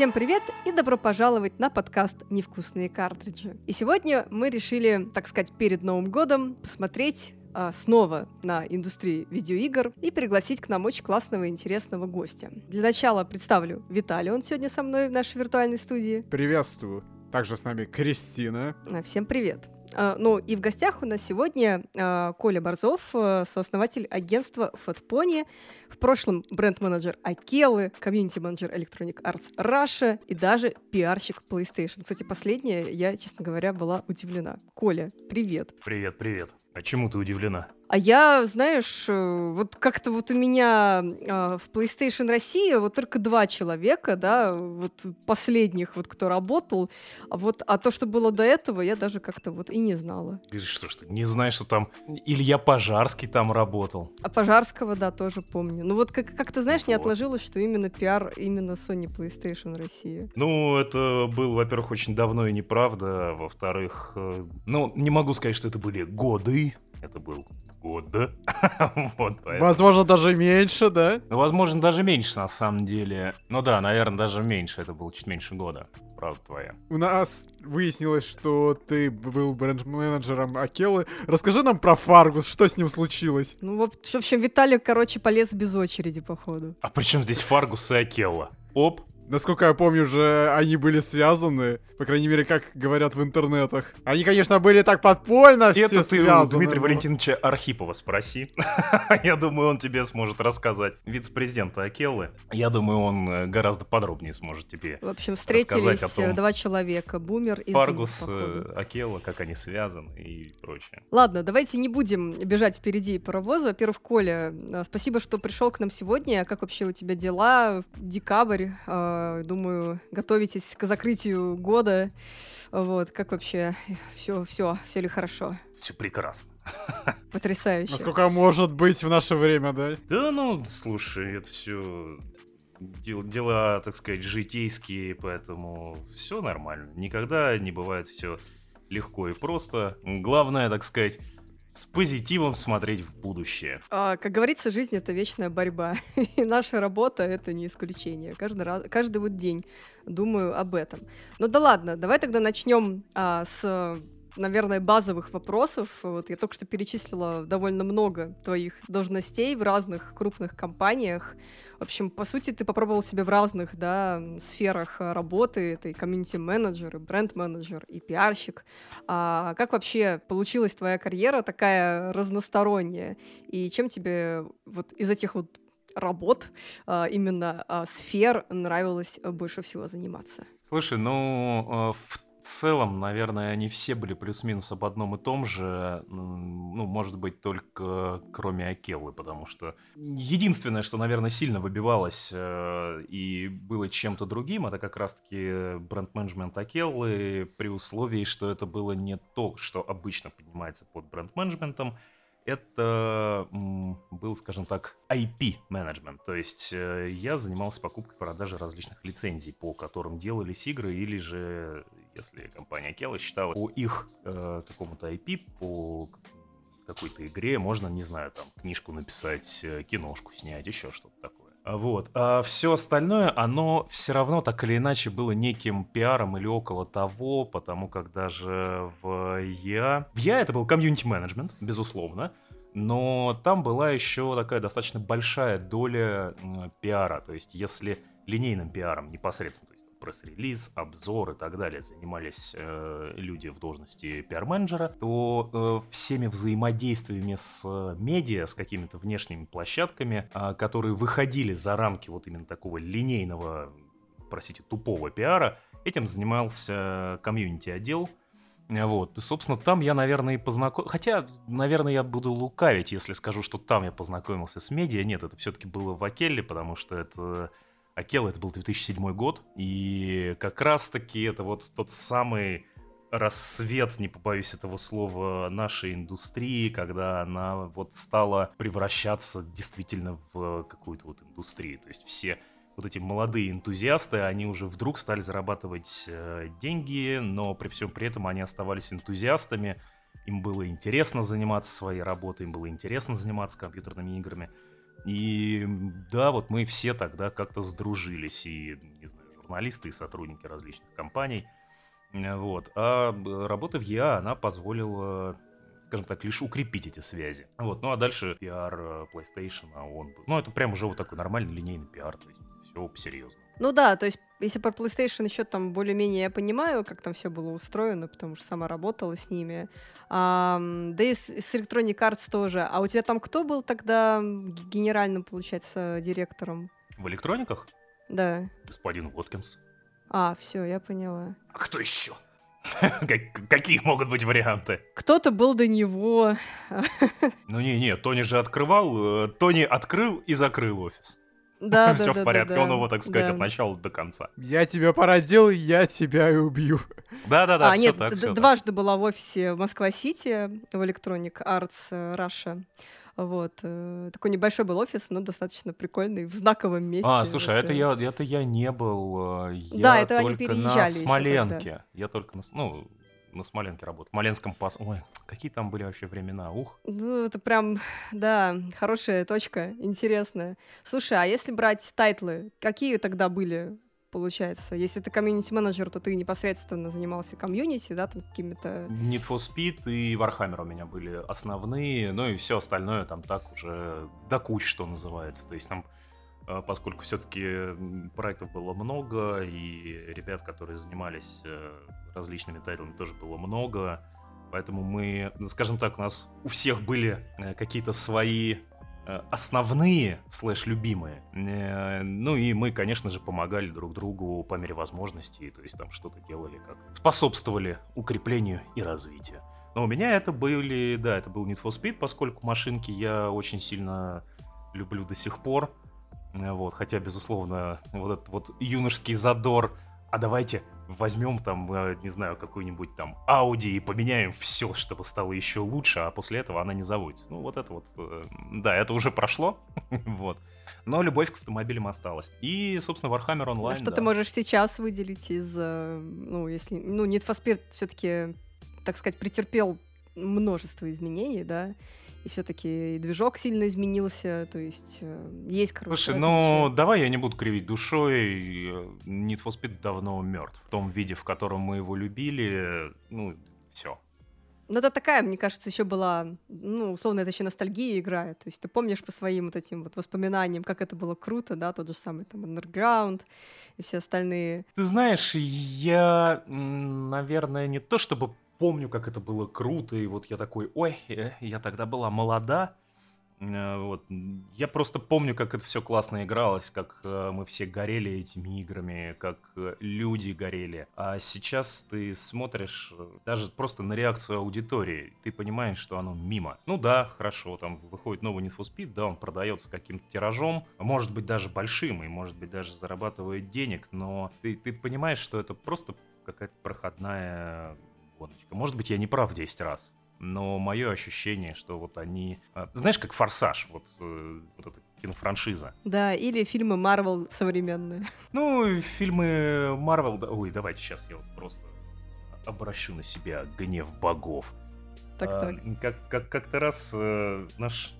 Всем привет и добро пожаловать на подкаст «Невкусные картриджи». И сегодня мы решили, так сказать, перед Новым годом посмотреть а, снова на индустрии видеоигр и пригласить к нам очень классного и интересного гостя. Для начала представлю Виталия, он сегодня со мной в нашей виртуальной студии. Приветствую. Также с нами Кристина. А, всем привет. А, ну и в гостях у нас сегодня а, Коля Борзов, э, сооснователь агентства Fatpony, в прошлом бренд-менеджер Акелы, комьюнити-менеджер Electronic Arts Russia и даже пиарщик PlayStation. Кстати, последняя я, честно говоря, была удивлена. Коля, привет. Привет, привет. А чему ты удивлена? А я, знаешь, э, вот как-то вот у меня э, в PlayStation России вот только два человека, да, вот последних вот, кто работал, а вот, а то, что было до этого, я даже как-то вот и не знала. Ты что ж ты, не знаешь, что там Илья Пожарский там работал? А Пожарского, да, тоже помню. Ну вот как- как-то, знаешь, не отложилось, что именно пиар именно Sony PlayStation России. Ну, это было, во-первых, очень давно и неправда, во-вторых, э, ну, не могу сказать, что это были годы, это был год. вот, поэтому. Возможно, даже меньше, да? Ну, возможно, даже меньше, на самом деле. Ну да, наверное, даже меньше. Это было чуть меньше года. Правда твоя. У нас выяснилось, что ты был бренд-менеджером Акелы. Расскажи нам про Фаргус, что с ним случилось? Ну, в общем, Виталий, короче, полез без очереди, походу. А при чем здесь Фаргус и Акела? Оп, Насколько я помню, же они были связаны, по крайней мере, как говорят в интернетах. Они, конечно, были так подпольно все Это связаны. ты Дмитрия Валентиновича Архипова спроси. Я думаю, он тебе сможет рассказать. Вице-президента Акеллы. Я думаю, он э, гораздо подробнее сможет тебе В общем, встретились том, два человека, Бумер и Фаргус, Зум, э, Акелла, как они связаны и прочее. Ладно, давайте не будем бежать впереди паровоза. Во-первых, Коля, э, спасибо, что пришел к нам сегодня. Как вообще у тебя дела? Декабрь, думаю, готовитесь к закрытию года. Вот, как вообще? Все, все, все ли хорошо? Все прекрасно. Потрясающе. Насколько может быть в наше время, да? Да, ну, слушай, это все дел, дела, так сказать, житейские, поэтому все нормально. Никогда не бывает все легко и просто. Главное, так сказать, с позитивом смотреть в будущее. А, как говорится, жизнь это вечная борьба. И наша работа это не исключение. Каждый раз, каждый вот день думаю об этом. Ну да ладно, давай тогда начнем а, с наверное, базовых вопросов. Вот я только что перечислила довольно много твоих должностей в разных крупных компаниях. В общем, по сути, ты попробовал себя в разных да, сферах э, работы. И комьюнити-менеджер, бренд-менеджер, и пиарщик. А как вообще получилась твоя карьера такая разносторонняя? И чем тебе вот из этих вот работ, а, именно а, сфер нравилось больше всего заниматься? Слушай, ну, в в целом, наверное, они все были плюс-минус об одном и том же, ну, может быть, только кроме Акеллы, потому что единственное, что, наверное, сильно выбивалось э, и было чем-то другим, это как раз-таки бренд-менеджмент Акеллы при условии, что это было не то, что обычно поднимается под бренд-менеджментом, это был, скажем так, IP-менеджмент. То есть э, я занимался покупкой и продажей различных лицензий, по которым делались игры, или же, если компания Kela считала, по их э, какому-то IP, по какой-то игре можно, не знаю, там, книжку написать, э, киношку снять, еще что-то такое. Вот. А все остальное, оно все равно так или иначе было неким пиаром или около того, потому как даже в Я... В Я это был комьюнити-менеджмент, безусловно, но там была еще такая достаточно большая доля пиара. То есть если линейным пиаром непосредственно, пресс-релиз, обзор и так далее занимались э, люди в должности пиар-менеджера, то э, всеми взаимодействиями с э, медиа, с какими-то внешними площадками, э, которые выходили за рамки вот именно такого линейного, простите, тупого пиара, этим занимался комьюнити-отдел, вот, и, собственно, там я, наверное, и познакомился... Хотя, наверное, я буду лукавить, если скажу, что там я познакомился с медиа. Нет, это все-таки было в Акелле, потому что это Акела это был 2007 год, и как раз-таки это вот тот самый рассвет, не побоюсь этого слова, нашей индустрии, когда она вот стала превращаться действительно в какую-то вот индустрию. То есть все вот эти молодые энтузиасты, они уже вдруг стали зарабатывать э, деньги, но при всем при этом они оставались энтузиастами, им было интересно заниматься своей работой, им было интересно заниматься компьютерными играми. И да, вот мы все тогда как-то сдружились, и, не знаю, журналисты и сотрудники различных компаний. Э, вот. А работа в ЕА, она позволила скажем так, лишь укрепить эти связи. Вот. Ну а дальше пиар э, PlayStation, а он... Ну это прям уже вот такой нормальный линейный пиар, то есть все по-серьезному. Ну да, то есть если про PlayStation еще там более-менее я понимаю, как там все было устроено, потому что сама работала с ними. А, да и с, с Electronic Arts тоже. А у тебя там кто был тогда генеральным, получается, директором? В электрониках? Да. Господин Уоткинс. А, все, я поняла. А кто еще? Какие могут быть варианты? Кто-то был до него. Ну не-не, Тони же открывал, э, Тони открыл и закрыл офис. Да, Все да, в порядке, да, он его, так сказать, да. от начала до конца. Я тебя породил, я тебя и убью. Да-да-да, а, все нет, так, д- все так. дважды была в офисе в Москва-Сити в Electronic Arts Russia. Вот. э, Такой небольшой был офис, но достаточно прикольный, в знаковом месте. А, слушай, а Вот, это э, я, это я не был. э, Я Да, это они только переезжали на Смоленке. Я только на, С- ну, на Смоленке работал. В Смоленском пас... Ой, какие там были вообще времена, ух. Ну, это прям, да, хорошая точка, интересная. Слушай, а если брать тайтлы, какие тогда были, получается? Если ты комьюнити-менеджер, то ты непосредственно занимался комьюнити, да, там какими-то... Need for Speed и Warhammer у меня были основные, ну и все остальное там так уже до куч, что называется. То есть там, поскольку все-таки проектов было много, и ребят, которые занимались э, различными тайтлами, тоже было много, поэтому мы, ну, скажем так, у нас у всех были э, какие-то свои э, основные слэш любимые. Э, Ну и мы, конечно же, помогали друг другу по мере возможностей, то есть там что-то делали, как способствовали укреплению и развитию. Но у меня это были, да, это был Need for Speed, поскольку машинки я очень сильно люблю до сих пор. Э, Вот, хотя, безусловно, вот этот вот юношеский задор, а давайте возьмем там, э, не знаю, какую-нибудь там Audi и поменяем все, чтобы стало еще лучше, а после этого она не заводится. Ну, вот это вот, э, да, это уже прошло, вот. Но любовь к автомобилям осталась. И, собственно, Warhammer А Online, что да. ты можешь сейчас выделить из, ну, если, ну, Need for Speed все-таки, так сказать, претерпел множество изменений, да, и все-таки и движок сильно изменился, то есть э, есть, короче, Слушай, ну давай я не буду кривить душой. э, Need for Speed давно мертв. В том виде, в котором мы его любили, ну, все. Ну, это такая, мне кажется, еще была, ну, условно, это еще ностальгия играет. То есть ты помнишь по своим вот этим вот воспоминаниям, как это было круто, да, тот же самый там Underground и все остальные. Ты знаешь, я, наверное, не то чтобы помню, как это было круто, и вот я такой, ой, э, я тогда была молода. Э, Вот. Я просто помню, как это все классно игралось, как э, мы все горели этими играми, как люди горели. А сейчас ты смотришь даже просто на реакцию аудитории, ты понимаешь, что оно мимо. Ну да, хорошо, там выходит новый Need for Speed, да, он продается каким-то тиражом, может быть даже большим, и может быть даже зарабатывает денег, но ты, ты понимаешь, что это просто какая-то проходная гоночка. Может быть, я не прав 10 раз, но мое ощущение, что вот они... а, Знаешь, как «Форсаж», вот, э, вот эта кинофраншиза. Да, или фильмы Марвел современные. Ну, фильмы Марвел... да- Ой, давайте сейчас я вот просто обращу на себя гнев богов. Так, А, так. Как, как, как-то раз э, наш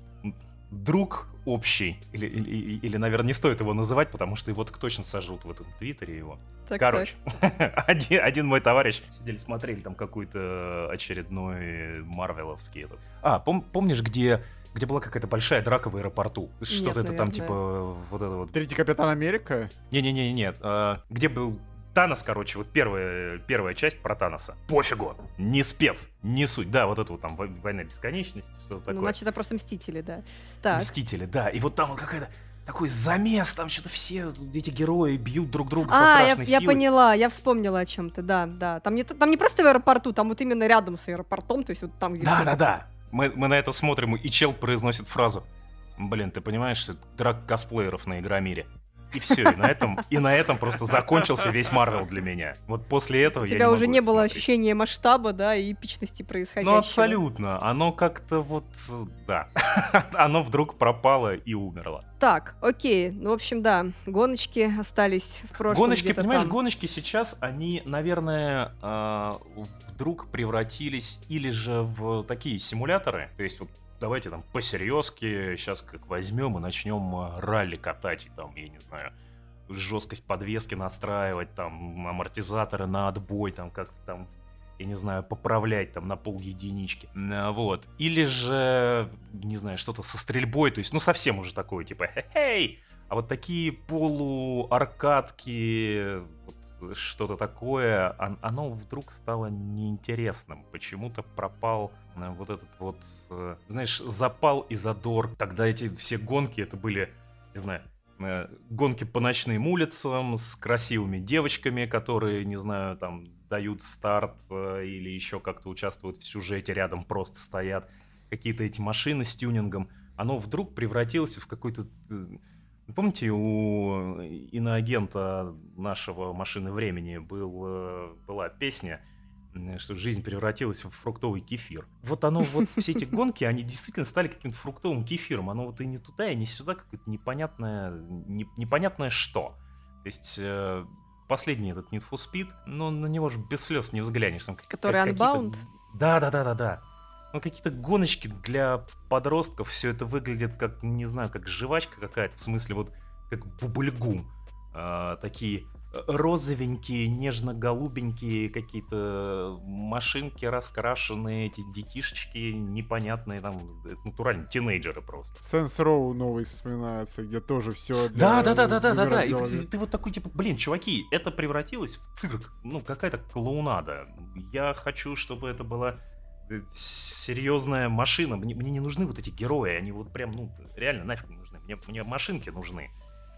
друг общий, или, или, или- или, наверное, не стоит его называть, потому что его так точно сожрут в этом твиттере его. так, Короче, один, один мой товарищ сидели, смотрели там какой-то очередной марвеловский этот. А, пом- помнишь, где, где была какая-то большая драка в аэропорту? Что-то это там наверное. типа вот это вот. Третий Капитан Америка? Не-не-не, нет. а, где был Танос, короче, вот первая, первая часть про Таноса. Пофигу, не спец, не суть. Да, вот это вот там «Вой- война бесконечности, что-то Ну, такое. значит, это просто Мстители, да. Так, Мстители, да. И вот там вот какая-то такой замес, там что-то все эти герои бьют друг друга со а, я, страшной я силой. поняла, я вспомнила о чем-то, да, да. Там не, то- там не просто в аэропорту, там вот именно рядом с аэропортом, то есть вот там, где... Да, да, да. Мы, мы на это смотрим, и чел произносит фразу. Блин, ты понимаешь, что драк косплееров на Игромире. И все, и на этом, и на этом просто закончился весь Марвел для меня. Вот после этого У я тебя не уже не было смотреть. ощущения масштаба, да, и эпичности происходящего. Ну, абсолютно. Оно как-то вот, да. Оно вдруг пропало и умерло. Так, окей. Ну, в общем, да, гоночки остались в прошлом. Гоночки, понимаешь, там. гоночки сейчас, они, наверное, э, вдруг превратились или же в такие симуляторы. То есть вот давайте там посерьезки сейчас как возьмем и начнем э, ралли катать, и там, я не знаю, жесткость подвески настраивать, там, амортизаторы на отбой, там, как-то там я не знаю, поправлять там на пол единички. Вот. Или же, не знаю, что-то со стрельбой, то есть, ну, совсем уже такое, типа, хей, а вот такие полуаркадки, что-то такое, оно вдруг стало неинтересным. Почему-то пропал э, вот этот вот, э, знаешь, запал и задор, когда эти все гонки, это были, не знаю, э, гонки по ночным улицам с красивыми девочками, которые, не знаю, там дают старт или еще как-то участвуют в сюжете, рядом просто стоят какие-то эти машины с тюнингом, оно вдруг превратилось в какой-то Помните, у иноагента нашего машины времени был, э, была песня, что жизнь превратилась в фруктовый кефир. Вот оно, вот все эти гонки, они действительно стали каким-то фруктовым кефиром. Оно вот и не туда, и не сюда, какое-то непонятное, не, непонятное что. То есть э, последний этот Need for Speed, но на него же без слез не взглянешь. Там, Который как, Unbound? Да-да-да-да-да ну, какие-то гоночки для подростков, все это выглядит как, не знаю, как жвачка какая-то, в смысле вот как бубльгум. А, такие розовенькие, нежно-голубенькие какие-то машинки раскрашенные, эти детишечки непонятные, там, натурально, тинейджеры просто. Сенс Роу новый вспоминается, где тоже все Да, да, да, да, да, да, да. И ты, ты вот такой, типа, блин, чуваки, это превратилось в цирк, ну, какая-то клоунада. Я хочу, чтобы это была Э, серьезная машина. Мне, мне не нужны вот эти герои, они вот прям, ну, реально нафиг не нужны. Мне, мне машинки нужны.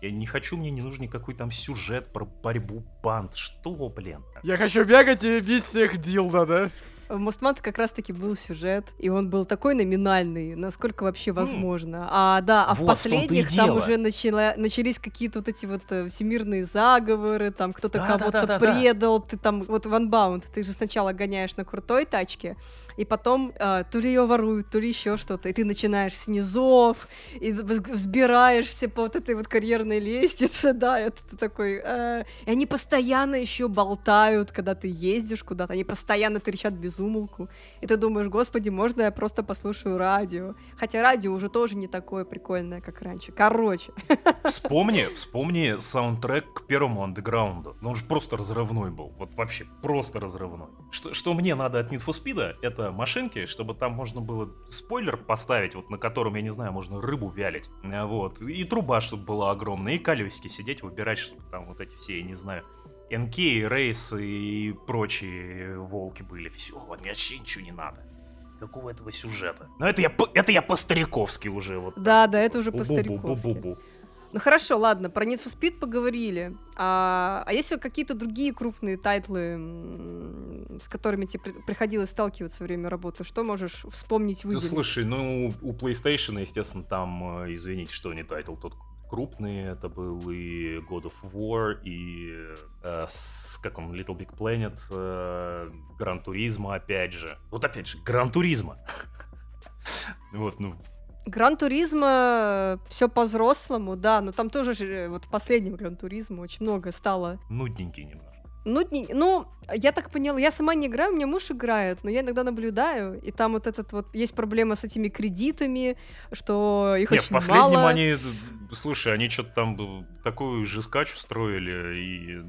Я не хочу, мне не нужен никакой там сюжет про борьбу банд. Что, блин? Я хочу бегать и бить всех дилда, да? В Мостмат как раз-таки был сюжет, и он был такой номинальный, насколько вообще возможно. Mm. А да, а вот, в последних в там уже начала, начались какие-то вот эти вот э, всемирные заговоры, там кто-то да, кого-то да, да, предал, да. ты там вот в Unbound, ты же сначала гоняешь на крутой тачке, и потом э, то ли ее воруют, то ли еще что-то, и ты начинаешь с низов, и взбираешься по вот этой вот карьерной лестнице, да, это такой... Э, и они постоянно еще болтают, когда ты ездишь куда-то, они постоянно трещат без умолку, и ты думаешь, господи, можно я просто послушаю радио? Хотя радио уже тоже не такое прикольное, как раньше. Короче. Вспомни, вспомни саундтрек к первому андеграунду. Он же просто разрывной был. Вот вообще просто разрывной. Что, что мне надо от Need for Speed, это машинки, чтобы там можно было спойлер поставить, вот на котором, я не знаю, можно рыбу вялить. Вот. И труба, чтобы была огромная, и колесики сидеть, выбирать, чтобы там вот эти все, я не знаю, НК, Race и прочие волки были. Все, вот мне вообще ничего не надо. Какого этого сюжета? Но это я, это я по-стариковски уже. Вот да, да, это уже по-стариковски. Ну хорошо, ладно, про Need for Speed поговорили. А, а есть какие-то другие крупные тайтлы, с которыми тебе приходилось сталкиваться во время работы? Что можешь вспомнить, выделить? Да, слушай, ну у PlayStation, естественно, там, э, извините, что не тайтл тот крупные. Это был и God of War, и э, с, как он, Little Big Planet, э, Gran Turismo, опять же. Вот опять же, Gran Turismo. Вот, ну, Gran Turismo все по-взрослому, да, но там тоже же э, вот в последнем Gran Turismo очень много стало. Нудненький немного. Ну, не, ну, я так поняла, я сама не играю, у меня муж играет, но я иногда наблюдаю, и там вот этот вот есть проблема с этими кредитами, что их Нет, очень в последнем мало. они, слушай, они что-то там такую же скач устроили, и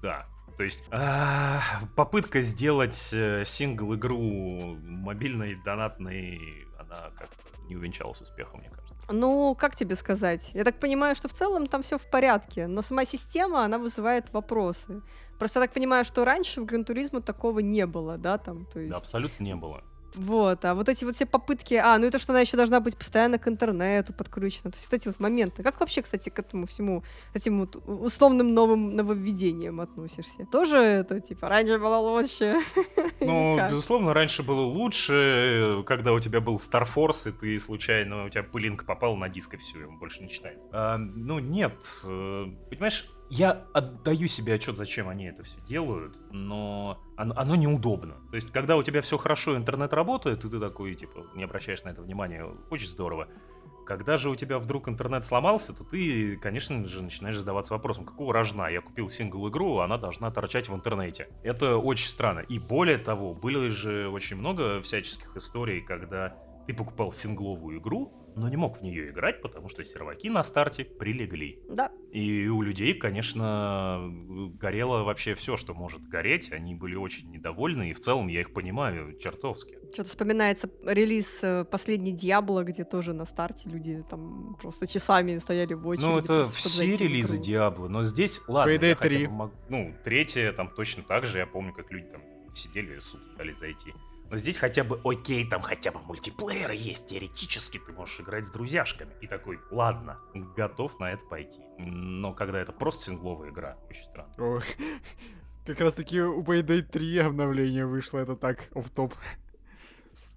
да, то есть а, попытка сделать э, сингл-игру мобильной, донатной, она как-то не увенчалась успехом, мне кажется. Ну, как тебе сказать? Я так понимаю, что в целом там все в порядке, но сама система, она вызывает вопросы. Просто я так понимаю, что раньше в Гран Туризма такого не было, да, там, то есть... Да, абсолютно не было. Вот, а вот эти вот все попытки, а, ну это что она еще должна быть постоянно к интернету подключена, то есть вот эти вот моменты. Как вообще, кстати, к этому всему, этим вот условным новым нововведениям относишься? Тоже это, типа, раньше было лучше? Ну, безусловно, раньше было лучше, когда у тебя был Star Force, и ты случайно, у тебя пылинка попала на диск, и все, ему больше не читается. А, ну, нет, э, понимаешь, я отдаю себе отчет, зачем они это все делают, но оно, оно неудобно. То есть, когда у тебя все хорошо, интернет работает, и ты такой, типа, не обращаешь на это внимания, очень здорово. Когда же у тебя вдруг интернет сломался, то ты, конечно же, начинаешь задаваться вопросом, какого рожна? Я купил сингл-игру, она должна торчать в интернете. Это очень странно. И более того, были же очень много всяческих историй, когда ты покупал сингловую игру, но не мог в нее играть, потому что серваки на старте прилегли. Да. И у людей, конечно, горело вообще все, что может гореть. Они были очень недовольны, и в целом я их понимаю чертовски. Что-то вспоминается релиз э, последний Диабло, где тоже на старте люди там просто часами стояли в очереди. Ну, это все релизы. Диабло, но здесь, ладно, Payday я хотя 3. бы мог- ну, третья там точно так же, я помню, как люди там сидели, суд пытались зайти. Но здесь хотя бы, окей, там хотя бы мультиплеер есть, теоретически ты можешь играть с друзьяшками. И такой, ладно, готов на это пойти. Но когда это просто сингловая игра, очень странно. Ох. Как раз таки у Payday 3 обновление вышло, это так, оф топ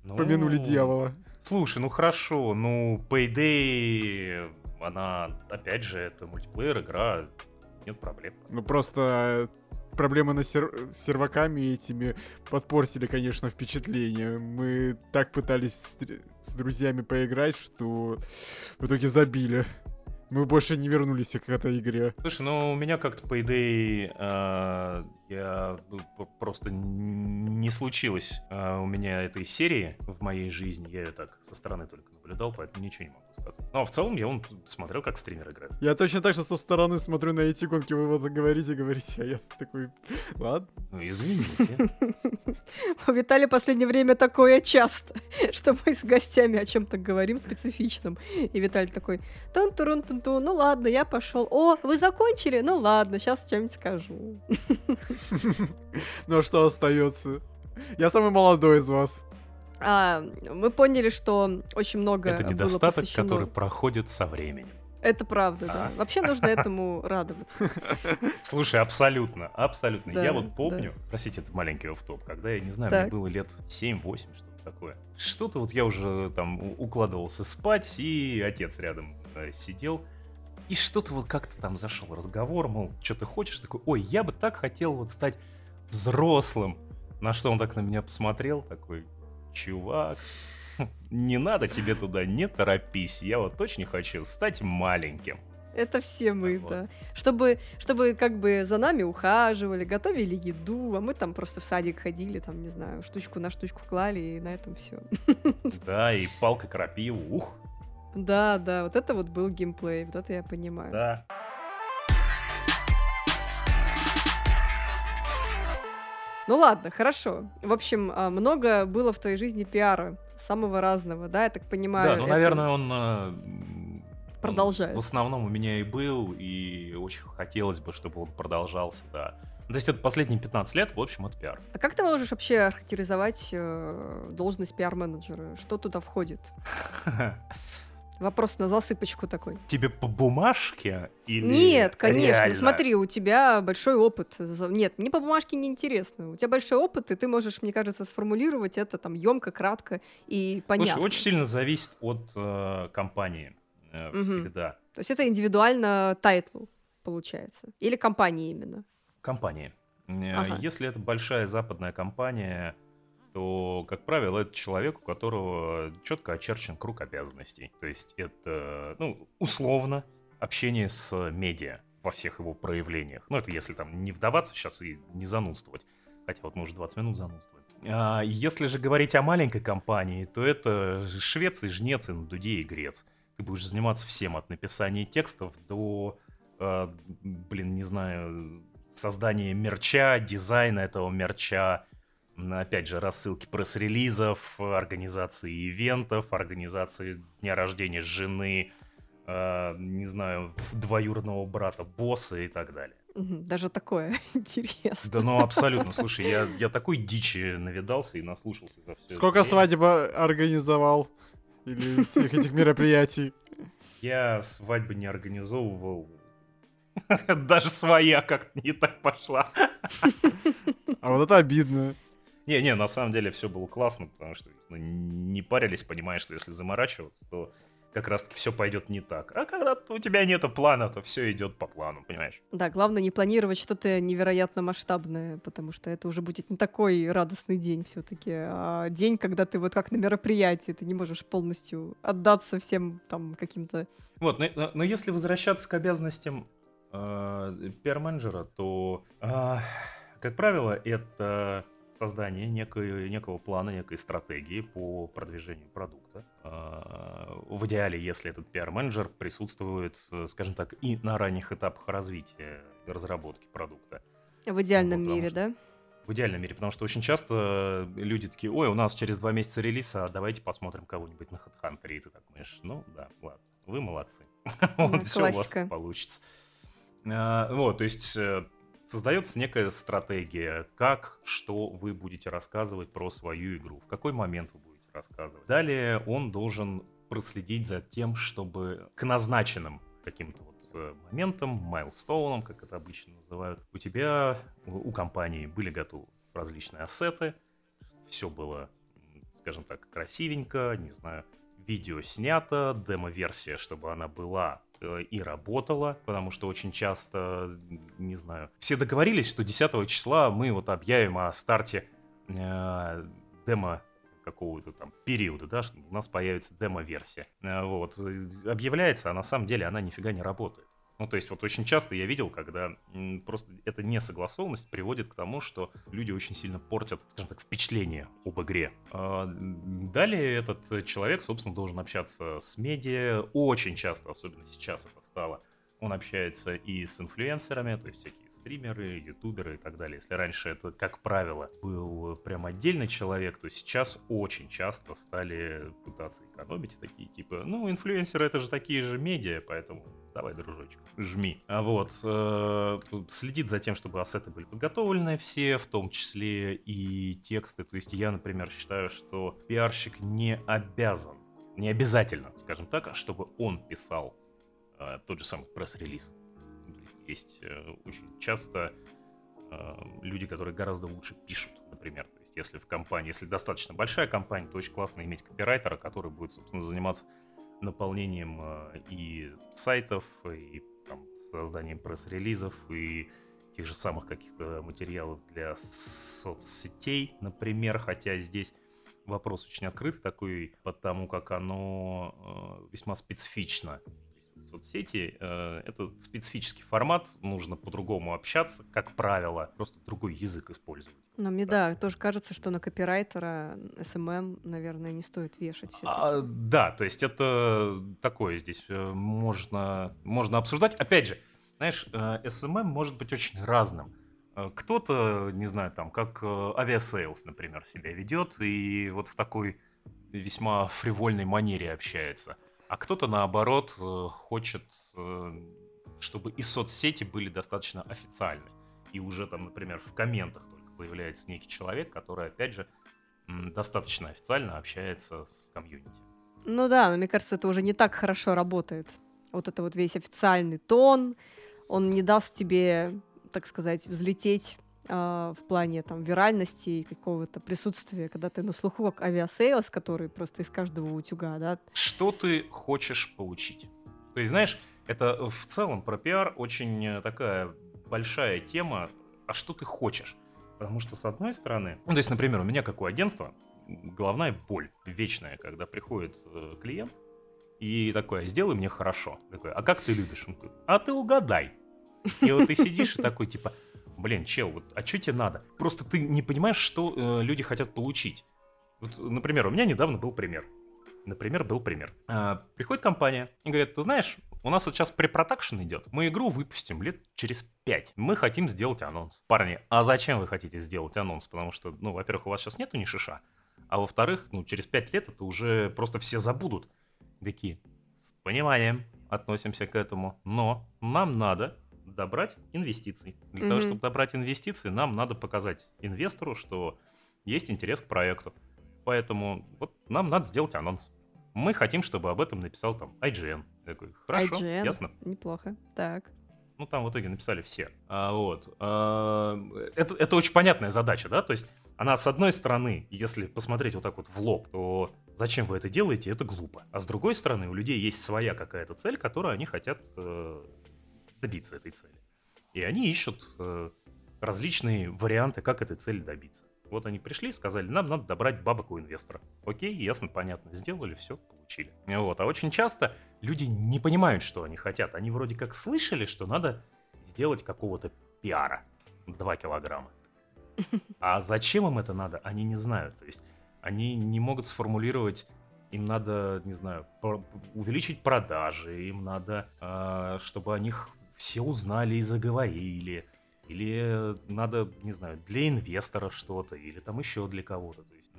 Ну, Помянули дьявола. Слушай, ну хорошо, ну Payday, она, опять же, это мультиплеер игра, нет проблем. Ну просто проблемы на сер- с серваками этими подпортили, конечно, впечатление. Мы так пытались с, с друзьями поиграть, что в итоге забили. Мы больше не вернулись к этой игре. Слушай, ну у меня как-то Payday, э, я п- просто не случилось э, у меня этой серии в моей жизни. Я ее так со стороны только наблюдал, поэтому ничего не могу сказать. Ну а в целом я вон смотрел, как стример играет. Я точно так же со стороны смотрю на эти гонки, вы вот говорите, говорите, а я такой, ладно. Ну извините. У Виталия в последнее время такое часто, что мы с гостями о чем-то говорим специфичном. И Виталий такой, тун турун тун тун ну ладно, я пошел. О, вы закончили? Ну ладно, сейчас что-нибудь скажу. Ну а что остается? Я самый молодой из вас. А, мы поняли, что очень много Это было недостаток, посвящено- который проходит со временем. Это правда, да. Вообще нужно этому радоваться. Слушай, абсолютно, абсолютно. Да, я вот помню, простите, это маленький офф-топ, когда, я не знаю, Так. мне было лет 7-8, что-то такое. Что-то вот я уже там укладывался спать, и отец рядом э, сидел. И что-то вот как-то там зашел разговор, мол, что ты хочешь? Такой, ой, я бы так хотел вот стать взрослым. На что он так на меня посмотрел, такой, чувак, не надо тебе туда, не торопись. Я вот очень хочу стать маленьким. Это все мы, Вот. да. Чтобы, чтобы как бы за нами ухаживали, готовили еду, а мы там просто в садик ходили, там, не знаю, штучку на штучку клали, и на этом все. Да, и палка крапива, ух, Да, да, вот это вот был геймплей, вот это я понимаю. да. Ну ладно, хорошо. В общем, а, много было в твоей жизни пиара, самого разного, да, я так понимаю. Да, ну, это- наверное, он... э, Продолжает. он В основном у меня и был, и очень хотелось бы, чтобы он продолжался, да. То есть это последние 15 лет, в общем, это пиар. А как ты можешь вообще охарактеризовать э, должность пиар-менеджера? Что туда входит? Вопрос на засыпочку такой. Тебе по бумажке или Нет, конечно. реально? Смотри, у тебя большой опыт. Нет, мне по бумажке не интересно. У тебя большой опыт, и ты можешь, мне кажется, сформулировать это там емко, кратко и понятно. Слушай, очень сильно зависит от э, компании э, Мгм. всегда. То есть это индивидуально title, получается. Или компания именно. Компании. Э, Ага. Если это большая западная компания, то, как правило, это человек, у которого четко очерчен круг обязанностей. То есть это, ну, условно, общение с медиа во всех его проявлениях. Ну, это если там не вдаваться сейчас и не занудствовать. Хотя вот мы уже 20 минут занудствуем. А если же говорить о маленькой компании, то это швец и жнец, и на дуде и грец. Ты будешь заниматься всем от написания текстов до, э, блин, не знаю, создания мерча, дизайна этого мерча, опять же, рассылки пресс-релизов, организации ивентов, организации дня рождения жены, э, не знаю, двоюродного брата босса и так далее. Даже такое интересно. Да ну абсолютно, слушай, я, я такой дичи навидался и наслушался за все. Сколько свадьба организовал? Или всех этих мероприятий? Я свадьбы не организовывал. Даже своя как-то не так пошла. А вот это обидно. Не-не, на самом деле все было классно, потому что ну, не парились, понимаешь, что если заморачиваться, то как раз-таки все пойдет не так. А когда у тебя нет плана, то все идет по плану, понимаешь? Да, главное не планировать что-то невероятно масштабное, потому что это уже будет не такой радостный день все-таки, а день, когда ты вот как на мероприятии, ты не можешь полностью отдаться всем там каким-то... Вот, но, но- но если возвращаться к обязанностям э, пиар-менеджера, то, э, как правило, это создание некой, некого плана, некой стратегии по продвижению продукта. А, в идеале, если этот пиар-менеджер присутствует, скажем так, и на ранних этапах развития и разработки продукта. В идеальном вот, мире, да? В идеальном мире, потому что очень часто люди такие, ой, у нас через два месяца релиз, а давайте посмотрим кого-нибудь на HeadHunter, и ты так думаешь, ну да, ладно, вы молодцы. Вот все у вас получится. А, вот, то есть э, создается некая стратегия, как, что вы будете рассказывать про свою игру, в какой момент вы будете рассказывать. Далее он должен проследить за тем, чтобы к назначенным каким-то вот э, моментам, майлстоунам, как это обычно называют, у тебя, у компании были готовы различные ассеты, все было, скажем так, красивенько, не знаю, видео снято, демо-версия, чтобы она была и работала, потому что очень часто, не знаю, все договорились, что 10 числа мы вот объявим о старте э, демо какого-то там периода, да, что у нас появится демо-версия. Э, вот. Объявляется, а на самом деле она нифига не работает. Ну, то есть вот очень часто я видел, когда просто эта несогласованность приводит к тому, что люди очень сильно портят, скажем так, впечатление об игре. А, далее этот человек, собственно, должен общаться с медиа. Очень часто, особенно сейчас это стало, он общается и с инфлюенсерами, то есть всякие стримеры, ютуберы и так далее. Если раньше это, как правило, был прям отдельный человек, то сейчас очень часто стали пытаться экономить такие типа, ну, инфлюенсеры это же такие же медиа, поэтому давай, дружочек, жми. А вот, э, следит за тем, чтобы ассеты были подготовлены все, в том числе и тексты. То есть я, например, считаю, что пиарщик не обязан, не обязательно, скажем так, чтобы он писал э, тот же самый пресс-релиз есть э, очень часто э, люди, которые гораздо лучше пишут, например. То есть если в компании, если достаточно большая компания, то очень классно иметь копирайтера, который будет, собственно, заниматься наполнением э, и сайтов, и там, созданием пресс-релизов, и тех же самых каких-то материалов для соцсетей, например, хотя здесь вопрос очень открытый такой, потому как оно весьма специфично соцсети э, это специфический формат, нужно по-другому общаться, как правило, просто другой язык использовать. Но мне, да, тоже кажется, что на копирайтера SMM, наверное, не стоит вешать. А, да, то есть это такое здесь э, можно, можно обсуждать. Опять же, знаешь, э, SMM может быть очень разным. Кто-то, не знаю, там, как Aviasales, например, себя ведет и вот в такой весьма фривольной манере общается – а кто-то, наоборот, э, хочет, э, чтобы и соцсети были достаточно официальны. И уже там, например, в комментах только появляется некий человек, который, опять же, достаточно официально общается с комьюнити. Ну да, но мне кажется, это уже не так хорошо работает. Вот это вот весь официальный тон, он не даст тебе, так сказать, взлететь в плане там виральности и какого-то присутствия, когда ты на слуху как Aviasales, который просто из каждого утюга, да. Что ты хочешь получить? То есть, знаешь, это в целом про пиар очень э, такая большая тема, а что ты хочешь? Потому что, с одной стороны, ну, то есть, например, у меня, как у агентства, головная боль вечная, когда приходит э, клиент и такой, сделай мне хорошо. Такой, а как ты любишь? Он такой, а ты угадай. И вот ты сидишь и такой, типа, блин, чел, вот, а что тебе надо? Просто ты не понимаешь, что э, люди хотят получить. Вот, например, у меня недавно был пример. Например, был пример. А, приходит компания и говорит, ты знаешь, у нас сейчас препродакшн идет. Мы игру выпустим лет через пять. Мы хотим сделать анонс. Парни, а зачем вы хотите сделать анонс? Потому что, ну, во-первых, у вас сейчас нету ни шиша. А во-вторых, ну, через пять лет это уже просто все забудут. Такие, с пониманием относимся к этому. Но нам надо добрать инвестиций. Для mm-hmm. того, чтобы добрать инвестиции, нам надо показать инвестору, что есть интерес к проекту. Поэтому вот нам надо сделать анонс. Мы хотим, чтобы об этом написал там IGN. Я такой, хорошо, IGN. ясно. Неплохо. Так. Ну, там в итоге написали все. А, вот. А, это, это очень понятная задача, да? То есть она, с одной стороны, если посмотреть вот так вот в лоб, то зачем вы это делаете, это глупо. А с другой стороны, у людей есть своя какая-то цель, которую они хотят э, добиться этой цели. И они ищут э, различные варианты, как этой цели добиться. Вот они пришли сказали, нам надо добрать бабок у инвестора. Окей, ясно, понятно, сделали, все, получили. Вот. А очень часто люди не понимают, что они хотят. Они вроде как слышали, что надо сделать какого-то пиара. 2 килограмма. А зачем им это надо, они не знают. То есть они не могут сформулировать им надо, не знаю, увеличить продажи, им надо, э, чтобы о них все узнали и заговорили, или надо, не знаю, для инвестора что-то, или там еще для кого-то. То есть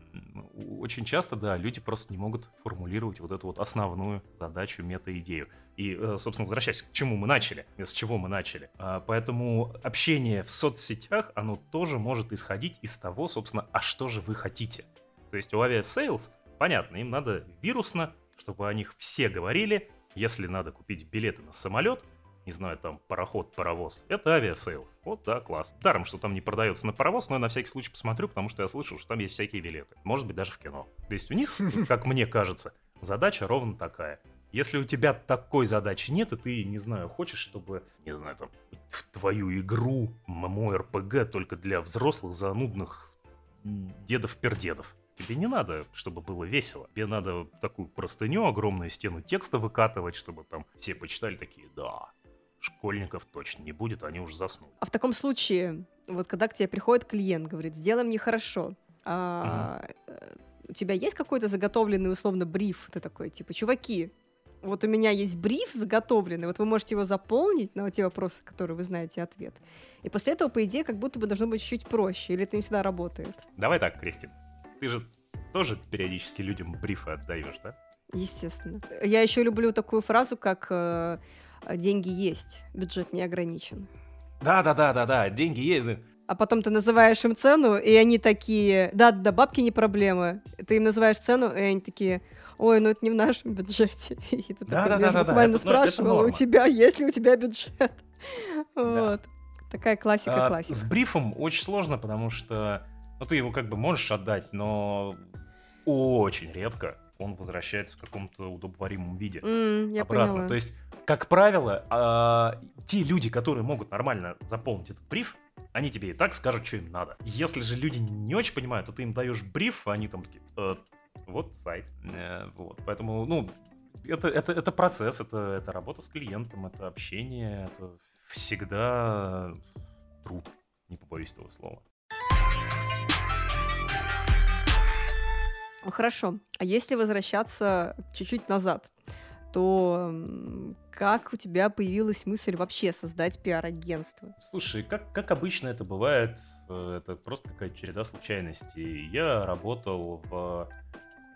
очень часто, да, люди просто не могут формулировать вот эту вот основную задачу, мета-идею. И, э, собственно, возвращаясь к чему мы начали, с чего мы начали. А, поэтому общение в соцсетях, оно тоже может исходить из того, собственно, а что же вы хотите. То есть у Aviasales, понятно, им надо вирусно, чтобы о них все говорили. Если надо купить билеты на самолет, не знаю, там, пароход, паровоз. Это Aviasales. Вот, да, класс. Даром, что там не продается на паровоз, но я на всякий случай посмотрю, потому что я слышал, что там есть всякие билеты. Может быть, даже в кино. То есть у них, как мне кажется, задача ровно такая. Если у тебя такой задачи нет, и ты, не знаю, хочешь, чтобы, не знаю, там, в твою игру MMORPG только для взрослых занудных дедов-пердедов. Тебе не надо, чтобы было весело. Тебе надо такую простыню, огромную стену текста выкатывать, чтобы там все почитали такие, да, школьников точно не будет, они уже заснули. А в таком случае, вот когда к тебе приходит клиент, говорит, сделай мне хорошо, а, угу. у тебя есть какой-то заготовленный условно бриф? Ты такой, типа, чуваки, вот у меня есть бриф заготовленный, вот вы можете его заполнить на те вопросы, которые вы знаете ответ. И после этого, по идее, как будто бы должно быть чуть проще, или это не всегда работает? Давай так, Кристин, ты же тоже периодически людям брифы отдаешь, да? Естественно. Я еще люблю такую фразу, как э, деньги есть, бюджет не ограничен. Да, да, да, да, да, деньги есть. А потом ты называешь им цену, и они такие, да, да, бабки не проблема. Ты им называешь цену, и они такие, ой, ну это не в нашем бюджете. И ты да, такой, да, да, буквально да, спрашивала, у тебя, есть ли у тебя бюджет? Вот. Такая классика, классика. С брифом очень сложно, потому что, ну, ты его как бы можешь отдать, но очень редко он возвращается в каком-то удобоваримом виде. Mm, я обратно. Поняла. То есть, как правило, э, те люди, которые могут нормально заполнить этот бриф, они тебе и так скажут, что им надо. Если же люди не очень понимают, то ты им даешь бриф, а они там такие, э, вот сайт. Э, вот. Поэтому, ну, это, это, это процесс, это, это работа с клиентом, это общение, это всегда труд, не побоюсь этого слова. Хорошо. А если возвращаться чуть-чуть назад, то как у тебя появилась мысль вообще создать пиар-агентство? Слушай, как, как обычно это бывает, э, это просто какая-то череда случайностей. Я работал в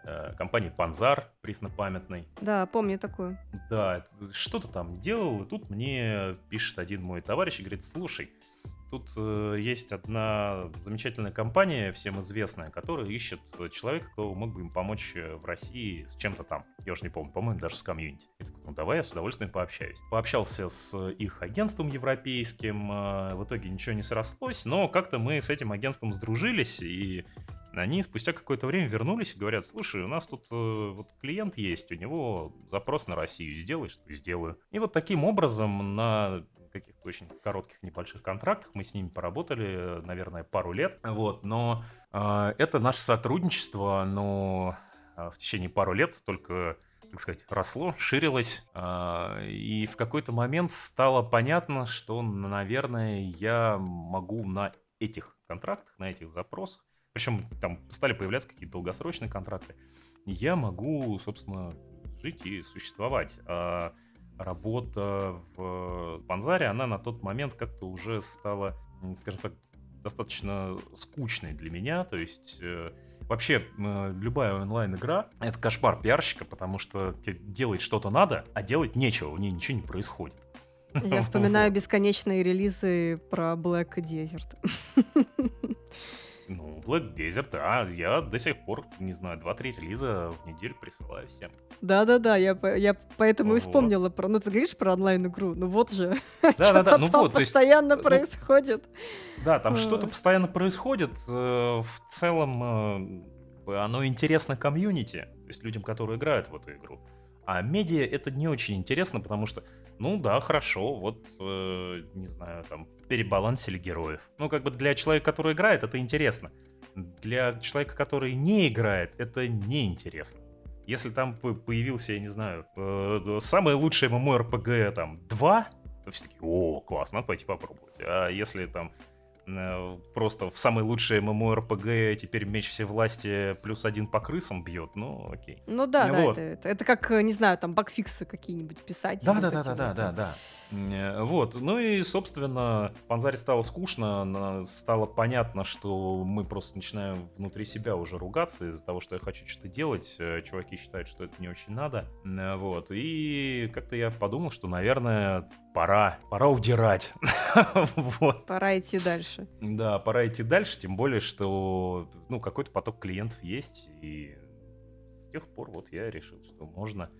э, компании Панзар, преснопамятной. Да, помню такую. Да, что-то там делал, и тут мне пишет один мой товарищ и говорит, слушай, Тут э, есть одна замечательная компания, всем известная, которая ищет человека, кто мог бы им помочь э, в России с чем-то там. Я уже не помню, по-моему, даже с комьюнити. Я такой, ну давай я с удовольствием пообщаюсь. Пообщался с их агентством европейским, э, в итоге ничего не срослось, но как-то мы с этим агентством сдружились, и они спустя какое-то время вернулись и говорят, слушай, у нас тут э, вот клиент есть, у него запрос на Россию, сделай, что сделаю. И вот таким образом на каких-то очень коротких небольших контрактах. Мы с ними поработали, наверное, пару лет. Вот, но э, это наше сотрудничество, но э, в течение пару лет только так сказать, росло, ширилось, э, и в какой-то момент стало понятно, что, наверное, я могу на этих контрактах, на этих запросах, причем там стали появляться какие-то долгосрочные контракты, я могу, собственно, жить и существовать. А работа в Панзаре, она на тот момент как-то уже стала, скажем так, достаточно скучной для меня. То есть э, вообще э, любая онлайн-игра — это кошмар пиарщика, потому что тебе делать что-то надо, а делать нечего, в ней ничего не происходит. Я вспоминаю бесконечные релизы про Black Desert. Ну, Black Desert, а я до сих пор, не знаю, 2-3 релиза в неделю присылаю всем. Да-да-да, я, я поэтому вот. и вспомнила про... Ну, ты говоришь про онлайн-игру, ну вот же. Да-да-да, ну вот. постоянно есть, происходит. Да, там что-то постоянно происходит. Э, в целом, э, оно интересно комьюнити, то есть людям, которые играют в эту игру. А медиа это не очень интересно, потому что, ну да, хорошо, вот, э, не знаю, там, перебалансили героев. Ну, как бы для человека, который играет, это интересно. Для человека, который не играет, это неинтересно. Если там появился, я не знаю, э, самое лучшее MMORPG там 2, то все таки о, классно, пойти попробовать. А если там просто в самый лучший MMORPG теперь меч все власти плюс один по крысам бьет, ну окей. Ну да, да, Вот. это, это, это как, э, не знаю, там багфиксы какие-нибудь писать. Да, да, да, да, да, да, да. Э, Вот. Ну и, собственно, Панзаре стало скучно, стало понятно, что мы просто начинаем внутри себя уже ругаться из-за того, что я хочу что-то делать. Э, Чуваки считают, что это не очень надо. Э, Вот. И как-то я подумал, что, наверное, пора, пора удирать. Вот. Пора идти дальше. Да, пора идти дальше, тем более, что ну, какой-то поток клиентов есть, и с тех пор вот я решил, что можно,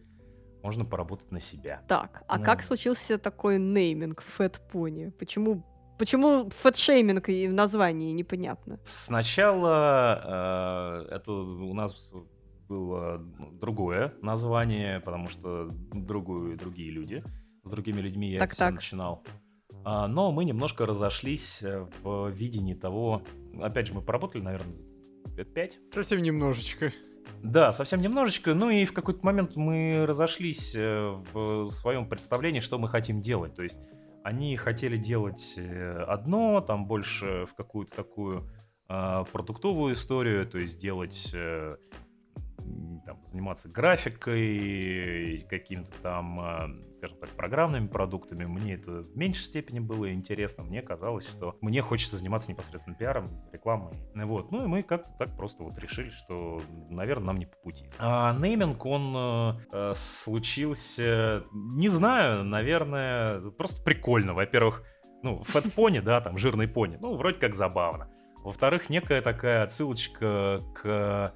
можно поработать на себя. Так, а Ну. как случился такой нейминг Fat Pony? Почему, почему фэтшейминг и в названии непонятно? Сначала э, это у нас было другое название, потому что другую, другие люди, с другими людьми я Так, так. начинал. А, но мы немножко разошлись э, в видении того, опять же, мы поработали, наверное, лет пять, Совсем немножечко. Да, совсем немножечко. Ну и в какой-то момент мы разошлись э, в своем представлении, что мы хотим делать. То есть они хотели делать э, одно, там больше в какую-то такую а, продуктовую историю, то есть делать, э, там, заниматься графикой, какими-то там, а, скажем так, программными продуктами. Мне это в меньшей степени было интересно. Мне казалось, что мне хочется заниматься непосредственно пиаром, рекламой. Вот. Ну и мы как-то так просто вот решили, что, наверное, нам не по пути. А нейминг, он э, случился, не знаю, наверное, просто прикольно. Во-первых, ну, фэт пони, да, там, жирный пони, ну, вроде как забавно. Во-вторых, некая такая отсылочка к...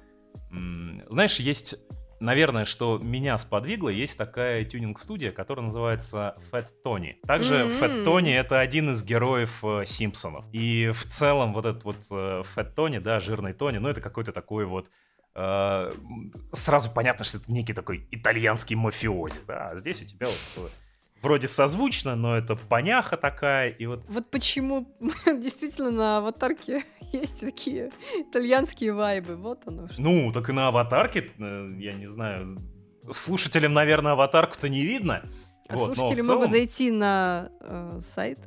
Знаешь, есть, наверное, что меня сподвигло, есть такая тюнинг-студия, которая называется Fat Tony. Также М. Fat Tony — это один из героев э, Симпсонов. И в целом вот этот вот э, Fat Tony, да, жирный Тони, ну, это какой-то такой вот э, сразу понятно, что это некий такой итальянский мафиози, да, а здесь у тебя вот э, вроде созвучно, но это поняха такая, и вот Вот почему действительно на аватарке есть такие итальянские вайбы. Вот оно что. Ну, так и на аватарке, э, я не знаю, слушателям, наверное, аватарку-то не видно. А Вот, слушатели целом могут зайти на э, сайт.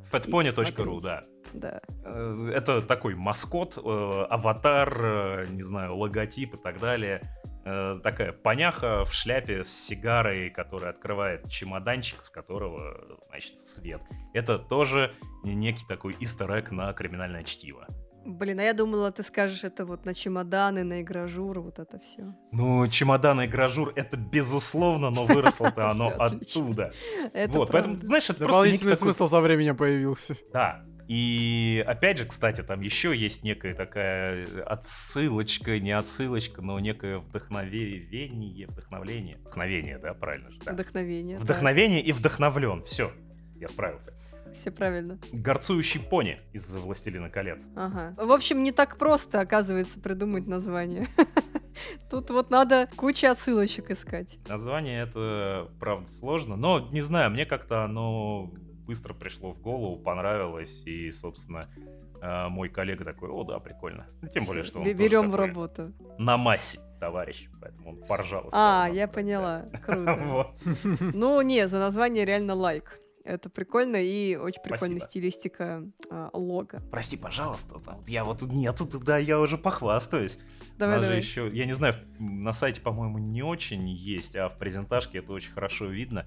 посмотреть. да. Да. Э, Это такой маскот, э, аватар, э, не знаю, логотип и так далее. Э, Такая поняха в шляпе с сигарой, которая открывает чемоданчик, с которого, значит, свет. Это тоже некий такой истер на криминальное чтиво. Блин, а я думала, ты скажешь это вот на чемоданы, на игражур, вот это все. Ну, чемодан и гражур это безусловно, но выросло-то оно отлично. оттуда. Это Вот, поэтому, знаешь, это просто Дополнительный такой смысл со временем появился. Да. И опять же, кстати, там еще есть некая такая отсылочка, не отсылочка, но некое вдохновение, вдохновление. Вдохновение, да, правильно же? Да. Вдохновение. да. Вдохновение и вдохновлен. Все, я справился. Все правильно. Горцующий пони из «Властелина колец». Ага. В общем, не так просто, оказывается, придумать название. Тут вот надо куча отсылочек искать. Название это, правда, сложно, но, не знаю, мне как-то оно быстро пришло в голову, понравилось, и, собственно, э, мой коллега такой, о, да, прикольно. Ну, Тем более, что он Берем в работу. на массе, товарищ, поэтому он поржал. А, я поняла. Круто. Ну, не, за название реально лайк. Это прикольно и очень прикольная Спасибо. стилистика а, лога. Прости, пожалуйста, там, вот я вот тут нету, да, я уже похвастаюсь. Давай, У нас же давай. еще, я не знаю, на сайте, по-моему, не очень есть, а в презентажке это очень хорошо видно.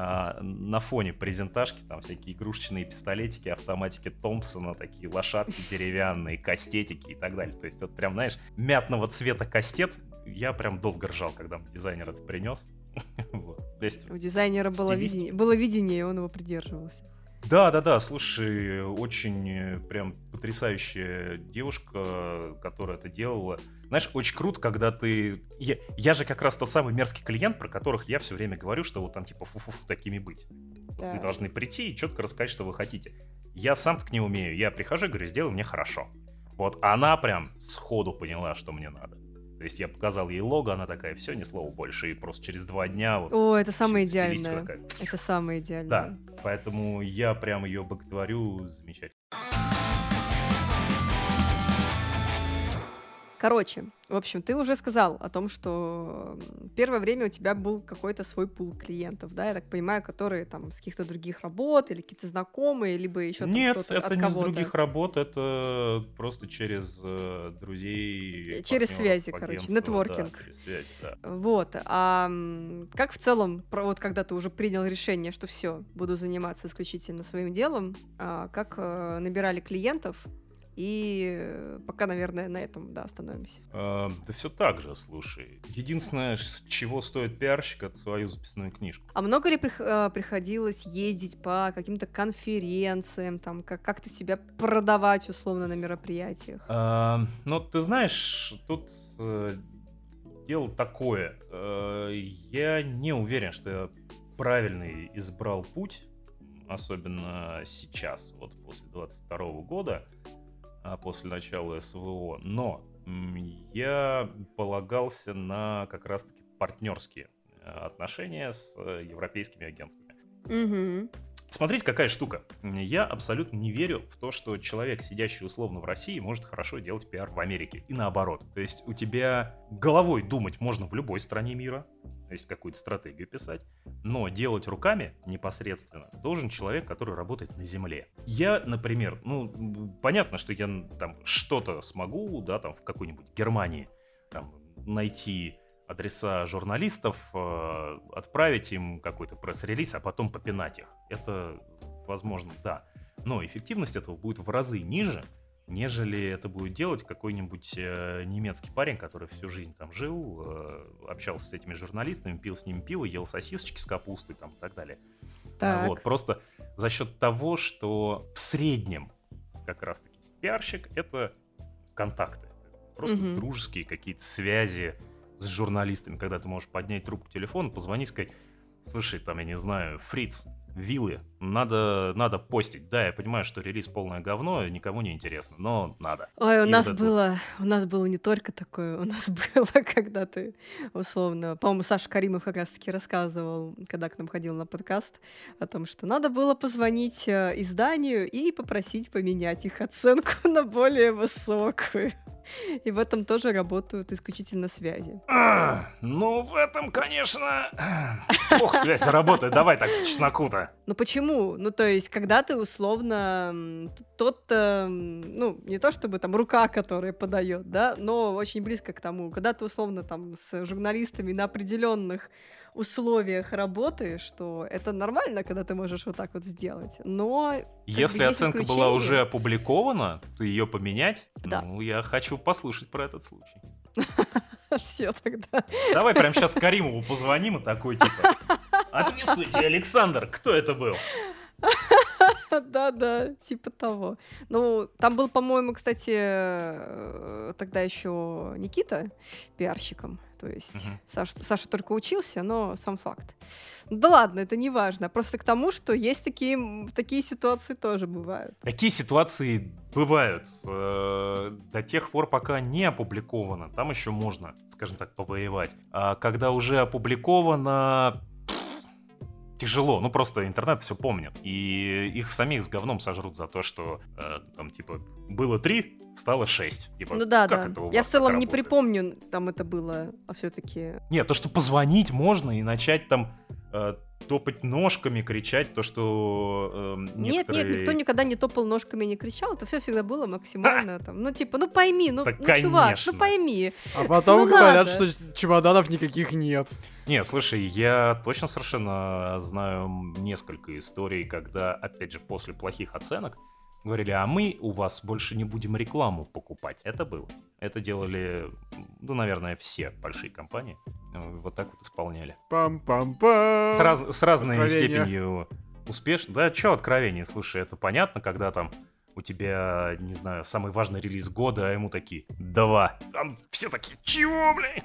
А, на фоне презентажки там всякие игрушечные пистолетики, автоматики Томпсона, такие лошадки деревянные, кастетики и так далее. То есть вот прям, знаешь, мятного цвета кастет. Я прям долго ржал, когда дизайнер это принес. Вот. То есть У дизайнера было видение, было видение, и он его придерживался. Да, да, да, слушай, очень э, прям потрясающая девушка, которая это делала. Знаешь, очень круто, когда ты... Я, я же как раз тот самый мерзкий клиент, про которых я все время говорю, что вот там типа фу-фу такими быть. Вот вы должны прийти и четко рассказать, что вы хотите. Я сам так не умею. Я прихожу и говорю, сделай мне хорошо. Вот она прям сходу поняла, что мне надо. То есть я показал ей лого, она такая, все, ни слова больше. И просто через два дня вот О, это самое идеальное. такая. Это самое идеальное. Да, поэтому я прям ее боготворю замечательно. Короче, в общем, ты уже сказал о том, что первое время у тебя был какой-то свой пул клиентов, да, я так понимаю, которые там с каких-то других работ или какие-то знакомые, либо еще там Нет, кто-то это от не с других работ, это просто через э, друзей. Через связи, короче, агентства, да, нетворкинг. через связи, да. Вот. А как в целом, вот когда ты уже принял решение, что все, буду заниматься исключительно своим делом, а, как э, набирали клиентов? И пока, наверное, на этом, да, остановимся. Э, да все так же, слушай. Единственное, с чего стоит пиарщик, это свою записную книжку. А много ли э, приходилось ездить по каким-то конференциям, там, как- как-то себя продавать условно на мероприятиях? А, ну, ты знаешь, тут э, дело такое. Э, я не уверен, что я правильный избрал путь, особенно сейчас, вот после 22 года, а после начала СВО. Но я полагался на как раз-таки партнерские э, отношения с э, европейскими агентствами. Мгм. Смотрите, какая штука. Я абсолютно не верю в то, что человек, сидящий условно в России, может хорошо делать пиар в Америке. И наоборот. То есть у тебя головой думать можно в любой стране мира, то есть какую-то стратегию писать, но делать руками непосредственно должен человек, который работает на земле. Я, например, ну, понятно, что я там что-то смогу, да, там в какой-нибудь Германии там, найти адреса журналистов, э, отправить им какой-то пресс-релиз, а потом попинать их. Это возможно, да. Но эффективность этого будет в разы ниже, нежели это будет делать какой-нибудь э, немецкий парень, который всю жизнь там жил, э, общался с этими журналистами, пил с ними пиво, ел сосисочки с капустой там, и так далее. А, Так. Вот, просто за счет того, что в среднем как раз-таки пиарщик — это контакты. Просто Мгм. дружеские какие-то связи с журналистами, когда ты можешь поднять трубку телефона, позвонить, сказать, слушай, там, я не знаю, Фриц, виллы, надо, надо постить. Да, я понимаю, что релиз полное говно, никому не интересно, но надо. Ой, у И нас вот это было, у нас было не только такое, у нас было, когда ты, условно, по-моему, Саша Каримов как раз-таки рассказывал, когда к нам ходил на подкаст, о том, что надо было позвонить э, изданию и попросить поменять их оценку на более высокую. И в этом тоже работают исключительно связи. А, ну, в этом, конечно, ох, связь работает. Давай так, по чесноку-то. Ну почему? Ну то есть, когда ты условно тот, м, ну не то чтобы там рука, которая подает, да, но очень близко к тому, когда ты условно там с журналистами на определенных условиях работаешь, что это нормально, когда ты можешь вот так вот сделать. Но Если оценка была уже опубликована, то ее поменять, Да. ну, я хочу послушать про этот случай. все тогда. Давай прямо сейчас Каримову позвоним и такой типа. Ответствуйте, Александр, кто это был? Да-да, типа того. Ну, там был, по-моему, кстати, э, тогда еще Никита пиарщиком. То есть Мгм. Саша, Саша только учился, но сам факт. Ну да ладно, это не важно. Просто к тому, что есть такие, такие ситуации тоже бывают. Такие ситуации бывают э, до тех пор, пока не опубликовано. Там еще можно, скажем так, повоевать. А когда уже опубликовано, тяжело. Ну, просто интернет все помнит. И их самих с говном сожрут за то, что э, там, типа, было три, стало шесть. Типа, ну да, да. Я в целом не припомню, там это было, а все-таки. Нет, то, что позвонить можно и начать там э, топать ножками, кричать, то, что э, Нет, некоторые... нет, никто никогда не топал ножками, не кричал. Это все всегда было максимально там. Ну, типа, ну пойми, ну, Да, ну чувак, конечно. ну пойми. А потом Ну говорят, надо. что чемоданов никаких нет. Не, слушай, я точно совершенно знаю несколько историй, когда, опять же, после плохих оценок говорили, а мы у вас больше не будем рекламу покупать. Это было. Это делали, ну, наверное, все большие компании. Э, Вот так вот исполняли. Пам-пам-пам. С, раз- с разной Откровение. степенью успешно. Да, что откровение? Слушай, это понятно, когда там у тебя, не знаю, самый важный релиз года, а ему такие два. Там все такие, чего, блин?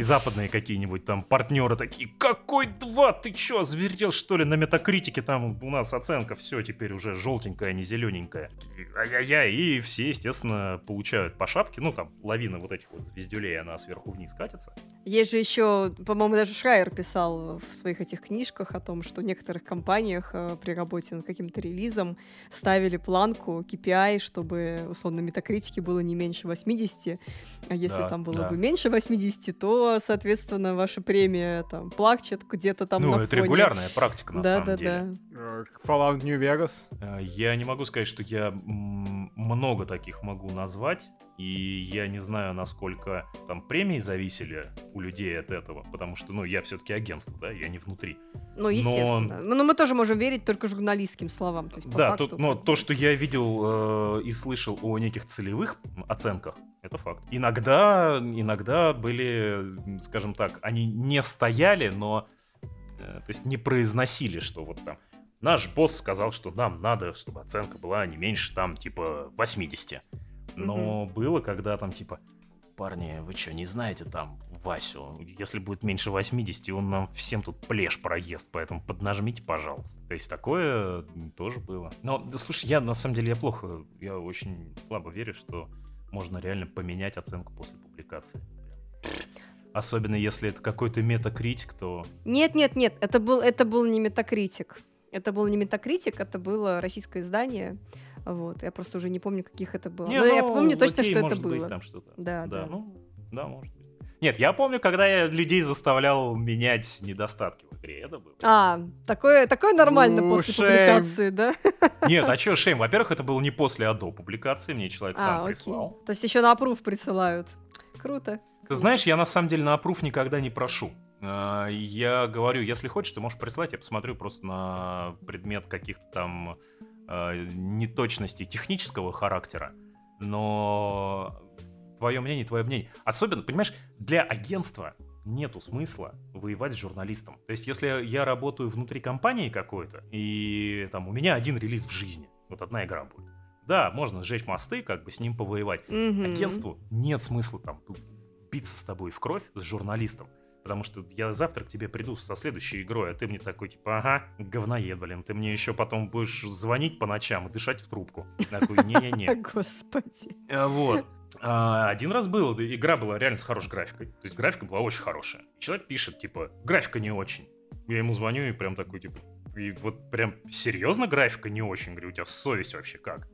И западные какие-нибудь там партнеры такие, какой 2, ты чё, зверел что ли? На метакритике там у нас оценка, все теперь уже желтенькая, а не зелененькая. Ай-яй-яй, и все, естественно, получают по шапке, ну там лавина вот этих вот звездюлей, она сверху вниз катится. Есть же еще, по-моему, даже Шрайер писал в своих этих книжках о том, что в некоторых компаниях э, при работе над каким-то релизом ставили планку KPI, чтобы, условно, метакритики было не меньше 80, а если Да, там было да. бы меньше 80, то, соответственно, ваша премия там плачет где-то там ну, на это фоне. регулярная практика, на да, самом да, деле. да. Э, Fallout New Vegas. Э, Я не могу сказать, что я много таких могу назвать, и я не знаю, насколько там премии зависели у людей от этого, потому что, ну, я все-таки агентство, да, я не внутри. Ну, естественно. Но... мы тоже можем верить только журналистским словам. То есть, да, факту, то, но то, что я видел э, и слышал о неких целевых оценках, это факт. Иногда, иногда были, скажем так, они не стояли, но, э, то есть не произносили, что вот там наш босс сказал, что нам надо, чтобы оценка была не меньше там типа 80. Но было, когда там типа парни, вы что, не знаете там Васю? Если будет меньше 80, он нам всем тут плешь проест, поэтому поднажмите, пожалуйста. То есть такое тоже было. Но, да, слушай, я на самом деле я плохо, я очень слабо верю, что можно реально поменять оценку после публикации. Особенно если это какой-то метакритик, то... Нет, нет, нет, это был, это был не метакритик. Это был не метакритик, это было российское издание. Вот. Я просто уже не помню, каких это было. Не, Но я ну, помню точно, окей, что это может быть, было. там что-то. Да, Да, да. ну, да, может быть. Нет, я помню, когда я людей заставлял менять недостатки в игре, это было. А, такое, такое нормально Ну, после шейм. публикации, да? Нет, а чё, Шейм? Во-первых, это было не после, а до публикации. Мне человек сам а, окей. прислал. То есть еще на аппрув присылают. Круто. Ты знаешь, я на самом деле на аппрув никогда не прошу. А, Я говорю, если хочешь, ты можешь прислать, я посмотрю просто на предмет каких-то там неточностей технического характера. Но твое мнение, твое мнение. Особенно, понимаешь, для агентства нету смысла воевать с журналистом. То есть, если я работаю внутри компании какой-то, и там у меня один релиз в жизни, вот одна игра будет. Да, можно сжечь мосты, как бы с ним повоевать. Мгм. Агентству нет смысла там биться с тобой в кровь, с журналистом. Потому что я завтра к тебе приду со следующей игрой, а ты мне такой, типа, ага, говноед, блин, ты мне еще потом будешь звонить по ночам и дышать в трубку. Такой, не-не-не. Господи. Э, Вот. А, один раз было, игра была реально с хорошей графикой. То есть графика была очень хорошая. Человек пишет, типа, графика не очень. Я ему звоню и прям такой, типа, и вот прям серьезно графика не очень? Говорю, у тебя совесть вообще как?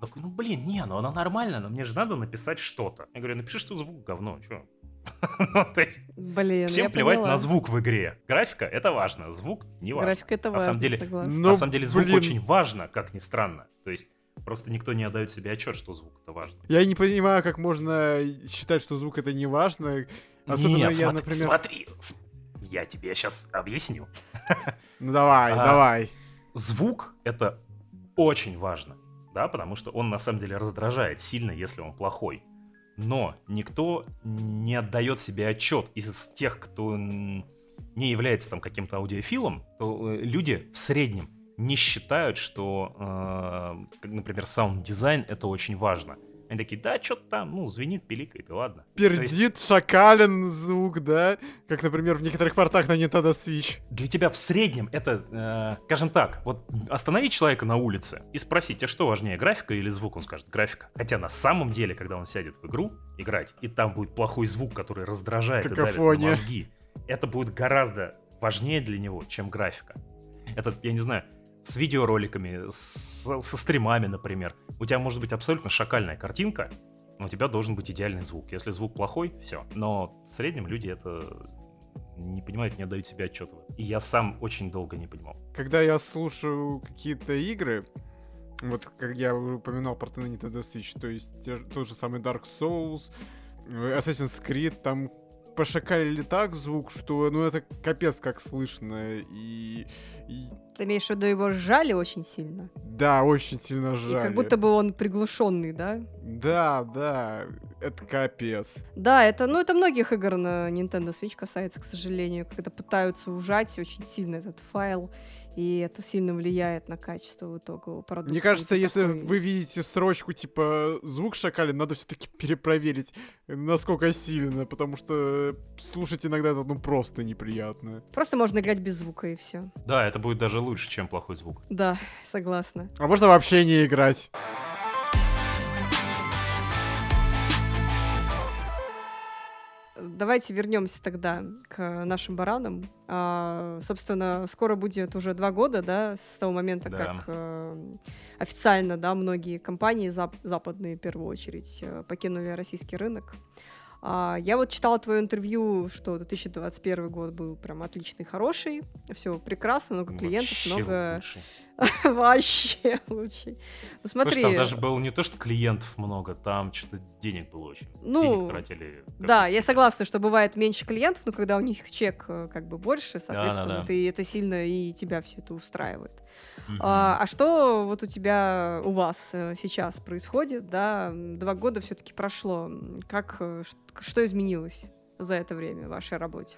Он такой, ну блин, не, ну она нормальная, но мне же надо написать что-то. Я говорю, напиши, что звук говно, что? Ну, то есть Блин, всем я плевать поняла. на звук в игре. Графика — это важно, звук — не важно. Графика это На важно, самом деле- согласна. Ну, На самом деле звук блин. очень важно, как ни странно. То есть просто никто не отдает себе отчет, что звук это важно. Я не понимаю, как можно считать, что звук это не важно. Особенно Нет, я, смотри, например- смотри, я тебе сейчас объясню. Ну давай, А. давай. Звук это очень важно, да, потому что он на самом деле раздражает сильно, если он плохой. Но никто не отдает себе отчет из тех, кто не является там каким-то аудиофилом, то э, люди в среднем не считают, что, э, например, саунд-дизайн это очень важно. Они такие, да, что-то там, ну, звенит, пиликает, и ладно. То есть Пердит, шакален звук, да? Как, например, в некоторых портах на Nintendo Switch. для тебя в среднем это, э, скажем так, вот остановить человека на улице и спросить, тебе что важнее, графика или звук? Он скажет, графика. Хотя на самом деле, когда он сядет в игру играть, и там будет плохой звук, который раздражает и давит на Какофония. мозги, это будет гораздо важнее для него, чем графика. Это, я не знаю, с видеороликами, с- со стримами, например. У тебя может быть абсолютно шакальная картинка, но у тебя должен быть идеальный звук. Если звук плохой, все. Но в среднем люди это не понимают, не отдают себе отчет. И я сам очень долго не понимал. Когда я слушаю какие-то игры, вот как я уже упоминал про Nintendo Switch, то есть те тот же самый Dark Souls, э, Assassin's Creed, там пошакалили так звук, что ну это капец как слышно. И, и Ты имеешь в виду, его сжали очень сильно? да, очень сильно И жаль. как будто бы он приглушенный, да? Да, да. это капец. Да, это, ну, это многих игр на Nintendo Switch касается, к сожалению, когда пытаются ужать очень сильно этот файл, и это сильно влияет на качество итогового продукта. Мне кажется, Это если такой- вы видите строчку типа звук шакали, надо все-таки перепроверить, насколько сильно, потому что слушать иногда это ну просто неприятно. Просто можно играть без звука, и все. Да, это будет даже лучше, чем плохой звук. Да, согласна. А можно вообще не играть. Давайте вернемся тогда к нашим баранам. А, собственно, скоро будет уже два года, да, с того момента, Да. как э, официально, да, многие компании зап- западные, в первую очередь, э, покинули российский рынок. А, я вот читала твое интервью, что 2021 год был прям отличный, хороший, все прекрасно, много клиентов, Вообще много лучший. вообще лучший. Ну смотри, Слушай, там даже было не то, что клиентов много, там что-то денег было очень. Ну, Денег тратили. Да, я согласна, что бывает меньше клиентов, но когда у них чек э, как бы больше, соответственно, да. ты это сильно и тебя все это устраивает. А, а что вот у тебя, у вас э, сейчас происходит, да? Два года все-таки прошло. Как, э, что изменилось за это время в вашей работе?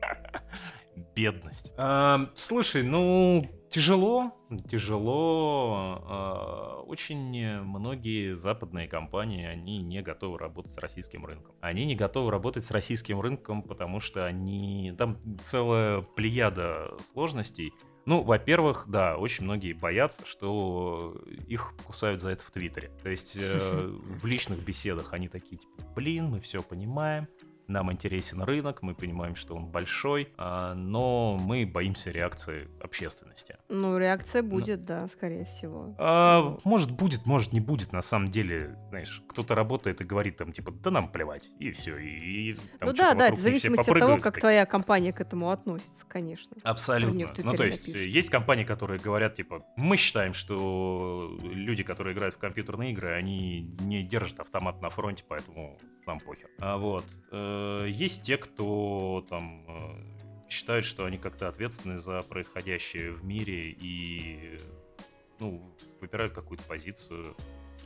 Бедность. А, слушай, ну, тяжело, тяжело. А, очень многие западные компании, они не готовы работать с российским рынком. Они не готовы работать с российским рынком, потому что они... Там целая плеяда сложностей. Ну, во-первых, да, очень многие боятся, что их кусают за это в Твиттере. То есть э, в личных беседах они такие, типа, блин, мы все понимаем, нам интересен рынок, мы понимаем, что он большой, а, но мы боимся реакции общественности. Ну, реакция будет, да, скорее всего. А, может будет, может не будет. На самом деле, знаешь, кто-то работает и говорит там типа, да нам плевать и все. И, и там ну да, да, в зависимости от того, как такие. твоя компания к этому относится, конечно. Абсолютно. Ну, то есть, напишут. есть компании, которые говорят, типа, мы считаем, что люди, которые играют в компьютерные игры, они не держат автомат на фронте, поэтому нам похер. А вот. э, Есть те, кто там э, считают, что они как-то ответственны за происходящее в мире и, ну, выбирают какую-то позицию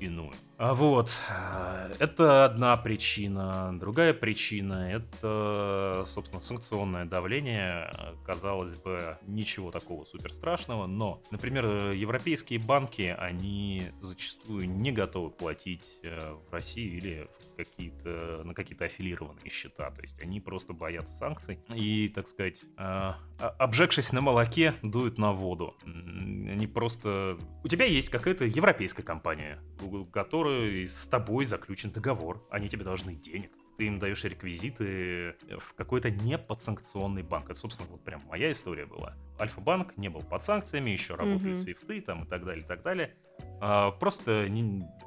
иную. А вот, э, это одна причина. Другая причина — это, собственно, санкционное давление. Казалось бы, ничего такого супер страшного, но, например, э, европейские банки, они зачастую не готовы платить э, в России или какие-то, на какие-то аффилированные счета. То есть они просто боятся санкций и, так сказать, э, а- обжегшись на молоке, дуют на воду. Они просто... У тебя есть какая-то европейская компания, у которой с тобой заключен договор. Они тебе должны денег. Ты им даешь реквизиты в какой-то неподсанкционный банк. Это, собственно, вот прям моя история была. Альфа-банк не был под санкциями, еще работали Мгм. свифты там и так далее, и так далее. А, Просто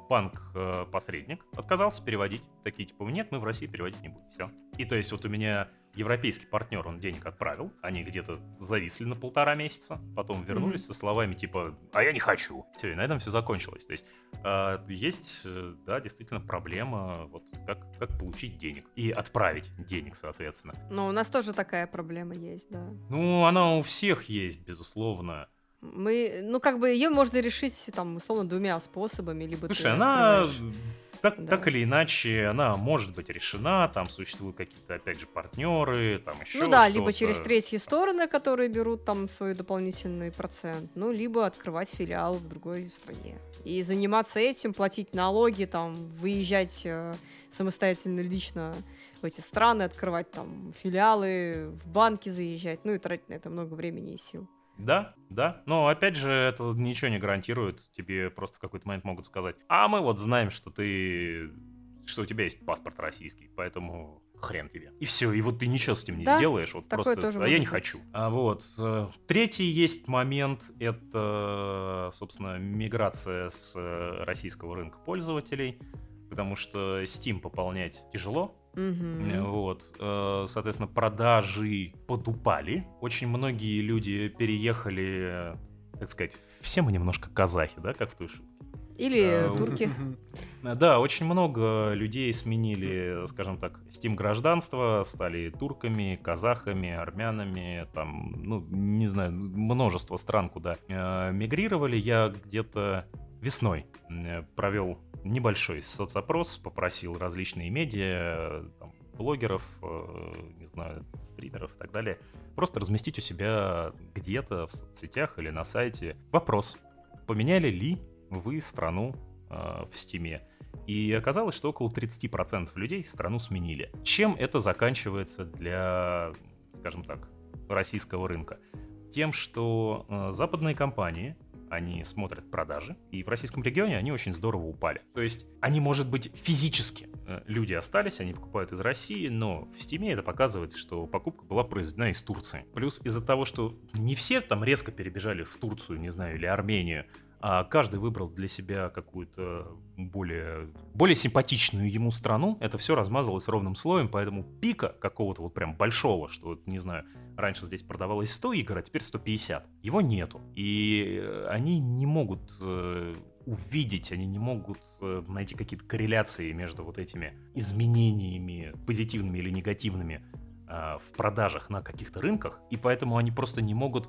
банк-посредник отказался переводить. Такие, типа, нет, мы в России переводить не будем. Все. И то есть вот у меня европейский партнер, он денег отправил, они где-то зависли на полтора месяца, потом вернулись со словами типа «а я не хочу». Все, и на этом все закончилось. То есть а, есть, э, да, действительно проблема, вот как, как получить денег и отправить денег, соответственно. Но у нас тоже такая проблема есть, да. Ну, она у всех есть, безусловно. Мы, ну, как бы ее можно решить, там, условно, двумя способами, либо Слушай, она так, Да. так или иначе, она может быть решена, там существуют какие-то, опять же, партнеры, там еще Ну да, либо что-то. через третьи стороны, которые берут там свой дополнительный процент, ну, либо открывать филиал в другой стране. И заниматься этим, платить налоги, там, выезжать э, самостоятельно лично в эти страны, открывать там филиалы, в банки заезжать, ну и тратить на это много времени и сил. Да, да. Но опять же, это ничего не гарантирует. Тебе просто в какой-то момент могут сказать, а мы вот знаем, что ты... что у тебя есть паспорт российский, поэтому хрен тебе. И все, и вот ты ничего с этим не Да, сделаешь, вот такое просто, тоже а я не быть. хочу. А вот э, третий есть момент, это, собственно, миграция с э, российского рынка пользователей, потому что Steam пополнять тяжело, Э, Вот, э, соответственно, продажи подупали. Очень многие люди переехали, э, так сказать, все мы немножко казахи, да, как в той шутке. Или Да, турки. Э, Да, очень много людей сменили, скажем так, Steam гражданство, стали турками, казахами, армянами, там, ну, не знаю, множество стран, куда э, мигрировали. Я где-то весной провел небольшой соцопрос, попросил различные медиа, там, блогеров, э, не знаю, стримеров и так далее, просто разместить у себя где-то в соцсетях или на сайте вопрос, поменяли ли вы страну э, в Стиме? И оказалось, что около 30% людей страну сменили. Чем это заканчивается для, скажем так, российского рынка? Тем, что э, западные компании они смотрят продажи, и в российском регионе они очень здорово упали. То есть они, может быть, физически э, люди остались, они покупают из России, но в Стиме это показывает, что покупка была произведена из Турции. Плюс из-за того, что не все там резко перебежали в Турцию, не знаю, или Армению, а каждый выбрал для себя какую-то более, более симпатичную ему страну, это все размазалось ровным слоем, поэтому пика какого-то вот прям большого, что, не знаю, раньше здесь продавалось 100 игр, а теперь 150, его нету. И они не могут э, увидеть, они не могут э, найти какие-то корреляции между вот этими изменениями, позитивными или негативными, э, в продажах на каких-то рынках, и поэтому они просто не могут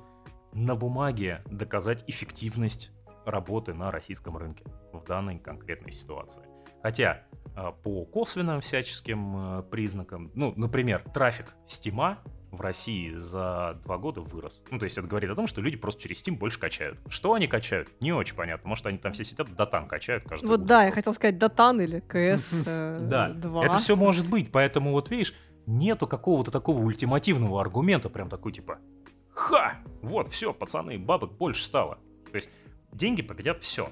на бумаге доказать эффективность работы на российском рынке в данной конкретной ситуации. Хотя а, по косвенным всяческим э, признакам, ну, например, трафик Стима в России за два года вырос. Ну, то есть это говорит о том, что люди просто через Steam больше качают. Что они качают? Не очень понятно. Может, они там все сидят, датан качают каждый Вот да, я хотел сказать датан или КС э, Да, это все может быть. Поэтому вот видишь, нету какого-то такого ультимативного аргумента, прям такой типа, ха, вот, все, пацаны, бабок больше стало. То есть деньги победят все.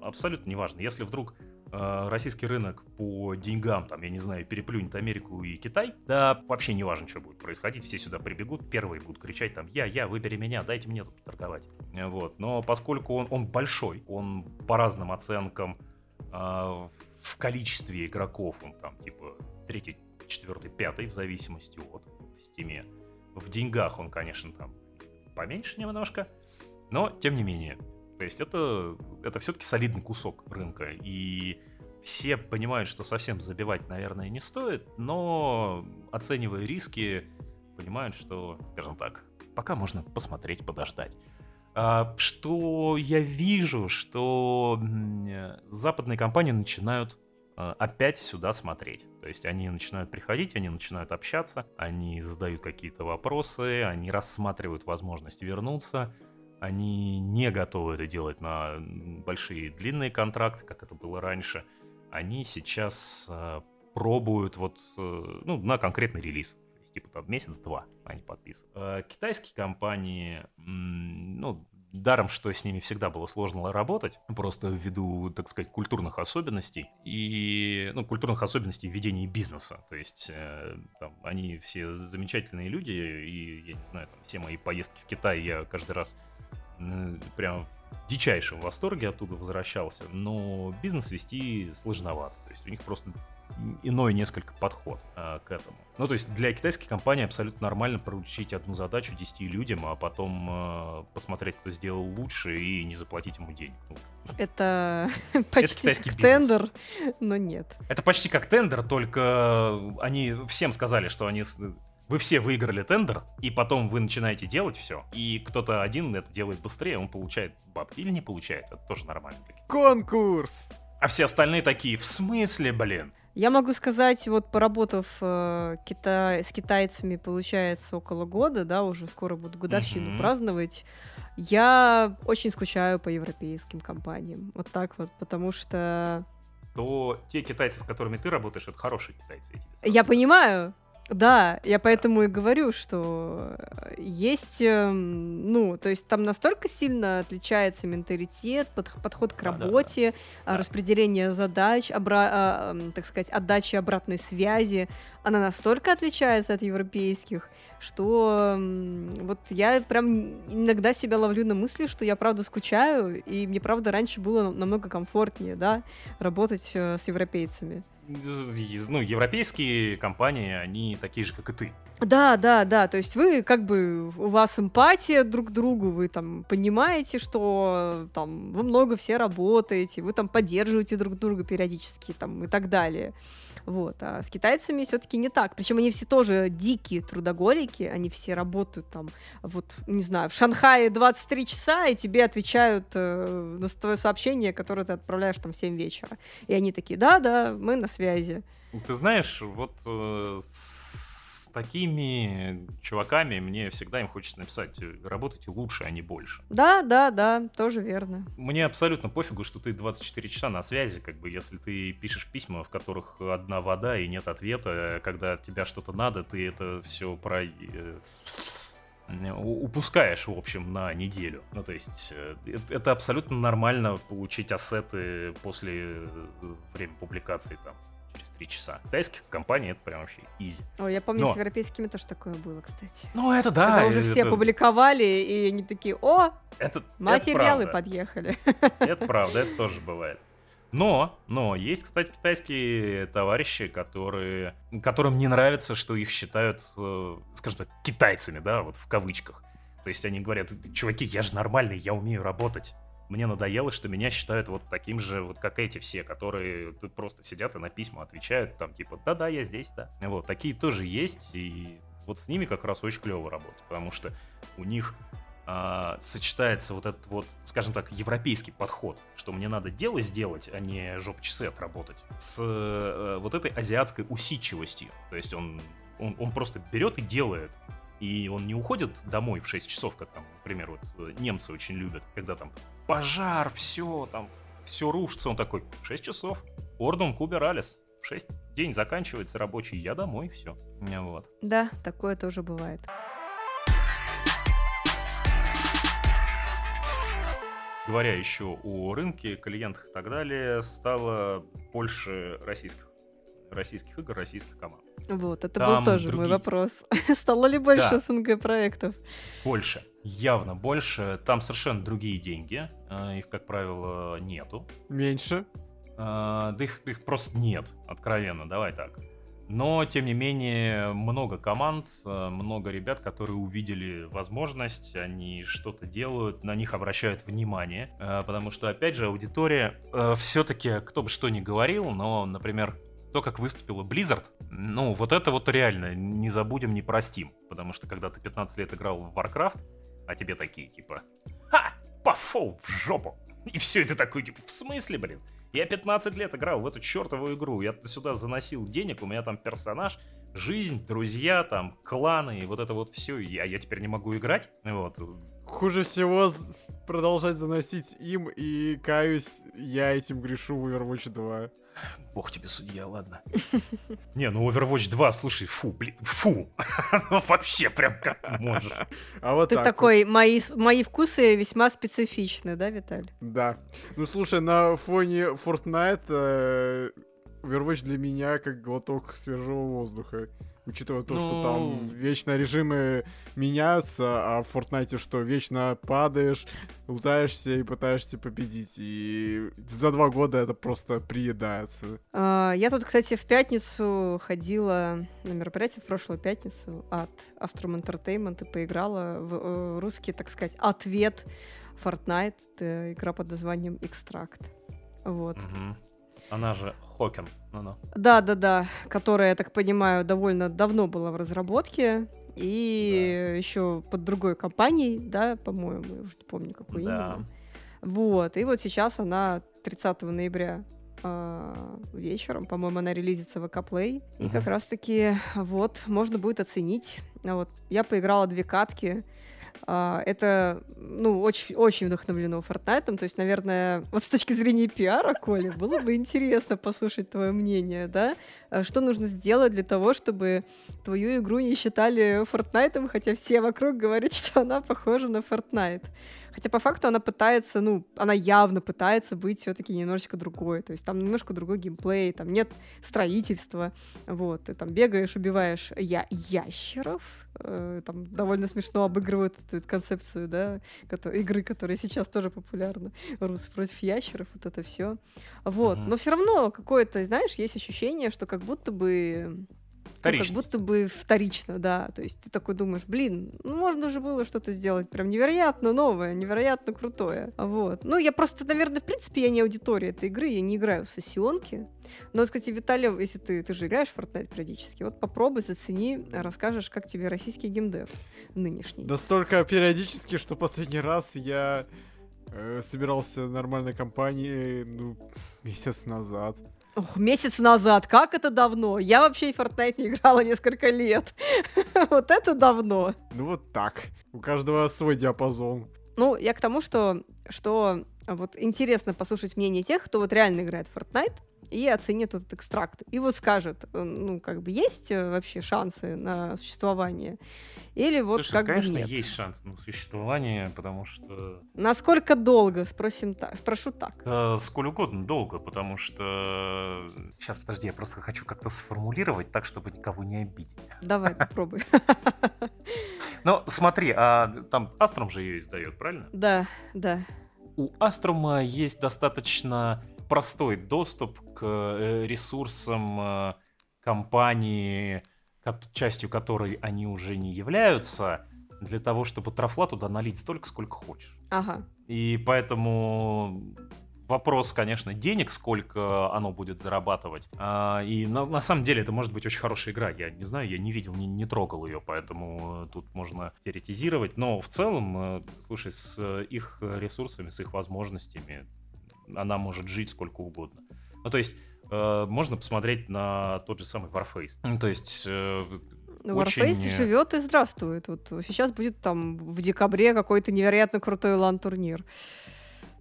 Абсолютно неважно. Если вдруг э, российский рынок по деньгам, там, я не знаю, переплюнет Америку и Китай, да вообще не важно, что будет происходить, все сюда прибегут, первые будут кричать там, я, я, выбери меня, дайте мне тут торговать. Вот. Но поскольку он, он большой, он по разным оценкам э, в количестве игроков, он там типа третий, четвертый, пятый, в зависимости от в стиме. В деньгах он, конечно, там поменьше немножко, но тем не менее. То есть это, это все-таки солидный кусок рынка. И все понимают, что совсем забивать, наверное, не стоит, но оценивая риски, понимают, что, скажем так, пока можно посмотреть, подождать. А, что я вижу, что западные компании начинают а, опять сюда смотреть. То есть они начинают приходить, они начинают общаться, они задают какие-то вопросы, они рассматривают возможность вернуться они не готовы это делать на большие длинные контракты, как это было раньше. Они сейчас э, пробуют вот, э, ну, на конкретный релиз. типа там месяц-два они подписывают. Э, китайские компании, ну, даром, что с ними всегда было сложно работать, просто ввиду, так сказать, культурных особенностей и, ну, культурных особенностей ведения бизнеса. То есть э, там, они все замечательные люди, и, я не знаю, там, все мои поездки в Китай я каждый раз прям в дичайшем восторге оттуда возвращался, но бизнес вести сложновато. То есть у них просто иной несколько подход э, к этому. Ну, то есть для китайских компаний абсолютно нормально поручить одну задачу 10 людям, а потом э, посмотреть, кто сделал лучше и не заплатить ему денег. Ну, это почти это как тендер, но нет. Это почти как тендер, только они всем сказали, что они вы все выиграли тендер, и потом вы начинаете делать все, и кто-то один это делает быстрее, он получает бабки или не получает, это тоже нормально. Конкурс! А все остальные такие, в смысле, блин? Я могу сказать, вот поработав э, кита... с китайцами, получается, около года, да, уже скоро буду годовщину mm-hmm. праздновать, я очень скучаю по европейским компаниям. Вот так вот, потому что... То те китайцы, с которыми ты работаешь, это хорошие китайцы. Я понимаю, да, я поэтому и говорю, что э, есть, эм, ну, то есть там настолько сильно отличается менталитет, под, подход к работе, да, да, да. распределение задач, обра- а, так сказать, отдачи обратной связи, она настолько отличается от европейских, что вот я прям иногда себя ловлю на мысли, что я правда скучаю, и мне правда раньше было намного комфортнее, да, работать э, с европейцами ну, европейские компании, они такие же, как и ты. Да, да, да. То есть вы как бы у вас эмпатия друг к другу, вы там понимаете, что там вы много все работаете, вы там поддерживаете друг друга периодически там и так далее. Вот. А с китайцами все-таки не так. Причем они все тоже дикие трудоголики, они все работают там, вот, не знаю, в Шанхае 23 часа, и тебе отвечают э, на твое сообщение, которое ты отправляешь там в 7 вечера. И они такие, да-да, мы на связи. Ты знаешь, вот э, с такими чуваками мне всегда им хочется написать, э, работайте лучше, а не больше. Да, да, да, тоже верно. Мне абсолютно пофигу, что ты 24 часа на связи, как бы, если ты пишешь письма, в которых одна вода и нет ответа, когда тебя что-то надо, ты это все про... э, упускаешь, в общем, на неделю. Ну, то есть, э, это- абсолютно нормально получить ассеты после времени публикации там через три часа. В китайских компаний это прям вообще изи. Ой, я помню, Но- с европейскими тоже такое было, кстати. Ну, это да. Когда уже все это- публиковали, и они такие, о, это, это материалы правда. подъехали. Это правда, это тоже бывает. Но, но есть, кстати, китайские товарищи, которые, которым не нравится, что их считают, э, скажем так, китайцами, да, вот в кавычках. То есть они говорят, чуваки, я же нормальный, я умею работать. Мне надоело, что меня считают вот таким же, вот как эти все, которые просто сидят и на письма отвечают, там типа, да-да, я здесь, да. Вот, такие тоже есть, и вот с ними как раз очень клево работать, потому что у них а, сочетается вот этот вот, скажем так, европейский подход, что мне надо дело сделать, а не жоп часы отработать, с э, вот этой азиатской усидчивостью. То есть он, он, он просто берет и делает. И он не уходит домой в 6 часов, как там, например, вот э, немцы очень любят, когда там пожар, все, там, все рушится. Он такой, 6 часов, ордом кубералис. В 6 день заканчивается рабочий, я домой, все. Вот. Да, такое тоже бывает. Говоря еще о рынке, клиентах и так далее, стало больше российских, российских игр, российских команд. Вот, это Там был тоже мой другие. вопрос. Стало ли больше Да. СНГ проектов? Больше, явно больше. Там совершенно другие деньги, э, их, как правило, нету. Меньше. А, Да их, их просто нет, откровенно, давай так. Но, тем не менее, много команд, э, много ребят, которые увидели возможность, они что-то делают, на них обращают внимание, э, потому что, опять же, аудитория все-таки, кто бы что ни говорил, но, например, то, как выступила Blizzard, ну, вот это вот реально не забудем, не простим, потому что, когда ты 15 лет играл в Warcraft, а тебе такие, типа, ха, пошел в жопу, и все, это такой, типа, в смысле, блин? Я 15 лет играл в эту чертову игру. Я сюда заносил денег, у меня там персонаж, жизнь, друзья, там, кланы, и вот это вот все. Я, я теперь не могу играть. Вот. Хуже всего продолжать заносить им, и каюсь, я этим грешу в Overwatch 2. Бог тебе судья, ладно. Не, ну Overwatch 2, слушай, фу, блин, фу. Ну, Вообще прям как ты можешь. А вот Ты так вот. такой, мои, мои вкусы весьма специфичны, да, Виталий? Да. Ну слушай, на фоне Fortnite э, Overwatch для меня как глоток свежего воздуха. Учитывая то, что там Ну. вечно режимы меняются, а в Fortnite что, вечно падаешь, лутаешься и пытаешься победить. И за два года это просто приедается. А, Я тут, кстати, в пятницу ходила на мероприятие, в прошлую пятницу от Astrum Entertainment и поиграла в э, русский, так сказать, ответ Fortnite. Игра под названием Extract. Вот. Мгм. Она же Хокен. Ну-ну. Да, да, да, которая, я так понимаю, довольно давно была в разработке. И еще под другой компанией, да, по-моему, я уже не помню, какой Да. именно. Вот, и вот сейчас она 30 ноября а, вечером, по-моему, она релизится в ВК Play. И Мгм. как раз-таки вот можно будет оценить. Вот я поиграла две катки. А, это, ну, очень, очень вдохновлено Fortnite. То есть, наверное, вот с точки зрения пиара, Коля, было бы интересно послушать твое мнение, да? А Что нужно сделать для того, чтобы твою игру не считали Fortnite, хотя все вокруг говорят, что она похожа на Fortnite. Хотя по факту она пытается, ну, она явно пытается быть все-таки немножечко другой. То есть там немножко другой геймплей, там нет строительства. Вот, ты там бегаешь, убиваешь я ящеров. э, там довольно смешно обыгрывают эту концепцию, да, кото- игры, которая сейчас тоже популярна. Русы против ящеров, вот это все. Вот. Мгм. Но все равно какое-то, знаешь, есть ощущение, что как будто бы ну, как будто бы вторично, да. То есть ты такой думаешь, блин, ну можно же было что-то сделать прям невероятно новое, невероятно крутое. Вот. Ну, я просто, наверное, в принципе, я не аудитория этой игры, я не играю в сессионки. Но, вот, кстати, Виталий, если ты, ты же играешь в Fortnite периодически, вот попробуй, зацени, расскажешь, как тебе российский геймдев нынешний. Да столько периодически, что последний раз я э, собирался нормальной компанией, ну, месяц назад. Ох, месяц назад, как это давно? Я вообще в Fortnite не играла несколько лет. вот это давно. Ну вот так. У каждого свой диапазон. Ну, я к тому, что, что вот интересно послушать мнение тех, кто вот реально играет в Fortnite, и оценит этот экстракт. И вот скажет, э, ну, как бы есть э, вообще шансы на существование? Или вот Слушай, как конечно, бы нет? есть шанс на существование, потому что... Насколько долго? Спросим так, спрошу так. Э, сколь угодно долго, потому что... Сейчас, подожди, я просто хочу как-то сформулировать так, чтобы никого не обидеть. Давай, попробуй. Ну, смотри, а там Астром же ее издает, правильно? Да, да. У Астрома есть достаточно простой доступ к э, ресурсам э, компании, частью которой они уже не являются, для того, чтобы трафла туда налить столько, сколько хочешь. Ага. И поэтому вопрос, конечно, денег, сколько оно будет зарабатывать. А, и на, на самом деле это может быть очень хорошая игра. Я не знаю, я не видел, не, не трогал ее, поэтому тут можно теоретизировать. Но в целом, э, слушай, с их ресурсами, с их возможностями, она может жить сколько угодно. Ну, то есть, э, можно посмотреть на тот же самый Warface. Ну, то есть... Э, ну, очень... Warface живет и здравствует. Вот сейчас будет там в декабре какой-то невероятно крутой лан-турнир.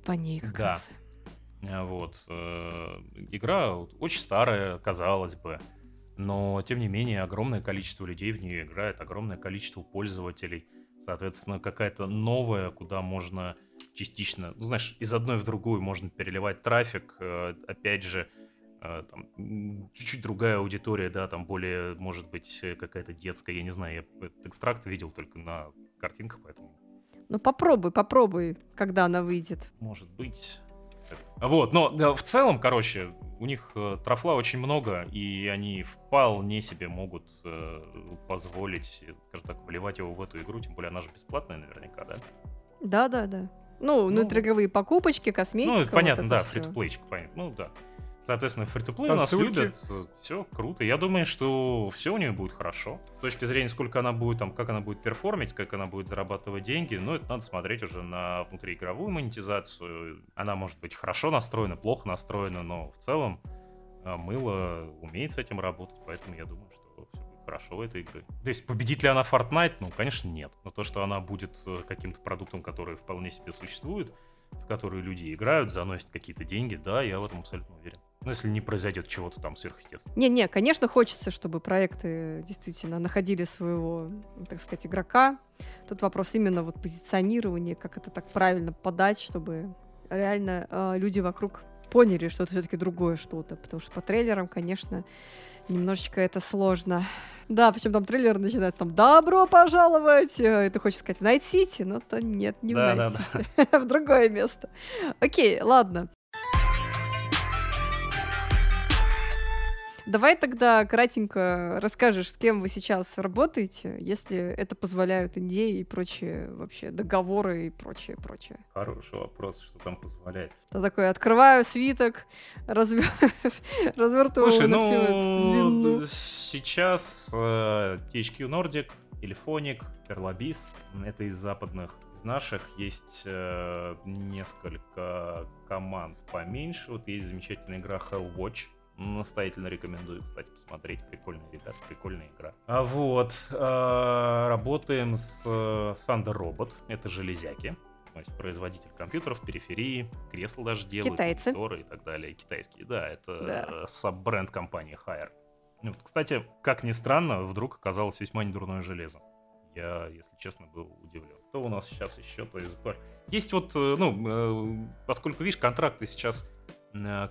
По ней как да. раз. Э, вот. Э, игра очень старая, казалось бы. Но, тем не менее, огромное количество людей в нее играет, огромное количество пользователей. Соответственно, какая-то новая, куда можно частично, ну, знаешь, из одной в другую можно переливать трафик. Э, опять же, э, там, чуть-чуть другая аудитория, да, там более, может быть, какая-то детская, я не знаю, я этот экстракт видел только на картинках, поэтому... Ну попробуй, попробуй, когда она выйдет. Может быть. Вот, но да, в целом, короче, у них э, трафла очень много, и они вполне себе могут э, позволить, скажем так, вливать его в эту игру, тем более она же бесплатная наверняка, да? Да, да, да. Ну, ну внутриигровые покупочки, косметика. Ну, понятно, вот да, фри-то-плейчик, понятно. Ну, да. Соответственно, фри у нас любят. Все круто. Я думаю, что все у нее будет хорошо. С точки зрения, сколько она будет, там, как она будет перформить, как она будет зарабатывать деньги, ну, это надо смотреть уже на внутриигровую монетизацию. Она может быть хорошо настроена, плохо настроена, но в целом э, мыло умеет с этим работать, поэтому я думаю, что хорошо этой игры. То есть победит ли она Fortnite? Ну, конечно, нет. Но то, что она будет э, каким-то продуктом, который вполне себе существует, в который люди играют, заносят какие-то деньги, да, я в этом абсолютно уверен. Ну, если не произойдет чего-то там сверхъестественного. Не-не, конечно, хочется, чтобы проекты действительно находили своего, так сказать, игрока. Тут вопрос именно вот позиционирования, как это так правильно подать, чтобы реально э, люди вокруг поняли, что это все-таки другое что-то. Потому что по трейлерам, конечно, немножечко это сложно. Да, причем там трейлер начинается там «Добро пожаловать!» И ты хочешь сказать в Night City, но то нет, не да, в Night City, да, да. в другое место. Окей, ладно. Давай тогда кратенько расскажешь, с кем вы сейчас работаете, если это позволяют идеи и прочие вообще договоры и прочее, прочее. Хороший вопрос, что там позволяет. Я такой, открываю свиток, развер... развертываю Слушай, ну, сейчас э, THQ Nordic, Telephonic, Perlabis, это из западных наших есть э, несколько команд поменьше. Вот есть замечательная игра Hell Watch, Настоятельно рекомендую, кстати, посмотреть. Прикольные ребята, прикольная игра. А вот, э, работаем с э, Thunder Robot. Это железяки. То есть производитель компьютеров, периферии, кресла даже делают, Китайцы. и так далее. Китайские, да, это да. саб-бренд компании Hire. Вот, кстати, как ни странно, вдруг оказалось весьма недурное железо. Я, если честно, был удивлен. Кто у нас сейчас еще? То есть, есть вот, э, ну, поскольку, видишь, контракты сейчас Э,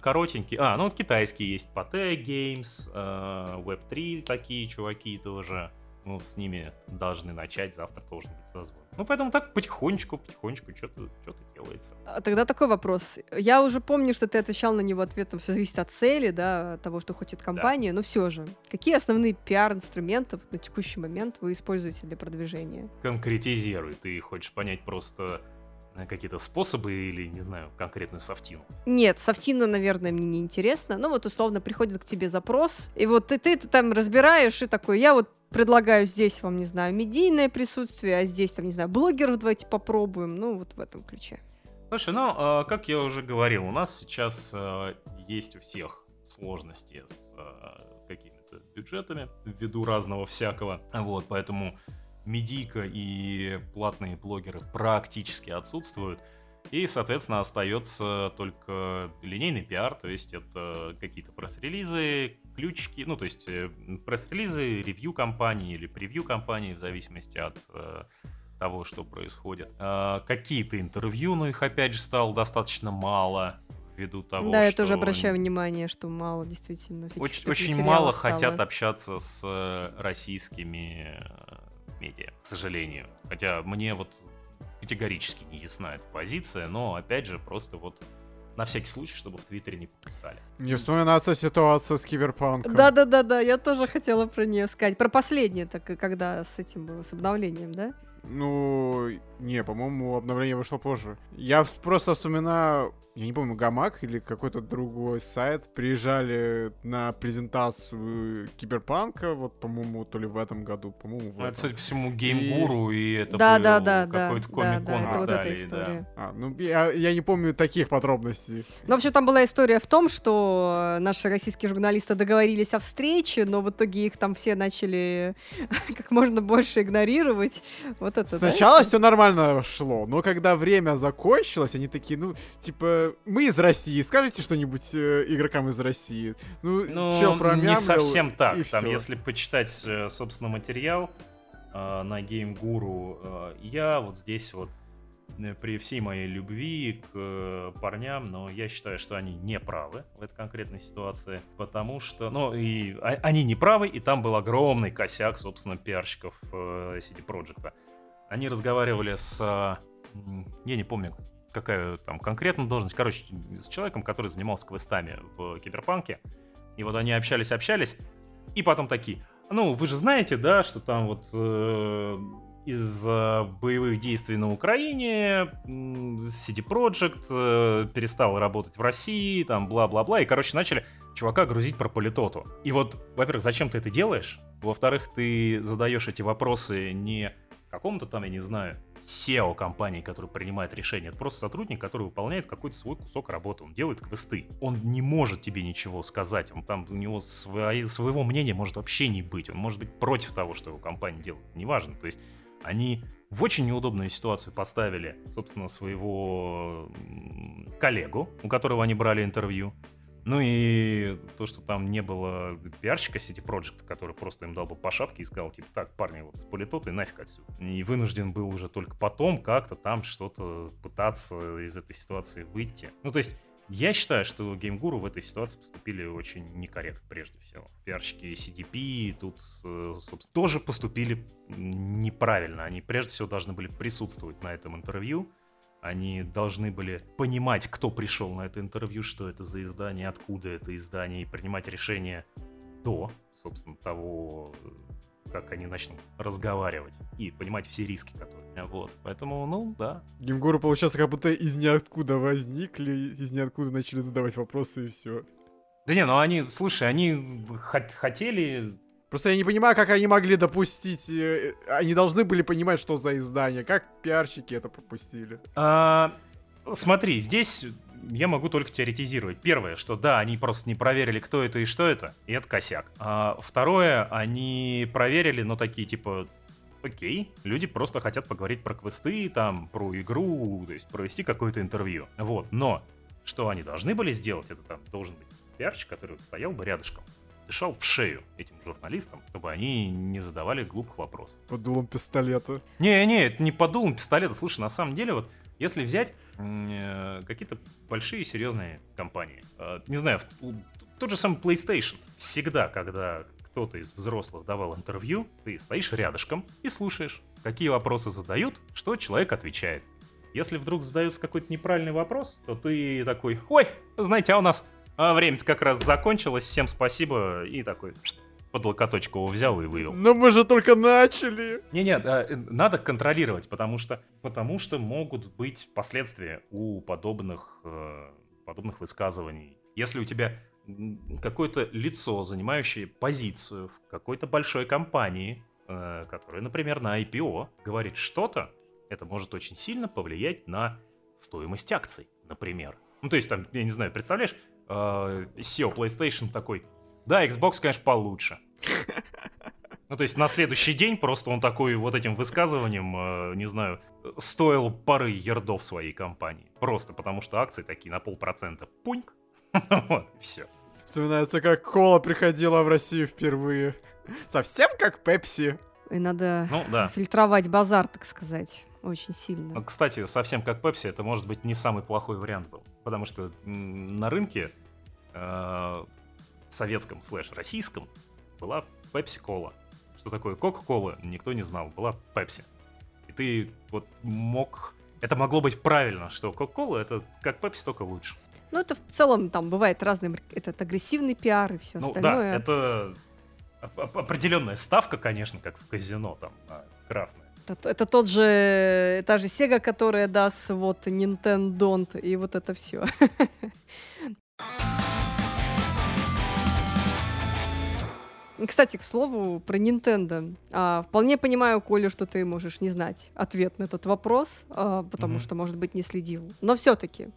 коротенький. А, ну китайский есть Pate Games, э, Web3 такие чуваки тоже. ну, с ними должны начать, завтра должен быть созвон. Ну, поэтому так потихонечку, потихонечку что-то что делается. А тогда такой вопрос. Я уже помню, что ты отвечал на него ответом, все зависит от цели, да, от того, что хочет компания, да. но все же. Какие основные пиар-инструменты на текущий момент вы используете для продвижения? Конкретизируй. Ты хочешь понять просто э, какие-то способы или, не знаю, конкретную софтину? Нет, софтину, наверное, мне не интересно. Ну вот, условно, приходит к тебе запрос, и вот ты, ты, ты там разбираешь, и такой, я вот предлагаю здесь вам, не знаю, медийное присутствие, а здесь, там, не знаю, блогеров давайте попробуем. Ну, вот в этом ключе. Слушай, ну, а, как я уже говорил, у нас сейчас а, есть у всех сложности с а, какими-то бюджетами ввиду разного всякого. Вот, поэтому медийка и платные блогеры практически отсутствуют. И, соответственно, остается только линейный пиар, то есть это какие-то пресс-релизы, ключики, ну, то есть э, пресс-релизы, ревью компании или превью компании, в зависимости от э, того, что происходит. Э, какие-то интервью, но их, опять же, стало достаточно мало ввиду того, да, что... я тоже обращаю внимание, что мало действительно. Очень, очень мало стало. хотят общаться с э, российскими медиа, к сожалению. Хотя мне вот категорически не ясна эта позиция, но, опять же, просто вот на всякий случай, чтобы в Твиттере не подписали. Не вспоминаться ситуация с Киберпанком. Да-да-да-да, я тоже хотела про нее сказать. Про последнее, так когда с этим было, с обновлением, да? Ну, не, по-моему, обновление вышло позже. Я просто вспоминаю, я не помню, Гамак или какой-то другой сайт приезжали на презентацию Киберпанка, вот, по-моему, то ли в этом году, по-моему, в ну, этом. Это, судя по всему, Геймгуру, и, и это да, был да, да, какой-то да, комик-кон да, да, это вот эта история. Да. А, ну, я, я не помню таких подробностей. Ну, вообще, там была история в том, что наши российские журналисты договорились о встрече, но в итоге их там все начали как можно больше игнорировать. Вот это, Сначала да? все нормально шло, но когда время закончилось, они такие, ну, типа, мы из России, скажите что-нибудь э, игрокам из России. Ну, ну чё, промямлил, не совсем так. И Там, всё. если почитать, э, собственно, материал э, на GameGuru, э, я вот здесь вот э, при всей моей любви к э, парням, но я считаю, что они не правы в этой конкретной ситуации, потому что, ну, и а- они не правы, и там был огромный косяк, собственно, пиарщиков э, CD Projekt. Они разговаривали с, э, м, я не помню, какая там конкретно должность, короче, с человеком, который занимался квестами в Киберпанке, и вот они общались-общались, и потом такие, ну, вы же знаете, да, что там вот э, из-за боевых действий на Украине м, CD Projekt э, перестал работать в России, там бла-бла-бла, и, короче, начали чувака грузить про политоту. И вот, во-первых, зачем ты это делаешь? Во-вторых, ты задаешь эти вопросы не какому-то там, я не знаю, SEO компании, который принимает решение. Это просто сотрудник, который выполняет какой-то свой кусок работы. Он делает квесты. Он не может тебе ничего сказать. Он там, у него свои, своего мнения может вообще не быть. Он может быть против того, что его компания делает. Неважно. То есть они в очень неудобную ситуацию поставили, собственно, своего коллегу, у которого они брали интервью. Ну и то, что там не было пиарщика City Project, который просто им дал бы по шапке и сказал, типа, так, парни, вот с политотой нафиг отсюда. И вынужден был уже только потом как-то там что-то пытаться из этой ситуации выйти. Ну, то есть, я считаю, что геймгуру в этой ситуации поступили очень некорректно, прежде всего. Пиарщики CDP тут, э, собственно, тоже поступили неправильно. Они прежде всего должны были присутствовать на этом интервью, они должны были понимать, кто пришел на это интервью, что это за издание, откуда это издание, и принимать решение до, собственно, того, как они начнут разговаривать и понимать все риски, которые. Вот. Поэтому, ну, да. Гимгуру, получается, как будто из ниоткуда возникли, из ниоткуда начали задавать вопросы и все. Да не, ну они, слушай, они хот- хотели Просто я не понимаю, как они могли допустить... э, Они должны были понимать, что за издание. Как пиарщики это пропустили? А, смотри, здесь я могу только теоретизировать. Первое, что да, они просто не проверили, кто это и что это, и это косяк. А второе, они проверили, но такие типа, окей, люди просто хотят поговорить про квесты, там, про игру, то есть провести какое-то интервью. Вот, но что они должны были сделать, это там должен быть пиарщик, который вот стоял бы рядышком, дышал в шею этим журналистам, чтобы они не задавали глупых вопросов. Под дулом пистолета. Не-не, это не под дулом пистолета. Слушай, на самом деле, вот если взять э, какие-то большие серьезные компании, э, не знаю, в- тот же самый PlayStation, всегда, когда кто-то из взрослых давал интервью, ты стоишь рядышком и слушаешь, какие вопросы задают, что человек отвечает. Если вдруг задается какой-то неправильный вопрос, то ты такой, ой, знаете, а у нас а, время-то как раз закончилось, всем спасибо, и такой под локоточку его взял и вывел. Но мы же только начали. Не-не, э, надо контролировать, потому что, потому что могут быть последствия у подобных, э, подобных высказываний. Если у тебя какое-то лицо, занимающее позицию в какой-то большой компании, э, которая, например, на IPO, говорит что-то, это может очень сильно повлиять на стоимость акций, например. Ну, то есть, там, я не знаю, представляешь, SEO PlayStation такой, да, Xbox, конечно, получше. Ну, то есть на следующий день просто он такой вот этим высказыванием, э, не знаю, стоил пары ярдов своей компании. Просто потому что акции такие на полпроцента. Пуньк. Вот, все. Вспоминается, как кола приходила в Россию впервые. Совсем как Пепси. И надо ну, да. фильтровать базар, так сказать, очень сильно. Ну, кстати, совсем как Пепси, это может быть не самый плохой вариант был. Потому что на рынке э, советском слэш российском была Пепси-кола. Что такое Кока-кола, никто не знал, была Пепси. И ты вот мог... Это могло быть правильно, что Кока-кола это как Пепси, только лучше. Ну, это в целом там бывает разный этот агрессивный пиар и все ну, остальное. Да, это определенная ставка, конечно, как в казино, там, красная. Это, это тот же, та же Sega, которая даст вот Nintendo, и вот это все. Кстати, к слову, про Nintendo. А, вполне понимаю, Коля, что ты можешь не знать ответ на этот вопрос, а, потому mm-hmm. что, может быть, не следил. Но все-таки,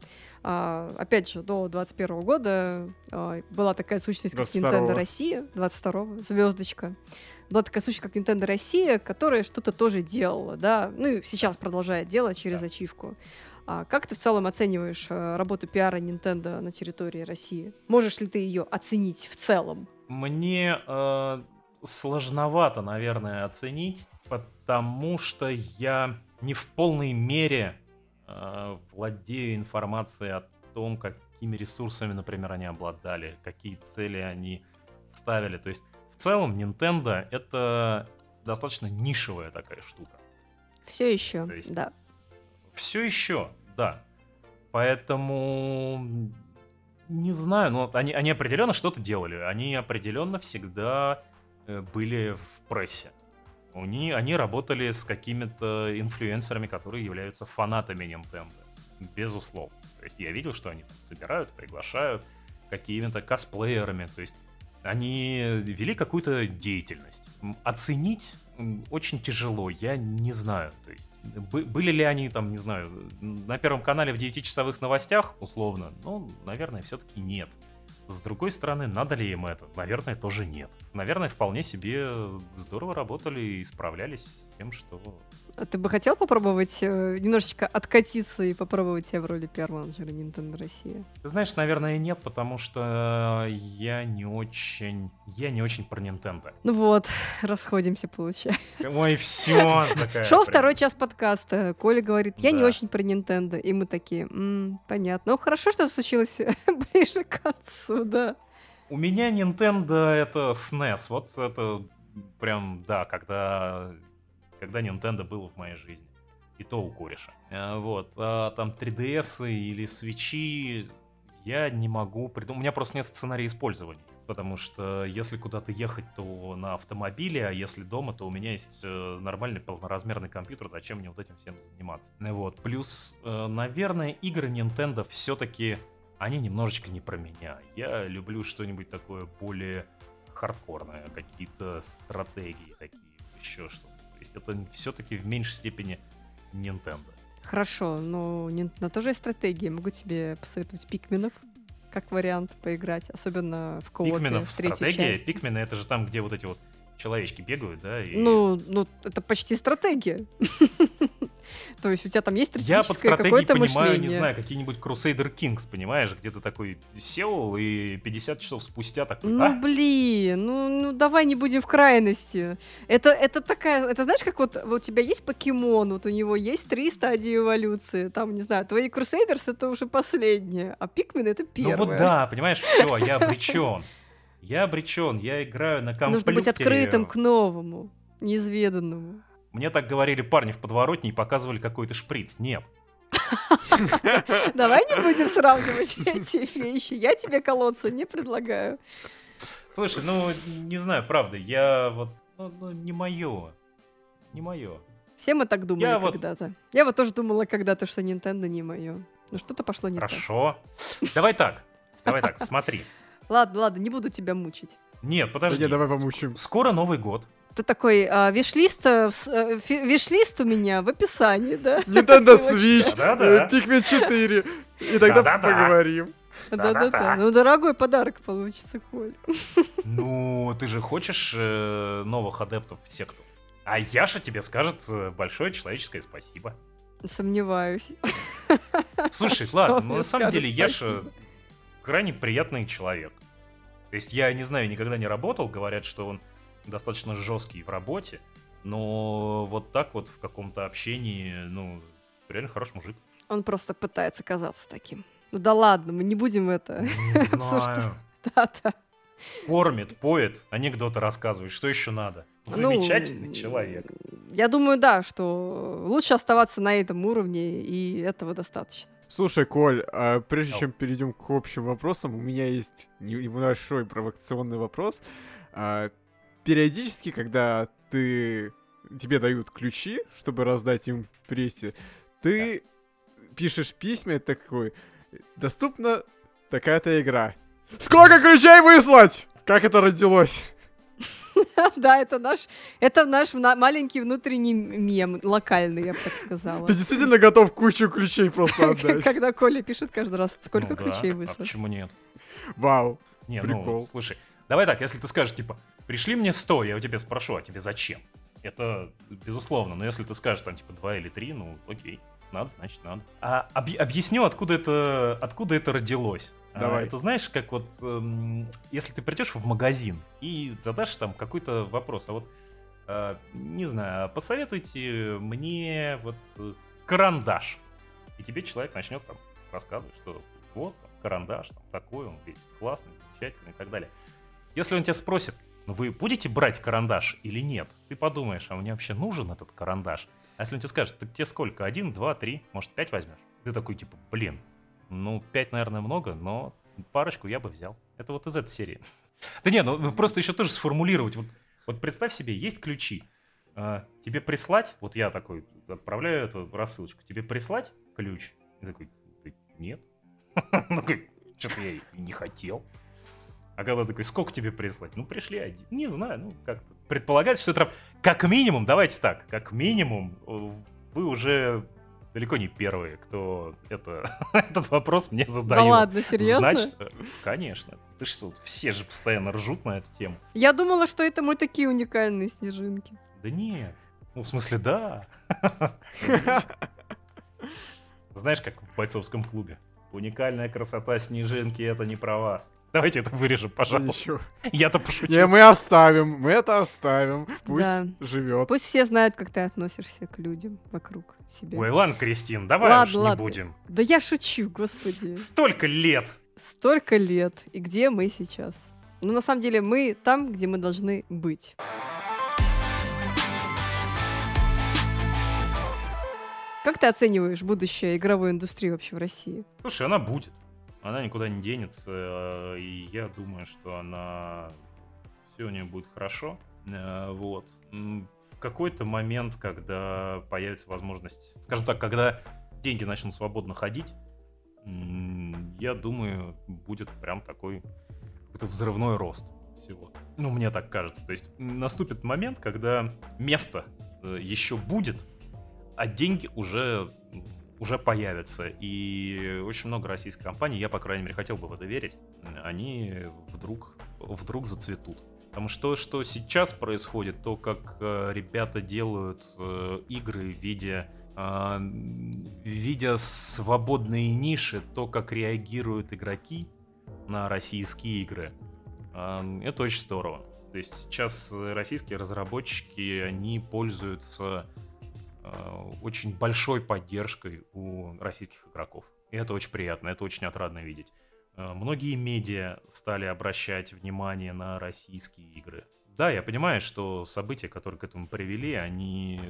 а, опять же, до 21 года а, была такая сущность, как Nintendo Россия, 22-го, звездочка. Была такая сущность, как Nintendo Россия, которая что-то тоже делала, да, ну и сейчас продолжает делать через да. ачивку. А как ты в целом оцениваешь э, работу пиара Nintendo на территории России? Можешь ли ты ее оценить в целом? Мне э, сложновато, наверное, оценить, потому что я не в полной мере э, владею информацией о том, какими ресурсами, например, они обладали, какие цели они ставили. То есть в целом Nintendo это достаточно нишевая такая штука. Все еще, есть, да. Все еще, да. Поэтому не знаю, но они, они определенно что-то делали. Они определенно всегда э, были в прессе. Они, они работали с какими-то инфлюенсерами, которые являются фанатами Nintendo. Безусловно. То есть я видел, что они собирают, приглашают какими-то косплеерами. То есть они вели какую-то деятельность. Оценить очень тяжело, я не знаю. То есть были ли они там, не знаю, на Первом канале в 9-часовых новостях, условно? Ну, наверное, все-таки нет. С другой стороны, надо ли им это? Наверное, тоже нет. Наверное, вполне себе здорово работали и справлялись с тем, что а ты бы хотел попробовать э, немножечко откатиться и попробовать себя в роли пиар-менеджера Nintendo России? Ты знаешь, наверное, нет, потому что я не очень... Я не очень про Nintendo. Ну вот, расходимся, получается. Ой, все. Шел второй час подкаста. Коля говорит, я не очень про Nintendo. И мы такие, понятно. Ну, хорошо, что случилось ближе к концу, да. У меня Nintendo это SNES. Вот это прям, да, когда когда Nintendo было в моей жизни. И то у кореша. Э, вот. А там 3DS или свечи я не могу придумать. У меня просто нет сценария использования. Потому что если куда-то ехать, то на автомобиле, а если дома, то у меня есть э, нормальный полноразмерный компьютер, зачем мне вот этим всем заниматься. Вот. Плюс, э, наверное, игры Nintendo все-таки, они немножечко не про меня. Я люблю что-нибудь такое более хардкорное, какие-то стратегии такие, еще что-то есть это все-таки в меньшей степени Nintendo. Хорошо, но Nintendo тоже есть стратегия. Могу тебе посоветовать пикменов как вариант поиграть, особенно в коопе, Пикменов в стратегия? часть. Пикмены это же там, где вот эти вот человечки бегают, да? И... Ну, ну, это почти стратегия. То есть у тебя там есть стратегическое какое-то мышление. Я под понимаю, не знаю, какие-нибудь Crusader Kings, понимаешь, где ты такой сел и 50 часов спустя такой... Ну, а? блин, ну, ну давай не будем в крайности. Это, это такая... Это знаешь, как вот, вот у тебя есть покемон, вот у него есть три стадии эволюции. Там, не знаю, твои Crusaders это уже последние, а Пикмен это первое. Ну вот да, понимаешь, все, я обречен. Я обречен, я играю на компьютере. Нужно быть открытым к новому, неизведанному. Мне так говорили парни в подворотне и показывали какой-то шприц. Нет. Давай не будем сравнивать эти вещи. Я тебе колодца не предлагаю. Слушай, ну, не знаю, правда, я вот... Ну, ну не мое. Не мое. Все мы так думали Я вот- когда-то. Я вот тоже думала когда-то, что Nintendo не мое. Но что-то пошло не так. Хорошо. Давай так. Давай так, смотри. Ладно, ладно, не буду тебя мучить. Нет, Да подожди. не, давай помучим. Скоро Новый год. Ты такой, а, виш-лист, фи- виш-лист у меня в описании, да? Nintendo. Switch, э, Pikmin 4. И тогда поговорим. Да-да-да. Ну, дорогой подарок получится, Коль. Ну, ты же хочешь новых адептов в секту. А Яша тебе скажет большое человеческое спасибо. Сомневаюсь. Слушай, ладно, ну, на самом деле Яша крайне приятный человек. То есть я не знаю, никогда не работал, говорят, что он достаточно жесткий в работе, но вот так вот в каком-то общении, ну, реально хороший мужик. Он просто пытается казаться таким. Ну да ладно, мы не будем это. Не Обсуждать. знаю. Да-да. Кормит, поет, анекдоты рассказывает, что еще надо. Ну, Замечательный человек. Я думаю, да, что лучше оставаться на этом уровне, и этого достаточно. Слушай, Коль, а прежде чем перейдем к общим вопросам, у меня есть не- небольшой провокационный вопрос. А, периодически, когда ты тебе дают ключи, чтобы раздать им прессе, ты пишешь письма и такой, доступна такая-то игра. Сколько ключей выслать? Как это родилось? Да, это наш, это наш на- маленький внутренний мем, локальный, я бы так сказала. Ты действительно готов кучу ключей просто отдать? Когда Коля пишет каждый раз, сколько Ну да, ключей А выслать. почему нет? Вау. Не, Прикол. ну, слушай, давай так, если ты скажешь, типа, пришли мне 100, я у тебя спрошу, а тебе зачем? Это безусловно, но если ты скажешь, там, типа, 2 или 3, ну, окей, надо, значит, надо. А объ- объясню, откуда это, откуда это родилось. А, Давай. это знаешь, как вот, эм, если ты придешь в магазин и задашь там какой-то вопрос, а вот, э, не знаю, посоветуйте мне вот э, карандаш. И тебе человек начнет там рассказывать, что вот там, карандаш, там, такой он весь классный, замечательный и так далее. Если он тебя спросит, ну вы будете брать карандаш или нет, ты подумаешь, а мне вообще нужен этот карандаш? А если он тебе скажет, так тебе сколько? Один, два, три, может, пять возьмешь? Ты такой, типа, блин, ну, пять, наверное, много, но парочку я бы взял. Это вот из этой серии. Да не, ну просто еще тоже сформулировать. Вот, вот представь себе, есть ключи. А, тебе прислать, вот я такой отправляю эту рассылочку, тебе прислать ключ? И такой, «Да нет. Такой, что-то я не хотел. А когда такой, сколько тебе прислать? Ну, пришли один. Не знаю, ну, как-то. Предполагается, что это как минимум, давайте так, как минимум, э, вы уже далеко не первые, кто это, этот вопрос мне задает. Да ладно, серьезно? Значит, конечно. Ты что, все же постоянно ржут на эту тему. Я думала, что это мы такие уникальные снежинки. Да нет. Ну, в смысле, да. Знаешь, как в бойцовском клубе. Уникальная красота снежинки — это не про вас. Давайте это вырежем, пожалуйста. Еще. Я-то Не, пошутил. мы оставим, мы это оставим. Пусть Да. живет. Пусть все знают, как ты относишься к людям вокруг себя. Ой, ладно, Кристин, давай Ладно, уж не ладно. будем. Да я шучу, господи. Столько лет! Столько лет. И где мы сейчас? Ну, на самом деле, мы там, где мы должны быть. Как ты оцениваешь будущее игровой индустрии вообще в России? Слушай, она будет. Она никуда не денется. э, И я думаю, что она... Все у нее будет хорошо. Э, Вот. В какой-то момент, когда появится возможность... Скажем так, когда деньги начнут свободно ходить, я думаю, будет прям такой какой-то взрывной рост всего. Ну, мне так кажется. То есть наступит момент, когда место э, еще будет, а деньги уже, уже появятся. И очень много российских компаний, я, по крайней мере, хотел бы в это верить, они вдруг, вдруг зацветут. Потому что что сейчас происходит, то, как э, ребята делают э, игры в виде, э, видя свободные ниши, то, как реагируют игроки на российские игры, э, это очень здорово. То есть сейчас российские разработчики, они пользуются очень большой поддержкой у российских игроков. И это очень приятно, это очень отрадно видеть. Э, многие медиа стали обращать внимание на российские игры. Да, я понимаю, что события, которые к этому привели, они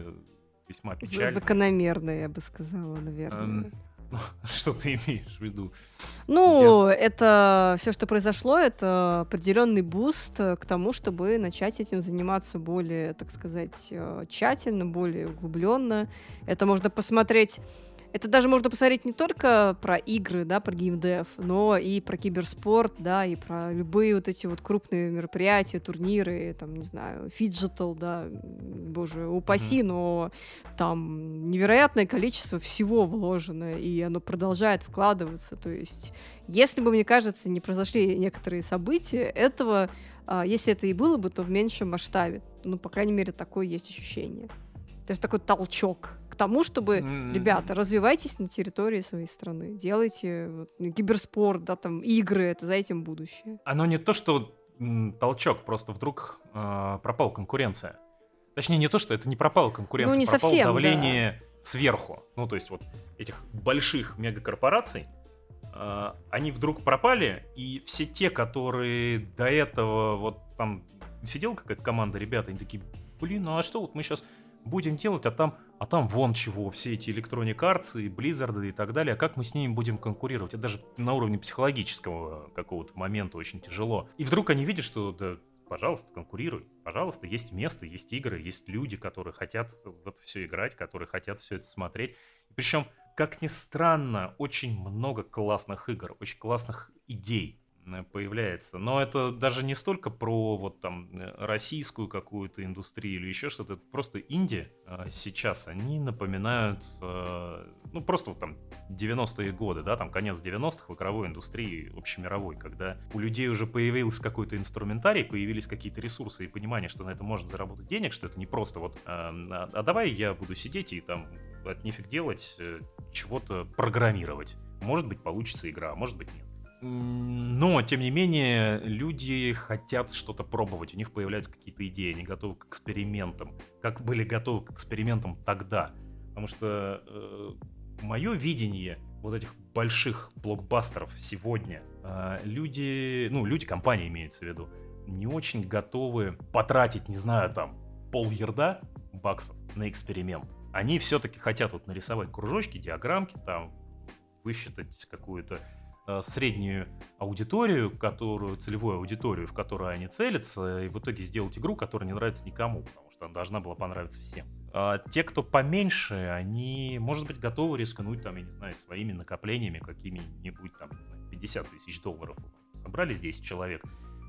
весьма печальные. Закономерные, я бы сказала, наверное. Эм, что ты имеешь в виду? Ну, я... это все, что произошло, это определенный boost к тому, чтобы начать этим заниматься более, так сказать, э, тщательно, более углубленно. Это можно посмотреть это даже можно посмотреть не только про игры, да, про геймдев, но и про киберспорт, да, и про любые вот эти вот крупные мероприятия, турниры, там, не знаю, phygital, да, боже, упаси, mm-hmm. но там невероятное количество всего вложено, и оно продолжает вкладываться, то есть если бы, мне кажется, не произошли некоторые события, этого, а, если это и было бы, то в меньшем масштабе. Ну, по крайней мере, такое есть ощущение. То есть такой толчок к тому, чтобы, mm-hmm. ребята, развивайтесь на территории своей страны, делайте вот, киберспорт, да, там, игры, это за этим будущее. Оно не то, что толчок, просто вдруг э, пропала конкуренция. Точнее, не то, что это не пропала конкуренция, ну, не пропало совсем, давление да. сверху. Ну, то есть вот этих больших мегакорпораций, э, они вдруг пропали, и все те, которые до этого вот там сидел какая-то команда, ребята, они такие, блин, ну а что, вот мы сейчас будем делать, а там, а там вон чего, все эти Electronic и Blizzard и так далее, а как мы с ними будем конкурировать? Это даже на уровне психологического какого-то момента очень тяжело. И вдруг они видят, что да, пожалуйста, конкурируй, пожалуйста, есть место, есть игры, есть люди, которые хотят в это все играть, которые хотят все это смотреть. Причем, как ни странно, очень много классных игр, очень классных идей появляется. Но это даже не столько про вот там э, российскую какую-то индустрию или еще что-то. Это просто Индия а, сейчас, они напоминают, э, ну просто вот там 90-е годы, да, там конец 90-х в игровой индустрии общемировой, когда у людей уже появился какой-то инструментарий, появились какие-то ресурсы и понимание, что на это можно заработать денег, что это не просто вот, а, а, а давай я буду сидеть и там от нифиг делать, чего-то программировать. Может быть, получится игра, а может быть, нет. Но, тем не менее, люди хотят что-то пробовать, у них появляются какие-то идеи, они готовы к экспериментам, как были готовы к экспериментам тогда. Потому что э, мое видение вот этих больших блокбастеров сегодня, э, люди, ну, люди, компании имеется в виду, не очень готовы потратить, не знаю, там, пол ярда баксов на эксперимент. Они все-таки хотят вот нарисовать кружочки, диаграммки, там, высчитать какую-то среднюю аудиторию, которую, целевую аудиторию, в которую они целятся, и в итоге сделать игру, которая не нравится никому, потому что она должна была понравиться всем. А те, кто поменьше, они, может быть, готовы рискнуть, там, я не знаю, своими накоплениями какими-нибудь, там, не знаю, 50 тысяч долларов. Собрались 10 человек,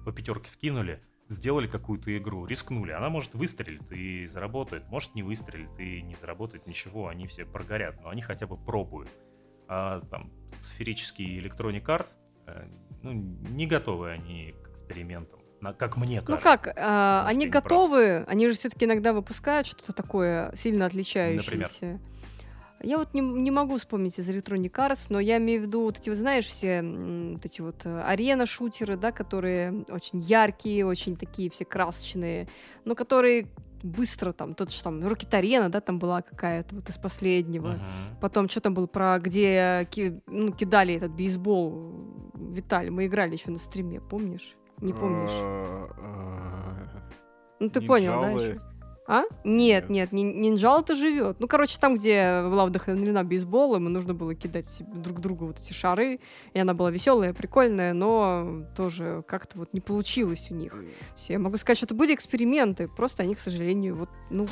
по пятерке вкинули, сделали какую-то игру, рискнули. Она может выстрелит и заработает, может не выстрелит и не заработает ничего, они все прогорят, но они хотя бы пробуют а там сферический Electronic Arts, э, ну, не готовы они к экспериментам. Как мне ну кажется. Ну как, а, они готовы, они же все-таки иногда выпускают что-то такое сильно отличающееся. Например? Я вот не, не могу вспомнить из Electronic Arts, но я имею в виду вот эти вот, знаешь, все вот эти вот э, арена-шутеры, да, которые очень яркие, очень такие все красочные, но которые быстро там, тот же там Рокет Арена, да, там была какая-то вот из последнего. Uh-huh. Потом что там было про, где ки, ну, кидали этот бейсбол. Виталий, мы играли еще на стриме, помнишь? Не помнишь? А, а, ну ты понял, да? А? Нет, нет, нет нинджал-то живет. Ну, короче, там, где была вдохновлена бейсболом, и нужно было кидать друг другу вот эти шары. И она была веселая, прикольная, но тоже как-то вот не получилось у них. Все, я могу сказать, что это были эксперименты, просто они, к сожалению, вот, ну...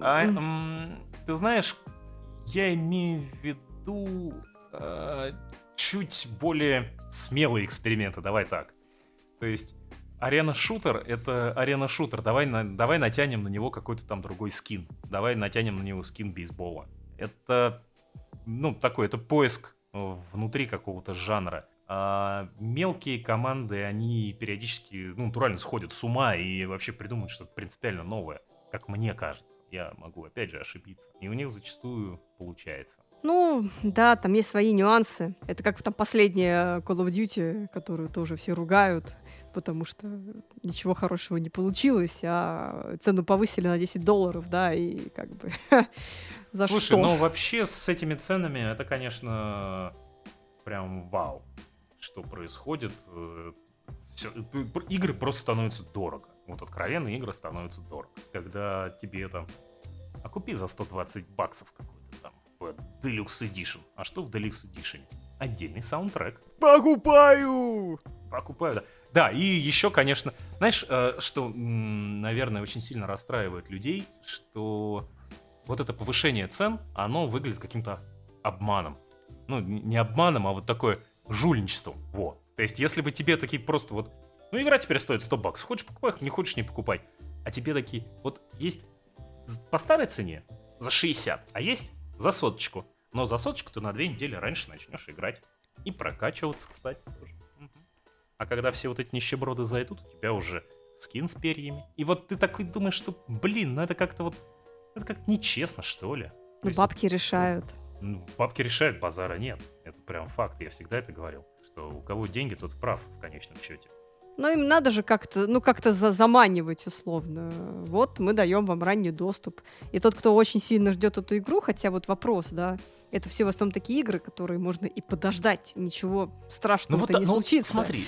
А, м- ты знаешь, я имею в виду э, чуть более смелые эксперименты, давай так. То есть Арена-шутер — это арена-шутер. Давай, на, давай натянем на него какой-то там другой скин. Давай натянем на него скин бейсбола. Это, ну, такой, это поиск э, внутри какого-то жанра. А мелкие команды, они периодически, ну, натурально сходят с ума и вообще придумывают что-то принципиально новое, как мне кажется. Я могу, опять же, ошибиться. И у них зачастую получается. Ну, да, там есть свои нюансы. Это как там последняя Call of Duty, которую тоже все ругают потому что ничего хорошего не получилось, а цену повысили на 10 долларов, да, и как бы за Слушай, что? ну вообще с этими ценами это, конечно, прям вау. Что происходит. э, пр- игры просто становятся дорого. Вот откровенные игры становятся дорого. Когда тебе там... А купи за 120 баксов какой-то там Deluxe Edition. А что в Deluxe Edition? Отдельный саундтрек. Покупаю! Покупаю, да. Да, и еще, конечно, знаешь, э, что, наверное, очень сильно расстраивает людей, что вот это повышение цен, оно выглядит каким-то обманом. Ну, не обманом, а вот такое жульничеством. Вот. То есть, если бы тебе такие просто вот, ну, игра теперь стоит 100 баксов, хочешь покупай, не хочешь не покупай. А тебе такие, вот есть по старой цене за 60, а есть за соточку. Но за соточку ты на две недели раньше начнешь играть. И прокачиваться, кстати, тоже. А когда все вот эти нищеброды зайдут, у тебя уже скин с перьями. И вот ты такой думаешь, что, блин, ну это как-то вот... Это как нечестно, что ли. Ну, бабки решают. ну, бабки решают, базара нет. Это прям факт, я всегда это говорил. Что у кого деньги, тот прав в конечном счете. Но им надо же как-то, ну, как-то за- заманивать условно. Вот мы даем вам ранний доступ. И тот, кто очень сильно ждет эту игру, хотя вот вопрос, да, это все в основном такие игры, которые можно и подождать, ничего страшного Ну вот, не ну, случится. смотри,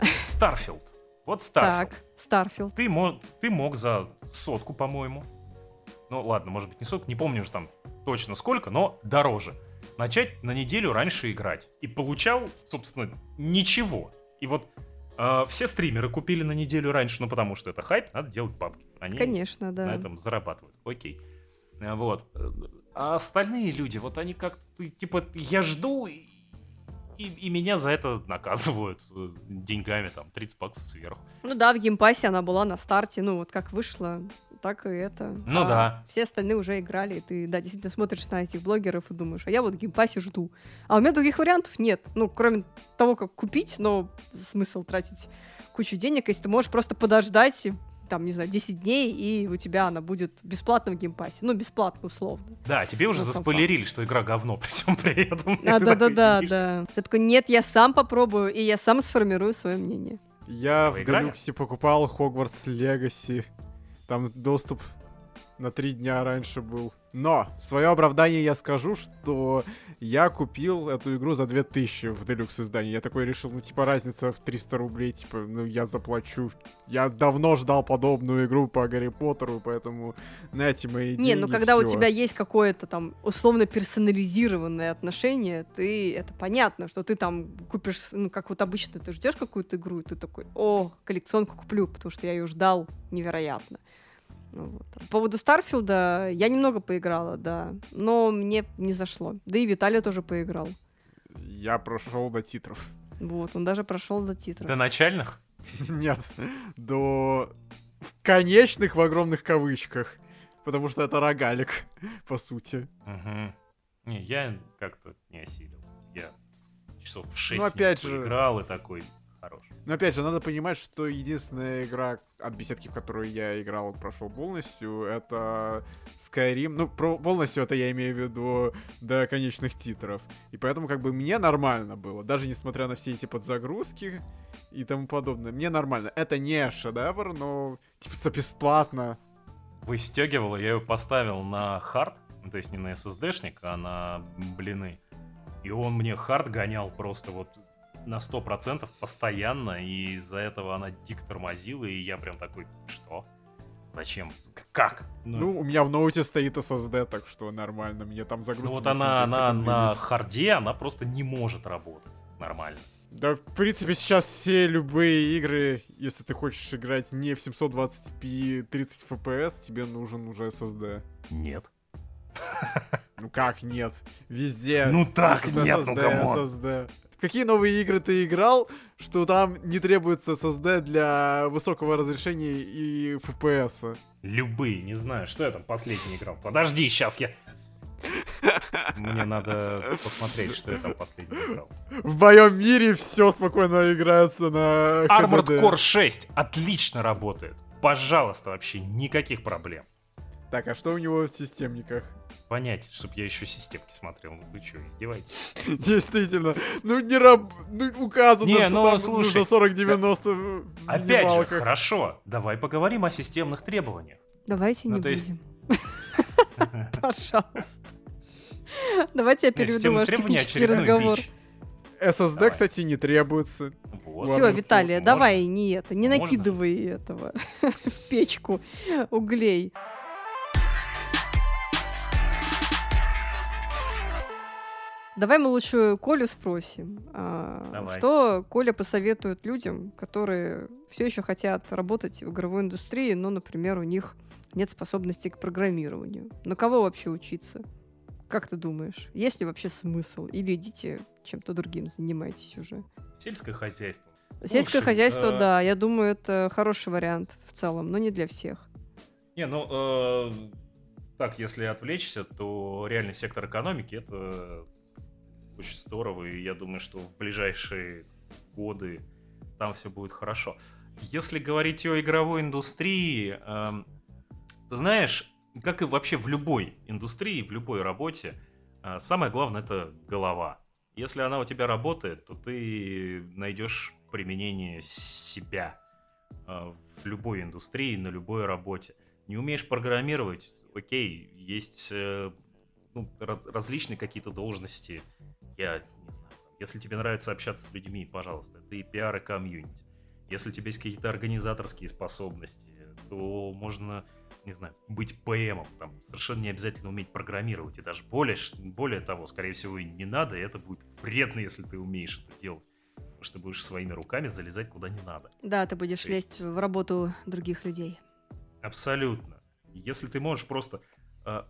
Starfield. Вот Starfield. Так, Starfield. Ты, мо- ты мог за сотку, по-моему. Ну ладно, может быть не сотку, не помню уже там точно сколько, но дороже. Начать на неделю раньше играть. И получал, собственно, ничего. И вот э, все стримеры купили на неделю раньше, ну потому что это хайп, надо делать бабки. Они Конечно, да. на этом зарабатывают. Окей. А, Вот. А остальные люди, вот они как-то, типа, я жду, и, и- и меня за это наказывают э, деньгами, там, 30 баксов сверху. Ну да, в Game Pass е она была на старте, ну вот как вышла, так и это. Ну А да. Все остальные уже играли, и ты, да, действительно смотришь на этих блогеров и думаешь, а я вот в Game Pass е жду. А у меня других вариантов нет. Ну, кроме того, как купить, но смысл тратить кучу денег, если ты можешь просто подождать, там, не знаю, 10 дней, и у тебя она будет бесплатно в Game Pass е. Ну, бесплатно, условно. Да, тебе уже Ну, заспойлерили, что игра говно при всем при этом. А, да-да-да, да. Ты такой, нет, я сам попробую, и я сам сформирую свое мнение. Я Вы в играли? Делюксе покупал Хогвартс Легаси. Там доступ на три дня раньше был. Но, в свое оправдание я скажу, что я купил эту игру за 2000 в Делюкс издании. Я такой решил, ну, типа, разница в 300 рублей, типа, ну, я заплачу. Я давно ждал подобную игру по Гарри Поттеру, поэтому на эти мои деньги Не, ну когда у всё. тебя есть какое-то там условно персонализированное отношение, ты это понятно, что ты там купишь, ну как вот обычно ты ждешь какую-то игру, и ты такой, о, коллекционку куплю, потому что я ее ждал невероятно. Вот. По поводу Старфилда я немного поиграла, да, но мне не зашло. Да и Виталий тоже поиграл. Я прошел до титров. Вот, он даже прошел до титров. До начальных? Нет, до конечных в огромных кавычках. Потому что это рогалик, по сути. Мгм. Не, я как-то не осилил. Я часов в 6 Ну, опять же- играл и такой. Но опять же, надо понимать, что единственная игра от беседки, в которую я играл, прошел полностью, это Skyrim. Ну, про- полностью это я имею в виду до конечных титров. И поэтому как бы мне нормально было, даже несмотря на все эти подзагрузки и тому подобное. Мне нормально. Это не шедевр, но типа бесплатно. Выстегивала, я ее поставил на хард, то есть не на SSD-шник, а на блины. И он мне хард гонял просто вот на 100% постоянно, и из-за этого она дико тормозила, и я прям такой, что? Зачем? Как? Ну, у меня в ноуте стоит SSD, так что нормально. Мне там Ну загрузка вот на она, 75 она на харде, она просто не может работать нормально. Да, в принципе, сейчас все любые игры, если ты хочешь играть не в 720p 30 FPS, тебе нужен уже SSD. Нет. Ну как нет? Везде. Ну так SSD, нет, ну. SSD. Какие новые игры ты играл, что там не требуется SSD для высокого разрешения и FPS? Любые, не знаю, что я там последний играл. Подожди, сейчас я... Мне надо посмотреть, что я там последний играл. В моем мире все спокойно играется на Armored. Core 6 отлично работает. Пожалуйста, вообще никаких проблем. Так, а что у него в системниках? Понять, чтобы я еще системки смотрел. Ну вы что, издеваетесь? Действительно. Ну, не раб... ну, указано, Не, что ну, там слушай, нужно 40-90 в Опять же, хорошо, давай поговорим о системных требованиях. Давайте Ну, не будем. Пожалуйста. Давайте я переведу ваш технический разговор. SSD, Давай. кстати, не требуется. Вот. Все, Виталия, давай не это, не Можно? накидывай этого в печку углей. Давай мы лучше Колю спросим, а, Давай. что Коля посоветует людям, которые все еще хотят работать в игровой индустрии, но, например, у них нет способности к программированию. На кого вообще учиться? Как ты думаешь, есть ли вообще смысл? Или идите чем-то другим занимайтесь уже? Сельское хозяйство. Сельское Слушай, хозяйство, э, да, я думаю, это хороший вариант в целом, но не для всех. Не, ну, э, так, если отвлечься, то реальный сектор экономики это очень здорово, и я думаю, что в ближайшие годы там все будет хорошо. Если говорить о игровой индустрии, эм, ты знаешь, как и вообще в любой индустрии, в любой работе, э, самое главное это голова. Если она у тебя работает, то ты найдешь применение себя э, в любой индустрии, на любой работе. Не умеешь программировать, окей, есть э, ну, ра- различные какие-то должности. Я не знаю. Если тебе нравится общаться с людьми, пожалуйста, и пиар, и комьюнити. Если у тебя есть какие-то организаторские способности, то можно, не знаю, быть ПМом. Там совершенно не обязательно уметь программировать. И даже более, более того, скорее всего, и не надо, и это будет вредно, если ты умеешь это делать. Потому что ты будешь своими руками залезать куда не надо. Да, ты будешь То есть- лезть в работу других людей. Абсолютно. Если ты можешь просто... э,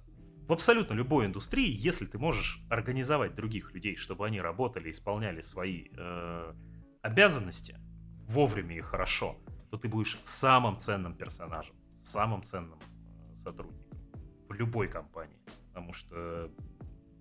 в абсолютно любой индустрии, если ты можешь организовать других людей, чтобы они работали, исполняли свои э, обязанности вовремя и хорошо, то ты будешь самым ценным персонажем, самым ценным э, сотрудником в любой компании. Потому что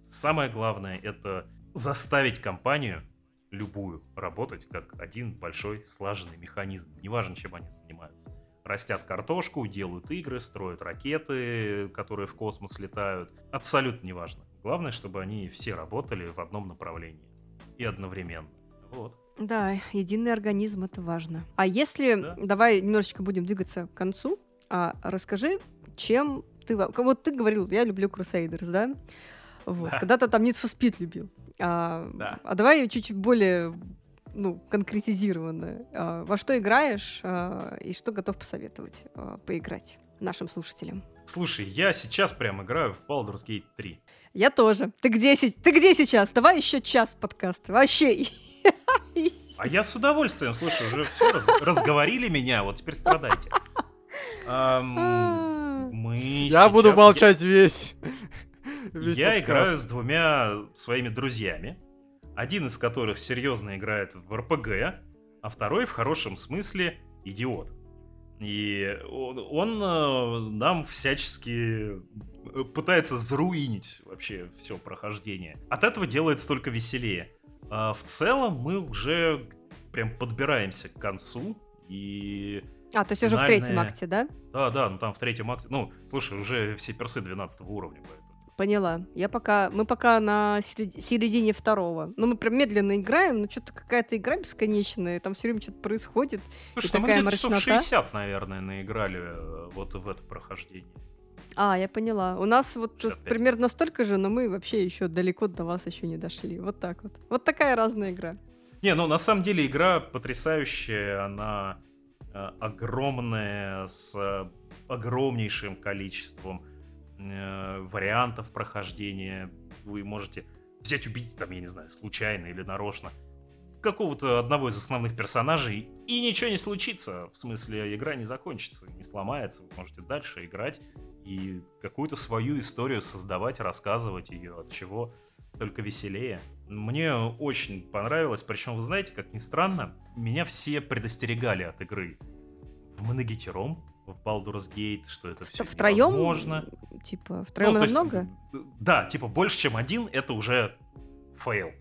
самое главное это заставить компанию любую работать как один большой слаженный механизм. Неважно, чем они занимаются растят картошку, делают игры, строят ракеты, которые в космос летают. Абсолютно неважно. Главное, чтобы они все работали в одном направлении и одновременно. Вот. Да, единый организм это важно. А если Да. давай немножечко будем двигаться к концу, а расскажи, чем ты во- вот ты говорил, я люблю Crusaders, да? Вот. Да. Когда-то там Need for Speed любил. А, Да. а давай чуть-чуть более ну, конкретизированно. А, во что играешь а, и что готов посоветовать а, поиграть нашим слушателям? Слушай, я сейчас прям играю в Baldur's Gate 3. Я тоже. Ты где, ты где сейчас? Давай еще час подкаста. Вообще. А я с удовольствием, слушай, уже все разговорили меня, вот теперь страдайте. А. Мы Я буду молчать весь. весь Я подкаст. играю с двумя своими друзьями, один из которых серьезно играет в РПГ, а второй в хорошем смысле идиот. И он, он, э, нам всячески э, пытается заруинить вообще все прохождение. От этого делается только веселее. А в целом мы уже прям подбираемся к концу и А, то есть уже в третьем акте, да? да, да, ну там в третьем акте, ну слушай, уже все персы 12 уровня, поэтому. Поняла. Я пока, мы пока на середи- середине второго. Ну, мы прям медленно играем, но что-то какая-то игра бесконечная, там все время что-то происходит. Слушай, там мы такая где-то часов мрачнота. 60, наверное, наиграли э, вот в это прохождение. А, я поняла. У нас вот тут 65. примерно столько же, но мы вообще еще далеко до вас еще не дошли. Вот так вот. Вот такая разная игра. Не, ну на самом деле игра потрясающая, она э, огромная, с э, огромнейшим количеством вариантов прохождения. Вы можете взять, убить, там, я не знаю, случайно или нарочно какого-то одного из основных персонажей, и ничего не случится. В смысле, игра не закончится, не сломается. Вы можете дальше играть и какую-то свою историю создавать, рассказывать ее, от чего только веселее. Мне очень понравилось, причем, вы знаете, как ни странно, меня все предостерегали от игры в многитером, в Baldur's Gate, что это все Втроем? невозможно. Типа, втроем Ну, то есть, много? Да, типа больше, чем один, это уже fail.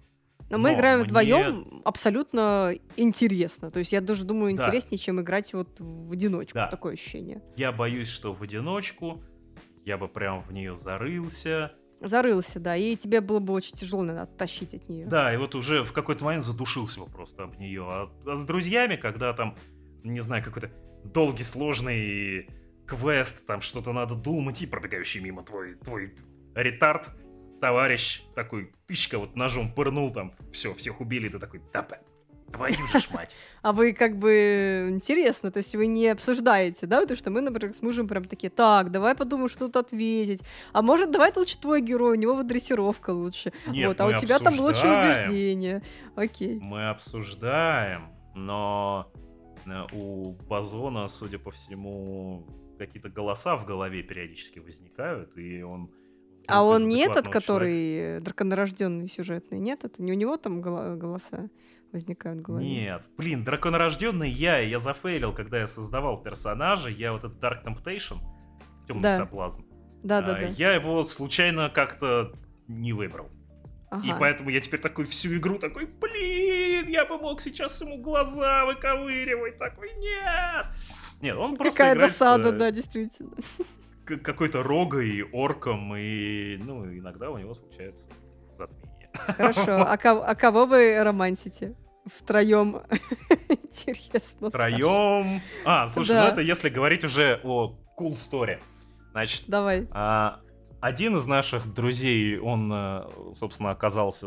Но мы но играем мне- вдвоем абсолютно интересно. То есть я даже думаю, Да. интереснее, чем играть вот в одиночку. Да. Такое ощущение. Я боюсь, что в одиночку я бы прям в нее зарылся. Зарылся, да, и тебе было бы очень тяжело, наверное, оттащить от нее. Да, и вот уже в какой-то момент задушился бы просто об нее. А, а с друзьями, когда там, не знаю, какой-то долгий, сложный квест, там что-то надо думать, и пробегающий мимо твой, твой ретард товарищ такой, пичка вот ножом пырнул там, все, всех убили, ты такой, да, Твою же мать. А вы как бы интересно, то есть вы не обсуждаете, да, потому что мы, например, с мужем прям такие, так, давай подумаем, что тут ответить. А может, давай лучше твой герой, у него вот дрессировка лучше. Нет, вот, а у тебя там лучше убеждение. Окей. Мы обсуждаем, но у Базона, судя по всему, какие-то голоса в голове периодически возникают, и он а он не этот, который драконорожденный сюжетный, нет? Это не у него там голоса? возникают в голове. Нет, блин, драконорожденный я, я зафейлил, когда я создавал персонажа, я вот этот Dark Temptation, темный да. соблазн. Да, да, а, да. Я его случайно как-то не выбрал. Ага. И поэтому я теперь такой всю игру такой, блин, я бы мог сейчас ему глаза выковыривать. Такой, нет. Нет, он просто Какая играет, досада, да, действительно. Какой-то рогой, орком, и, ну, иногда у него случается затмение. Хорошо, а, кого, а кого вы романсите? Втроем. Интересно. Втроем. А, слушай, да. ну это если говорить уже о cool story. Значит, Давай. А, один из наших друзей, он, э, собственно, оказался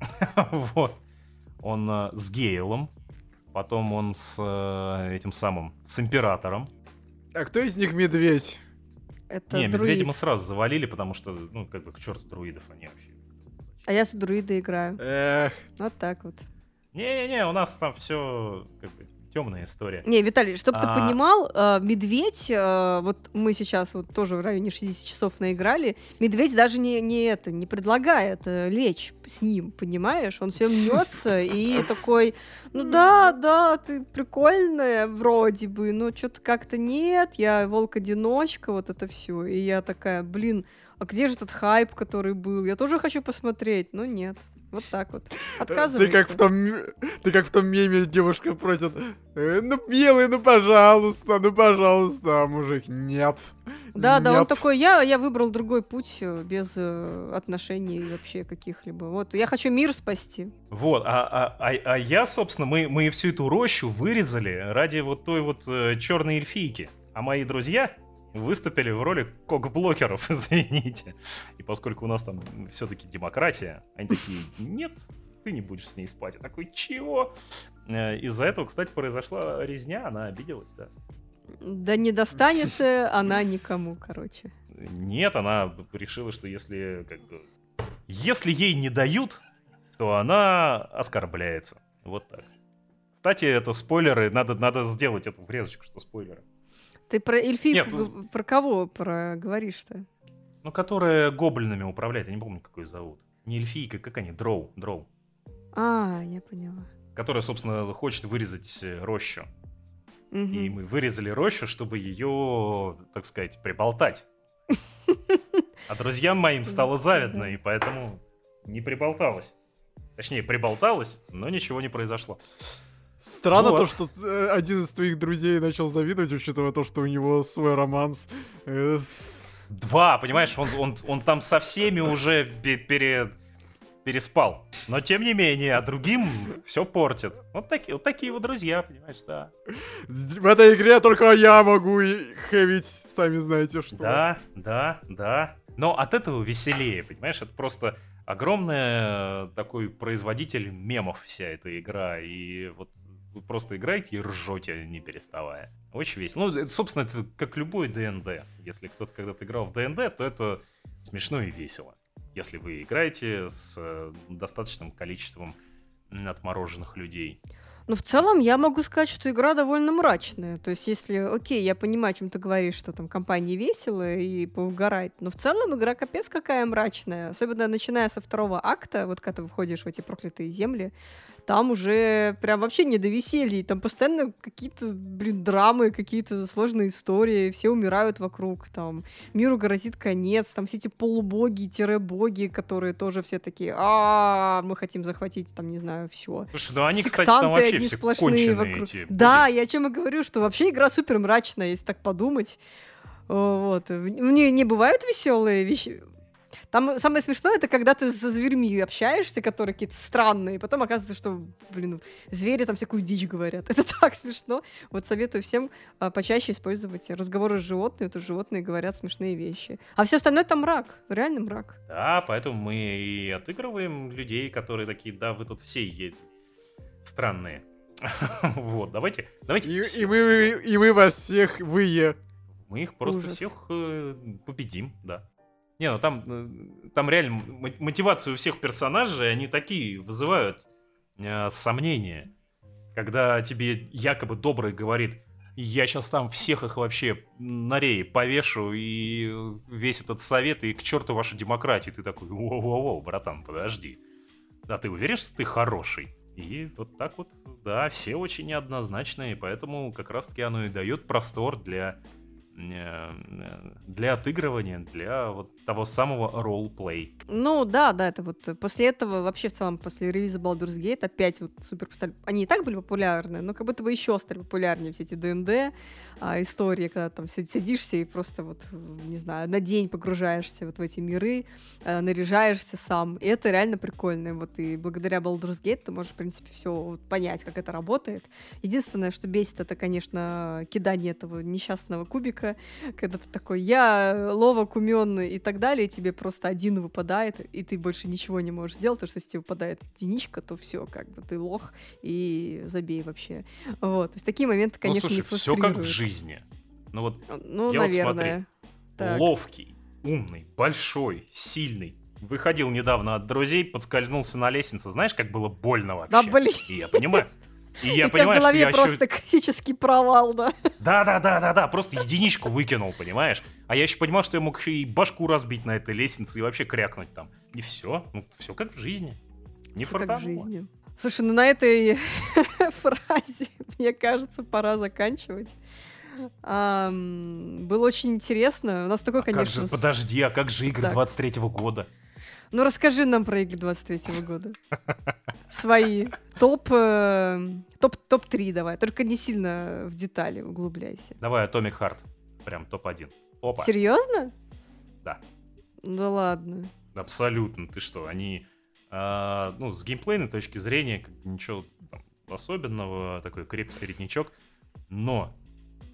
вот. Он э, с Гейлом. Потом он с э, этим самым, с Императором. А кто из них медведь? Это Не, медведя мы сразу завалили, потому что, ну, как бы к черту друидов они вообще. А я с друида играю. Эх. Вот так вот. Не-не-не, у нас там все как бы темная история. Не, Виталий, чтобы а... ты понимал, э, медведь, э, вот мы сейчас вот тоже в районе 60 часов наиграли, медведь даже не, не это, не предлагает э, лечь с ним, понимаешь? Он все мнется и такой, ну да, да, ты прикольная вроде бы, но что-то как-то нет, я волк-одиночка, вот это все. И я такая, блин, а где же этот хайп, который был? Я тоже хочу посмотреть, но нет. Вот так вот. Отказывайся. Ты как в том, ты как в том меме девушка просит, э, ну, белый, ну, пожалуйста, ну, пожалуйста, а мужик, нет. Да, нет. да, он такой, я, я выбрал другой путь э, без э, отношений вообще каких-либо. Вот, я хочу мир спасти. Вот, а, а, а, а я, собственно, мы, мы всю эту рощу вырезали ради вот той вот э, черной эльфийки. А мои друзья, выступили в роли кок-блокеров, извините. И поскольку у нас там все-таки демократия, они такие, нет, ты не будешь с ней спать. Я такой, чего? Э, из-за этого, кстати, произошла резня, она обиделась, да. Да не достанется она никому, короче. Нет, она решила, что если как бы, если ей не дают, то она оскорбляется. Вот так. Кстати, это спойлеры, надо, надо сделать эту врезочку, что спойлеры. Ты про эльфийку, Нет, про кого про говоришь-то? Ну, которая гоблинами управляет, я не помню, какой зовут. Не эльфийка, как они? Дроу, дроу. А, я поняла. Которая, собственно, хочет вырезать э, рощу. Угу. И мы вырезали рощу, чтобы ее, так сказать, приболтать. А друзьям моим стало завидно, и поэтому не приболталась. Точнее, приболталась, но ничего не произошло. Странно вот. то, что э, один из твоих друзей начал завидовать, учитывая то, что у него свой романс э, с... Два, понимаешь, он, он, он там со всеми уже пере, переспал. Но тем не менее, а другим все портит. Вот такие, вот такие вот друзья, понимаешь, да. В этой игре только я могу и хэвить, сами знаете что. Да, да, да. Но от этого веселее, понимаешь, это просто огромный такой производитель мемов вся эта игра. И вот вы просто играете и ржете, не переставая. Очень весело. Ну, это, собственно, это как любой ДНД. Если кто-то когда-то играл в ДНД, то это смешно и весело. Если вы играете с э, достаточным количеством отмороженных людей. Ну, в целом, я могу сказать, что игра довольно мрачная. То есть, если, окей, я понимаю, о чем ты говоришь, что там компания веселая и поугарать, но в целом игра капец какая мрачная. Особенно начиная со второго акта, вот когда ты входишь в эти проклятые земли, там уже прям вообще не до веселья. Там постоянно какие-то, блин, драмы, какие-то сложные истории, все умирают вокруг, там миру грозит конец, там все эти полубоги-боги, которые тоже все такие, а мы хотим захватить, там, не знаю, все. Слушай, ну они, кстати, там вообще все сплошные вокруг. Эти да, я о чем и говорю, что вообще игра супер мрачная, если так подумать. Вот. В нее не бывают веселые вещи. Там самое смешное, это когда ты со зверьми общаешься, которые какие-то странные, и потом оказывается, что, блин, звери там всякую дичь говорят. Это так смешно. Вот советую всем а, почаще использовать разговоры с животными, то животные говорят смешные вещи. А все остальное это мрак, реально мрак. Да, поэтому мы и отыгрываем людей, которые такие, да, вы тут все едете странные. Вот, давайте, давайте. И, и, мы, и мы вас всех вы. Мы их просто Ужас. всех э, победим, да. Не, ну там, э, там реально мотивацию у всех персонажей, они такие вызывают э, сомнения. Когда тебе якобы добрый говорит, я сейчас там всех их вообще на рее повешу, и весь этот совет, и к черту вашу демократию. Ты такой, воу-воу-воу, братан, подожди. Да ты уверен, что ты хороший? И вот так вот, да, все очень неоднозначные, поэтому как раз-таки оно и дает простор для Э, для отыгрывания, для вот того самого ролл-плей. Ну да, да, это вот после этого вообще в целом после релиза Baldur's Gate опять вот супер они и так были популярны, но как будто бы еще стали популярнее все эти ДНД а, истории, когда там сидишься и просто вот не знаю на день погружаешься вот в эти миры, а, наряжаешься сам, и это реально прикольно. Вот и благодаря Baldur's Gate ты можешь в принципе все вот, понять, как это работает. Единственное, что бесит, это конечно кидание этого несчастного кубика когда ты такой, я ловок, умен и так далее, и тебе просто один выпадает, и ты больше ничего не можешь сделать, потому что если тебе выпадает единичка, то все, как бы ты лох и забей вообще. Вот, то есть такие моменты, ну, конечно, ну, слушай, не все как в жизни. Ну вот, ну, я наверное. Вот смотри, ловкий, умный, большой, сильный, выходил недавно от друзей, подскользнулся на лестнице. Знаешь, как было больно вообще? Да, блин. И я понимаю. И я и понимаю, в голове что я просто еще... критический провал, да? Да, да, да, да, да, просто единичку выкинул, понимаешь? А я еще понимал, что я мог еще и башку разбить на этой лестнице и вообще крякнуть там. И все, ну все как в жизни. Не все как в жизни. Слушай, ну на этой фразе, мне кажется, пора заканчивать. А, было очень интересно. У нас такой, а конечно... Как же, подожди, а как же игры 23-го года? Ну расскажи нам про игры 23-го года. Свои. Топ, э, топ, топ-3 давай. Только не сильно в детали углубляйся. Давай Atomic Heart. Прям топ-1. Опа. Серьезно? Да. Да ладно. Абсолютно. Ты что, они... Э, ну, с геймплейной точки зрения ничего там, особенного. Такой крепкий середнячок. Но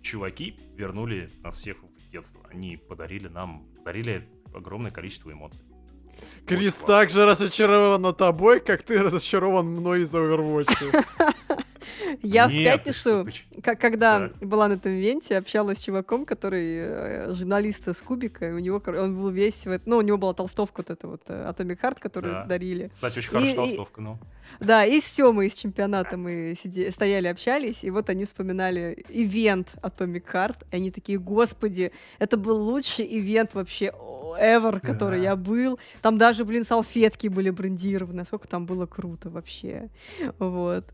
чуваки вернули нас всех в детство. Они подарили нам, подарили огромное количество эмоций. Крис так же разочарована тобой, как ты разочарован мной из Overwatch. Я в пятницу, когда была на этом ивенте, общалась с чуваком, который э, журналист из Кубика, у него он был весь, ну, у него была толстовка вот эта вот э, Atomic Heart, которую дарили. Кстати, очень хорошая толстовка, ну. Да, и с Сёмой из чемпионата мы стояли, общались, и вот они вспоминали ивент Atomic Heart, и они такие, господи, это был лучший ивент вообще ever, который я был. Там даже, блин, салфетки были брендированы. Насколько там было круто вообще. Вот.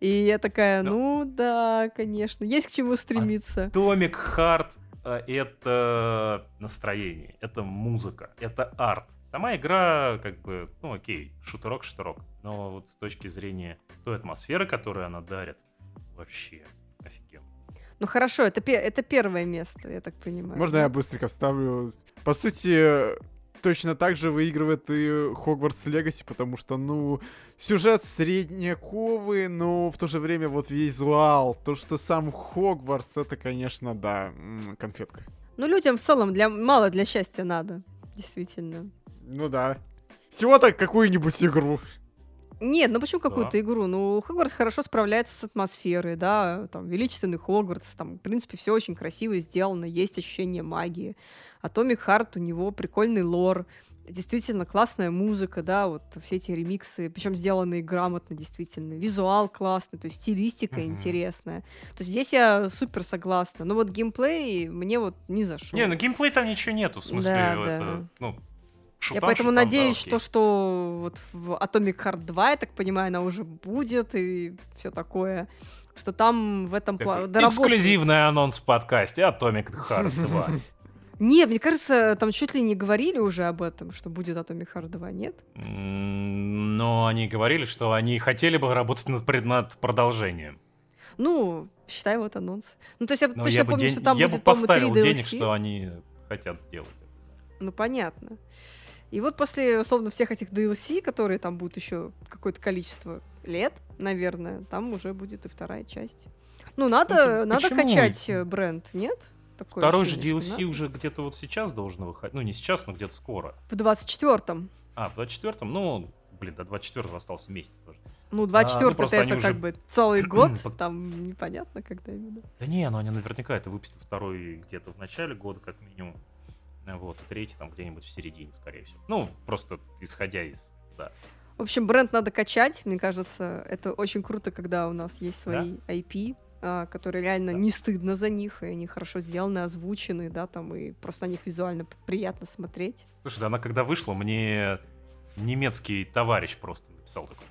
И я такая, ну, ну да, конечно, есть к чему стремиться. Atomic Heart э, — это настроение, это музыка, это арт. Сама игра, как бы, ну окей, шутерок, шутерок. Но вот с точки зрения той атмосферы, которую она дарит, вообще офигенно. Ну хорошо, это, это первое место, я так понимаю. Можно да? я быстренько вставлю по сути, точно так же выигрывает и Хогвартс Легаси, потому что, ну, сюжет средневековый, но в то же время вот визуал, то, что сам Хогвартс, это, конечно, да, конфетка. Ну, людям в целом для, мало для счастья надо, действительно. Ну да. Всего-то какую-нибудь игру. Нет, ну почему какую-то игру? Ну, Хогвартс хорошо справляется с атмосферой, да, там, величественный Хогвартс, там, в принципе, все очень красиво сделано, есть ощущение магии. Atomic Heart, у него прикольный лор, действительно классная музыка, да, вот все эти ремиксы, причем сделанные грамотно, действительно, визуал классный, то есть стилистика mm-hmm. интересная. То есть здесь я супер согласна. Но вот геймплей мне вот не зашел. Не, ну геймплей там ничего нету, в смысле, да, это, да. ну, Шутан, я поэтому шутан, надеюсь, да, что, что вот в Atomic Heart 2, я так понимаю, она уже будет и все такое. Что там в этом плане... Эксклюзивный анонс в подкасте Atomic Heart 2. Не, мне кажется, там чуть ли не говорили уже об этом, что будет Atomic Heart 2, нет? Но они говорили, что они хотели бы работать над, над продолжением. Ну, считай вот анонс. Ну, то есть я Но точно я помню, день... что там я будет, бы поставил денег, что они хотят сделать. Ну, понятно. И вот после, условно, всех этих DLC, которые там будут еще какое-то количество лет, наверное, там уже будет и вторая часть. Ну, надо, Ну, надо качать бренд, нет? Такое Второй же ощущение, что DLC надо. уже где-то вот сейчас должен выходить. Ну, не сейчас, но где-то скоро. В 24-м. А, в 24-м? Ну, блин, до 24-го остался месяц тоже. Ну, 24 просто это они как уже- бы целый год, там непонятно, когда именно. Да не, ну они наверняка это выпустят второй где-то в начале года, как минимум. А Вот, и третий там где-нибудь в середине, скорее всего. Ну, просто исходя из... Да. В общем, бренд надо качать. Мне кажется, это очень круто, когда у нас есть свои IP, а, которые реально Да. не стыдно за них, и они хорошо сделаны, озвучены, да, там, и просто на них визуально приятно смотреть. Слушай, да она когда вышла, мне немецкий товарищ просто написал такой.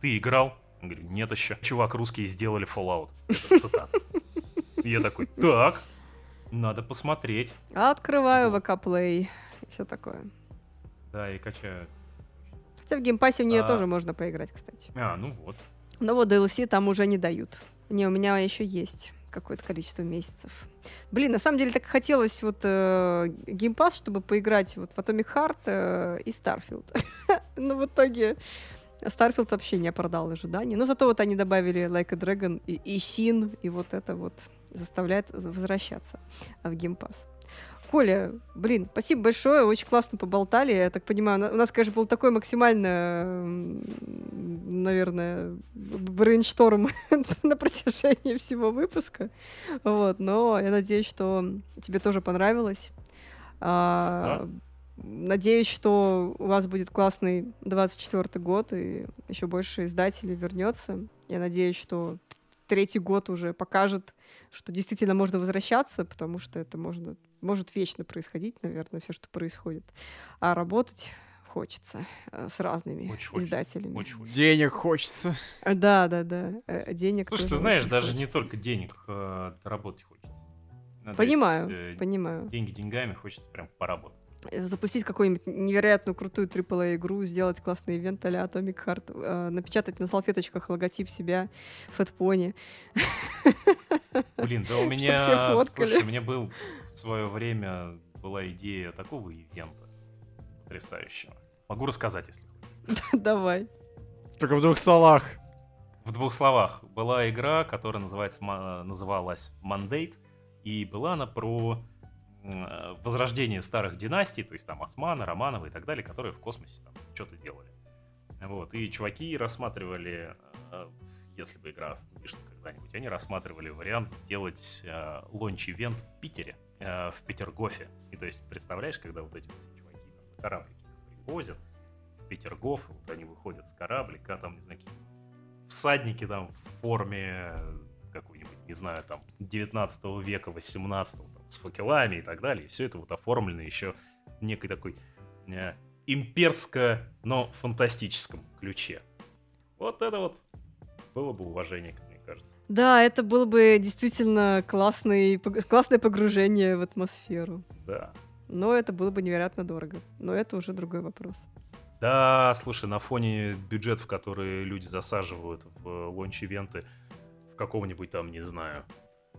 Ты играл? Я говорю, нет еще. Чувак, русские сделали Fallout. Это цитата. Я такой, так, надо посмотреть. Открываю Вот. VK Play и все такое. Да, и качаю. Хотя в Game Pass е в нее А. тоже можно поиграть, кстати. А, ну вот. Но вот DLC там уже не дают. Не, у меня еще есть какое-то количество месяцев. Блин, на самом деле так хотелось вот э, Game Pass, чтобы поиграть вот в Atomic Heart э, и Starfield. Но в итоге Starfield вообще не оправдал ожиданий. Но зато вот они добавили Like a Dragon Ishin, и вот это вот заставляет возвращаться в Game Pass. Коля, блин, спасибо большое, очень классно поболтали. Я так понимаю, у нас, конечно, был такой максимально, наверное, brainstorm на протяжении всего выпуска. Вот, но я надеюсь, что тебе тоже понравилось. А, Надеюсь, что у вас будет классный 24 год, и еще больше издателей вернется. Я надеюсь, что третий год уже покажет, что действительно можно возвращаться, потому что это можно, может вечно происходить, наверное, все, что происходит. А работать хочется э, с разными Очень хочется, издателями. Очень хочется. Денег хочется. Э, Да, да, да. э, Денег. Слушай, ты знаешь, даже не хочется. только денег работать хочется. То Понимаю, есть, понимаю. Деньги деньгами, хочется прям поработать. Э, Запустить какую-нибудь невероятную крутую AAA игру, сделать классный ивент а Atomic Heart, э, напечатать на салфеточках логотип себя, Фэтпони. Блин, да у меня... Слушай, у меня был в свое время была идея такого ивента потрясающего. Могу рассказать, если хочешь. Давай. Только в двух словах. В двух словах. Была игра, которая называется, называлась Mandate, и была она про возрождение старых династий, то есть там Османы, Романовы и так далее, которые в космосе там что-то делали. Вот, и чуваки рассматривали, э, если бы игра вышла когда-нибудь, они рассматривали вариант сделать э, launch event в Питере, э, в Петергофе. И то есть, представляешь, когда вот эти вот чуваки там, на привозят, в Петергоф, вот они выходят с кораблика, там, не знаю, всадники там в форме э, какой-нибудь, не знаю, там, 19 века, 18 там, с факелами и так далее. И все это вот оформлено еще в некой такой э, имперско, но фантастическом ключе. Вот это вот было бы уважение, как мне кажется. Да, это было бы действительно классный, классное погружение в атмосферу. Да. Но это было бы невероятно дорого. Но это уже другой вопрос. Да, слушай, на фоне бюджетов, которые люди засаживают в лонч-ивенты в каком-нибудь там, не знаю,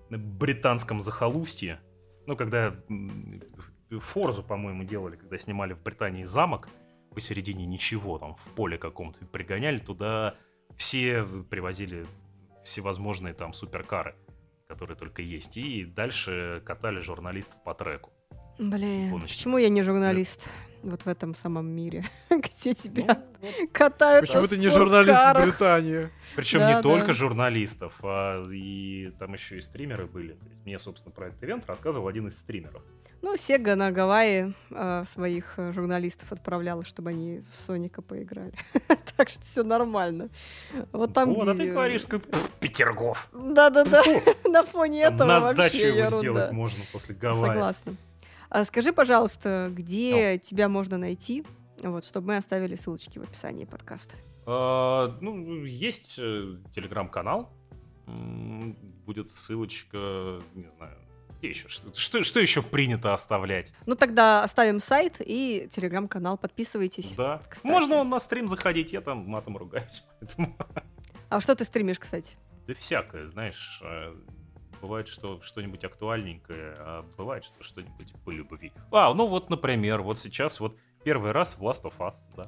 на британском захолустье, ну, когда Форзу, по-моему, делали, когда снимали в Британии замок посередине ничего, там, в поле каком-то, пригоняли туда, все привозили всевозможные там суперкары, которые только есть, и дальше катали журналистов по треку. Блин, Полностью. почему я не журналист вот в этом самом мире, где тебя Ну, вот. катают Почему ты не журналист в? Британии? Причем Да, не да. только журналистов, а и там еще и стримеры были. То есть мне, собственно, про этот ивент рассказывал один из стримеров. Ну, Сега на Гавайи э, своих журналистов отправляла, чтобы они в Соника поиграли. так что все нормально. Вот там, вот, а где- ты говоришь, как «Пф, Петергоф. Да-да-да, на фоне этого на вообще сдачу его сделать можно после Гавайи. Согласна. А скажи, пожалуйста, где тебя можно найти, вот, чтобы мы оставили ссылочки в описании подкаста. А, ну, есть э, телеграм-канал. Будет ссылочка, не знаю, где еще? Что, что, что еще принято оставлять? Ну, тогда оставим сайт и телеграм-канал, подписывайтесь. Да. кстати. Можно на стрим заходить, я там матом ругаюсь. Поэтому... А что ты стримишь, кстати? Да всякое, знаешь. Бывает, что что-нибудь актуальненькое, а бывает, что что-нибудь по любви. А, ну вот, например, вот сейчас вот Первый раз в Last of Us, да.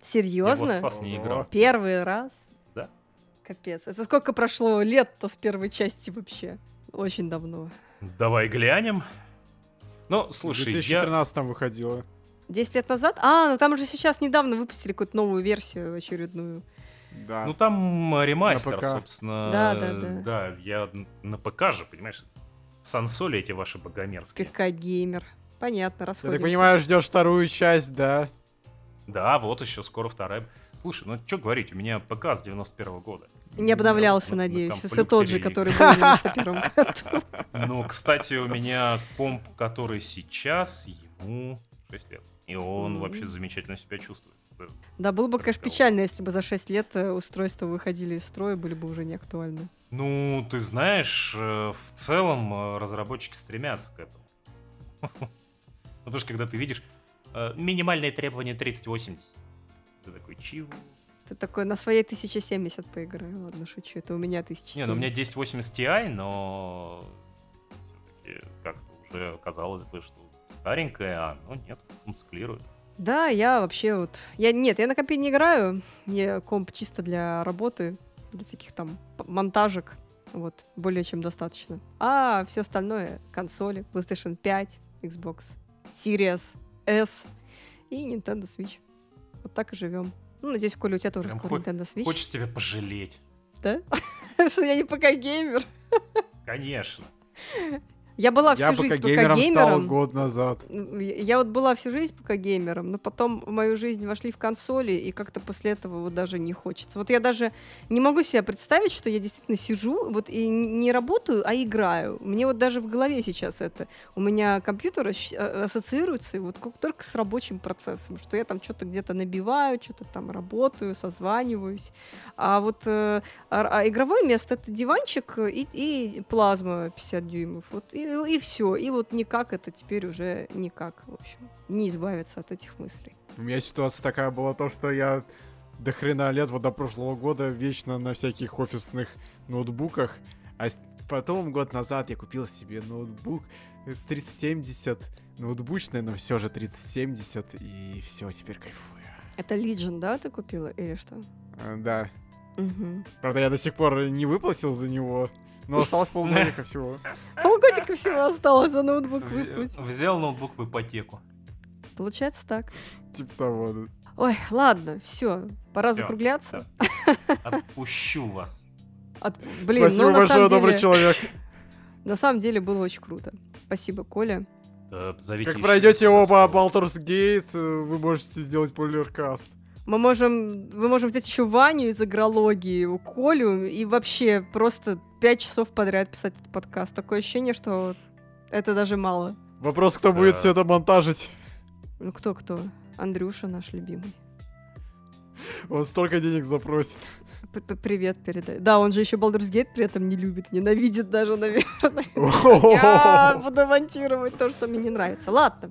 Серьезно? Я в Last of Us не играл. Первый раз? Да. Капец. Это сколько прошло лет-то с первой части вообще? Очень давно. Давай глянем. Ну, В слушай, я... 2013 выходила. 10 лет назад? А, ну там же сейчас недавно выпустили какую-то новую версию очередную. Да. Ну там ремастер, На собственно. Да, да, да. Да, я на ПК же, понимаешь, сансоли эти ваши богомерзкие. КК Геймер. Понятно, Я расходимся. так понимаю, ждешь вторую часть, да? Да, вот еще скоро вторая. Слушай, ну что говорить, у меня ПК с 91 года. Не обновлялся, На- на надеюсь. комплекте Все тот же, который был в 91 году. Ну, кстати, у меня комп, который сейчас, ему 6 лет. И он вообще замечательно себя чувствует. Да, было бы, конечно, печально, если бы за 6 лет э, устройства выходили из строя, были бы уже не актуальны. Ну, ты знаешь, э, в целом э, разработчики стремятся к этому. Ну, потому что когда ты видишь минимальные требования 3080, ты такой, чего? Ты такой, на своей 1070 поиграю. Ладно, шучу, это у меня 1070. Не, ну у меня 1080 Ti, но все-таки как-то уже казалось бы, что старенькая, а ну нет, он циклирует. Да, я вообще вот... Я, нет, я на компе не играю. Мне комп чисто для работы, для всяких там монтажек. Вот, более чем достаточно. А все остальное — консоли, PlayStation 5, Xbox Series S и Nintendo Switch. Вот так и живем. Ну, надеюсь, Коля, у тебя тоже Прям скоро хо- Nintendo Switch. Хочешь тебя пожалеть? Да? Что я не ПК-геймер. Конечно. Я была всю Я жизнь ПК-геймером стал ПК-геймером. год назад. Я вот была всю жизнь ПК-геймером, но потом в мою жизнь вошли в консоли, и как-то после этого вот даже не хочется. Вот я даже не могу себе представить, что я действительно сижу вот и не работаю, а играю. Мне вот даже в голове сейчас это. У меня компьютер ощ- а- ассоциируется вот как только с рабочим процессом, что я там что-то где-то набиваю, что-то там работаю, созваниваюсь. А вот э, а, а игровое место это диванчик и, и плазма 50 дюймов. Вот и, и все. И вот никак это теперь уже никак, в общем, не избавиться от этих мыслей. У меня ситуация такая была, то, что я до хрена лет, вот до прошлого года, вечно на всяких офисных ноутбуках. А потом, год назад, я купил себе ноутбук с 3070, ноутбучный, но все же 3070, и все, теперь кайфую. Это Legion, да, ты купила или что? А, Да. Мгм. Правда, я до сих пор не выплатил за него, но осталось полгодика всего. Полгодика всего осталось за ноутбук выплатить. Взял ноутбук в ипотеку. Получается так. Типа того. да. Ой, ладно, все, пора Всё, закругляться. Отпущу вас. От- Блин, Спасибо ну на большое, самом, добрый деле, человек. на самом деле было очень круто. Спасибо, Коля. Да, зовите Как пройдете оба. Baldur's Gate, э, вы можете сделать поляркаст. Мы можем, мы можем взять еще Ваню из игрологии, у Колю, и вообще просто пять часов подряд писать этот подкаст. Такое ощущение, что это даже мало. Вопрос, кто будет все это монтажить. Ну кто-кто? Андрюша наш любимый. Он столько денег запросит. Привет передай. Да, он же еще Baldur's Gate при этом не любит, ненавидит даже, наверное. Я буду монтировать то, что мне не нравится. Ладно,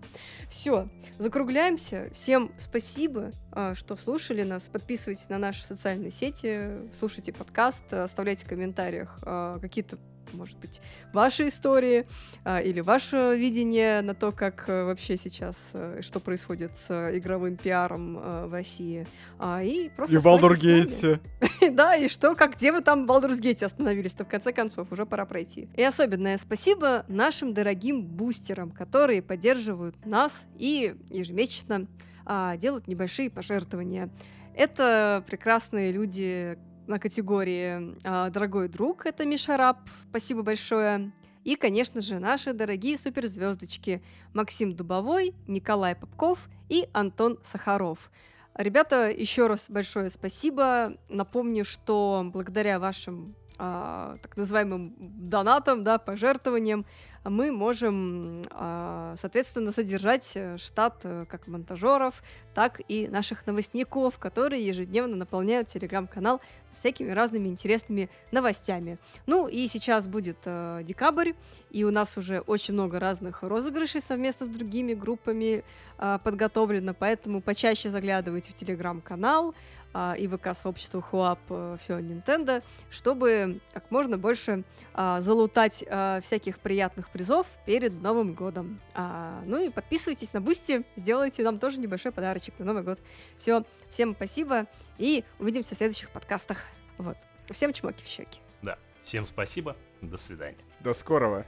все, закругляемся. Всем спасибо, а, что слушали нас. Подписывайтесь на наши социальные сети, слушайте подкаст, оставляйте в комментариях а, какие-то, может быть, ваши истории а, или ваше видение на то, как а, вообще сейчас, а, что происходит с а, игровым пиаром в России. А, И просто И в. Gate. Да, и что, как, где вы там в Gate остановились-то, в конце концов, уже пора пройти. И особенное спасибо нашим дорогим бустерам, которые поддерживают нас и ежемесячно а, делают небольшие пожертвования. Это прекрасные люди на категории а, «Дорогой друг», это Миша Раб, спасибо большое. И, конечно же, наши дорогие суперзвездочки Максим Дубовой, Николай Попков и Антон Сахаров. Ребята, еще раз большое спасибо. Напомню, что благодаря вашим а, так называемым донатам, да, пожертвованиям, мы можем, а, соответственно, содержать э, штат э, как монтажеров, так и наших новостников, которые ежедневно наполняют телеграм-канал всякими разными интересными новостями. Ну и сейчас будет э, декабрь, и у нас уже очень много разных розыгрышей совместно с другими группами а, подготовлено, поэтому почаще заглядывайте в телеграм-канал а, и ВК-сообщество Хуап все Nintendo, чтобы как можно больше а, залутать а, всяких приятных призов перед Новым годом. А, ну и подписывайтесь на Boosty, сделайте нам тоже небольшой подарочек на Новый год. Все, всем спасибо и увидимся в следующих подкастах. Вот. Всем чмоки в щеки. Да, всем спасибо, до свидания. До скорого.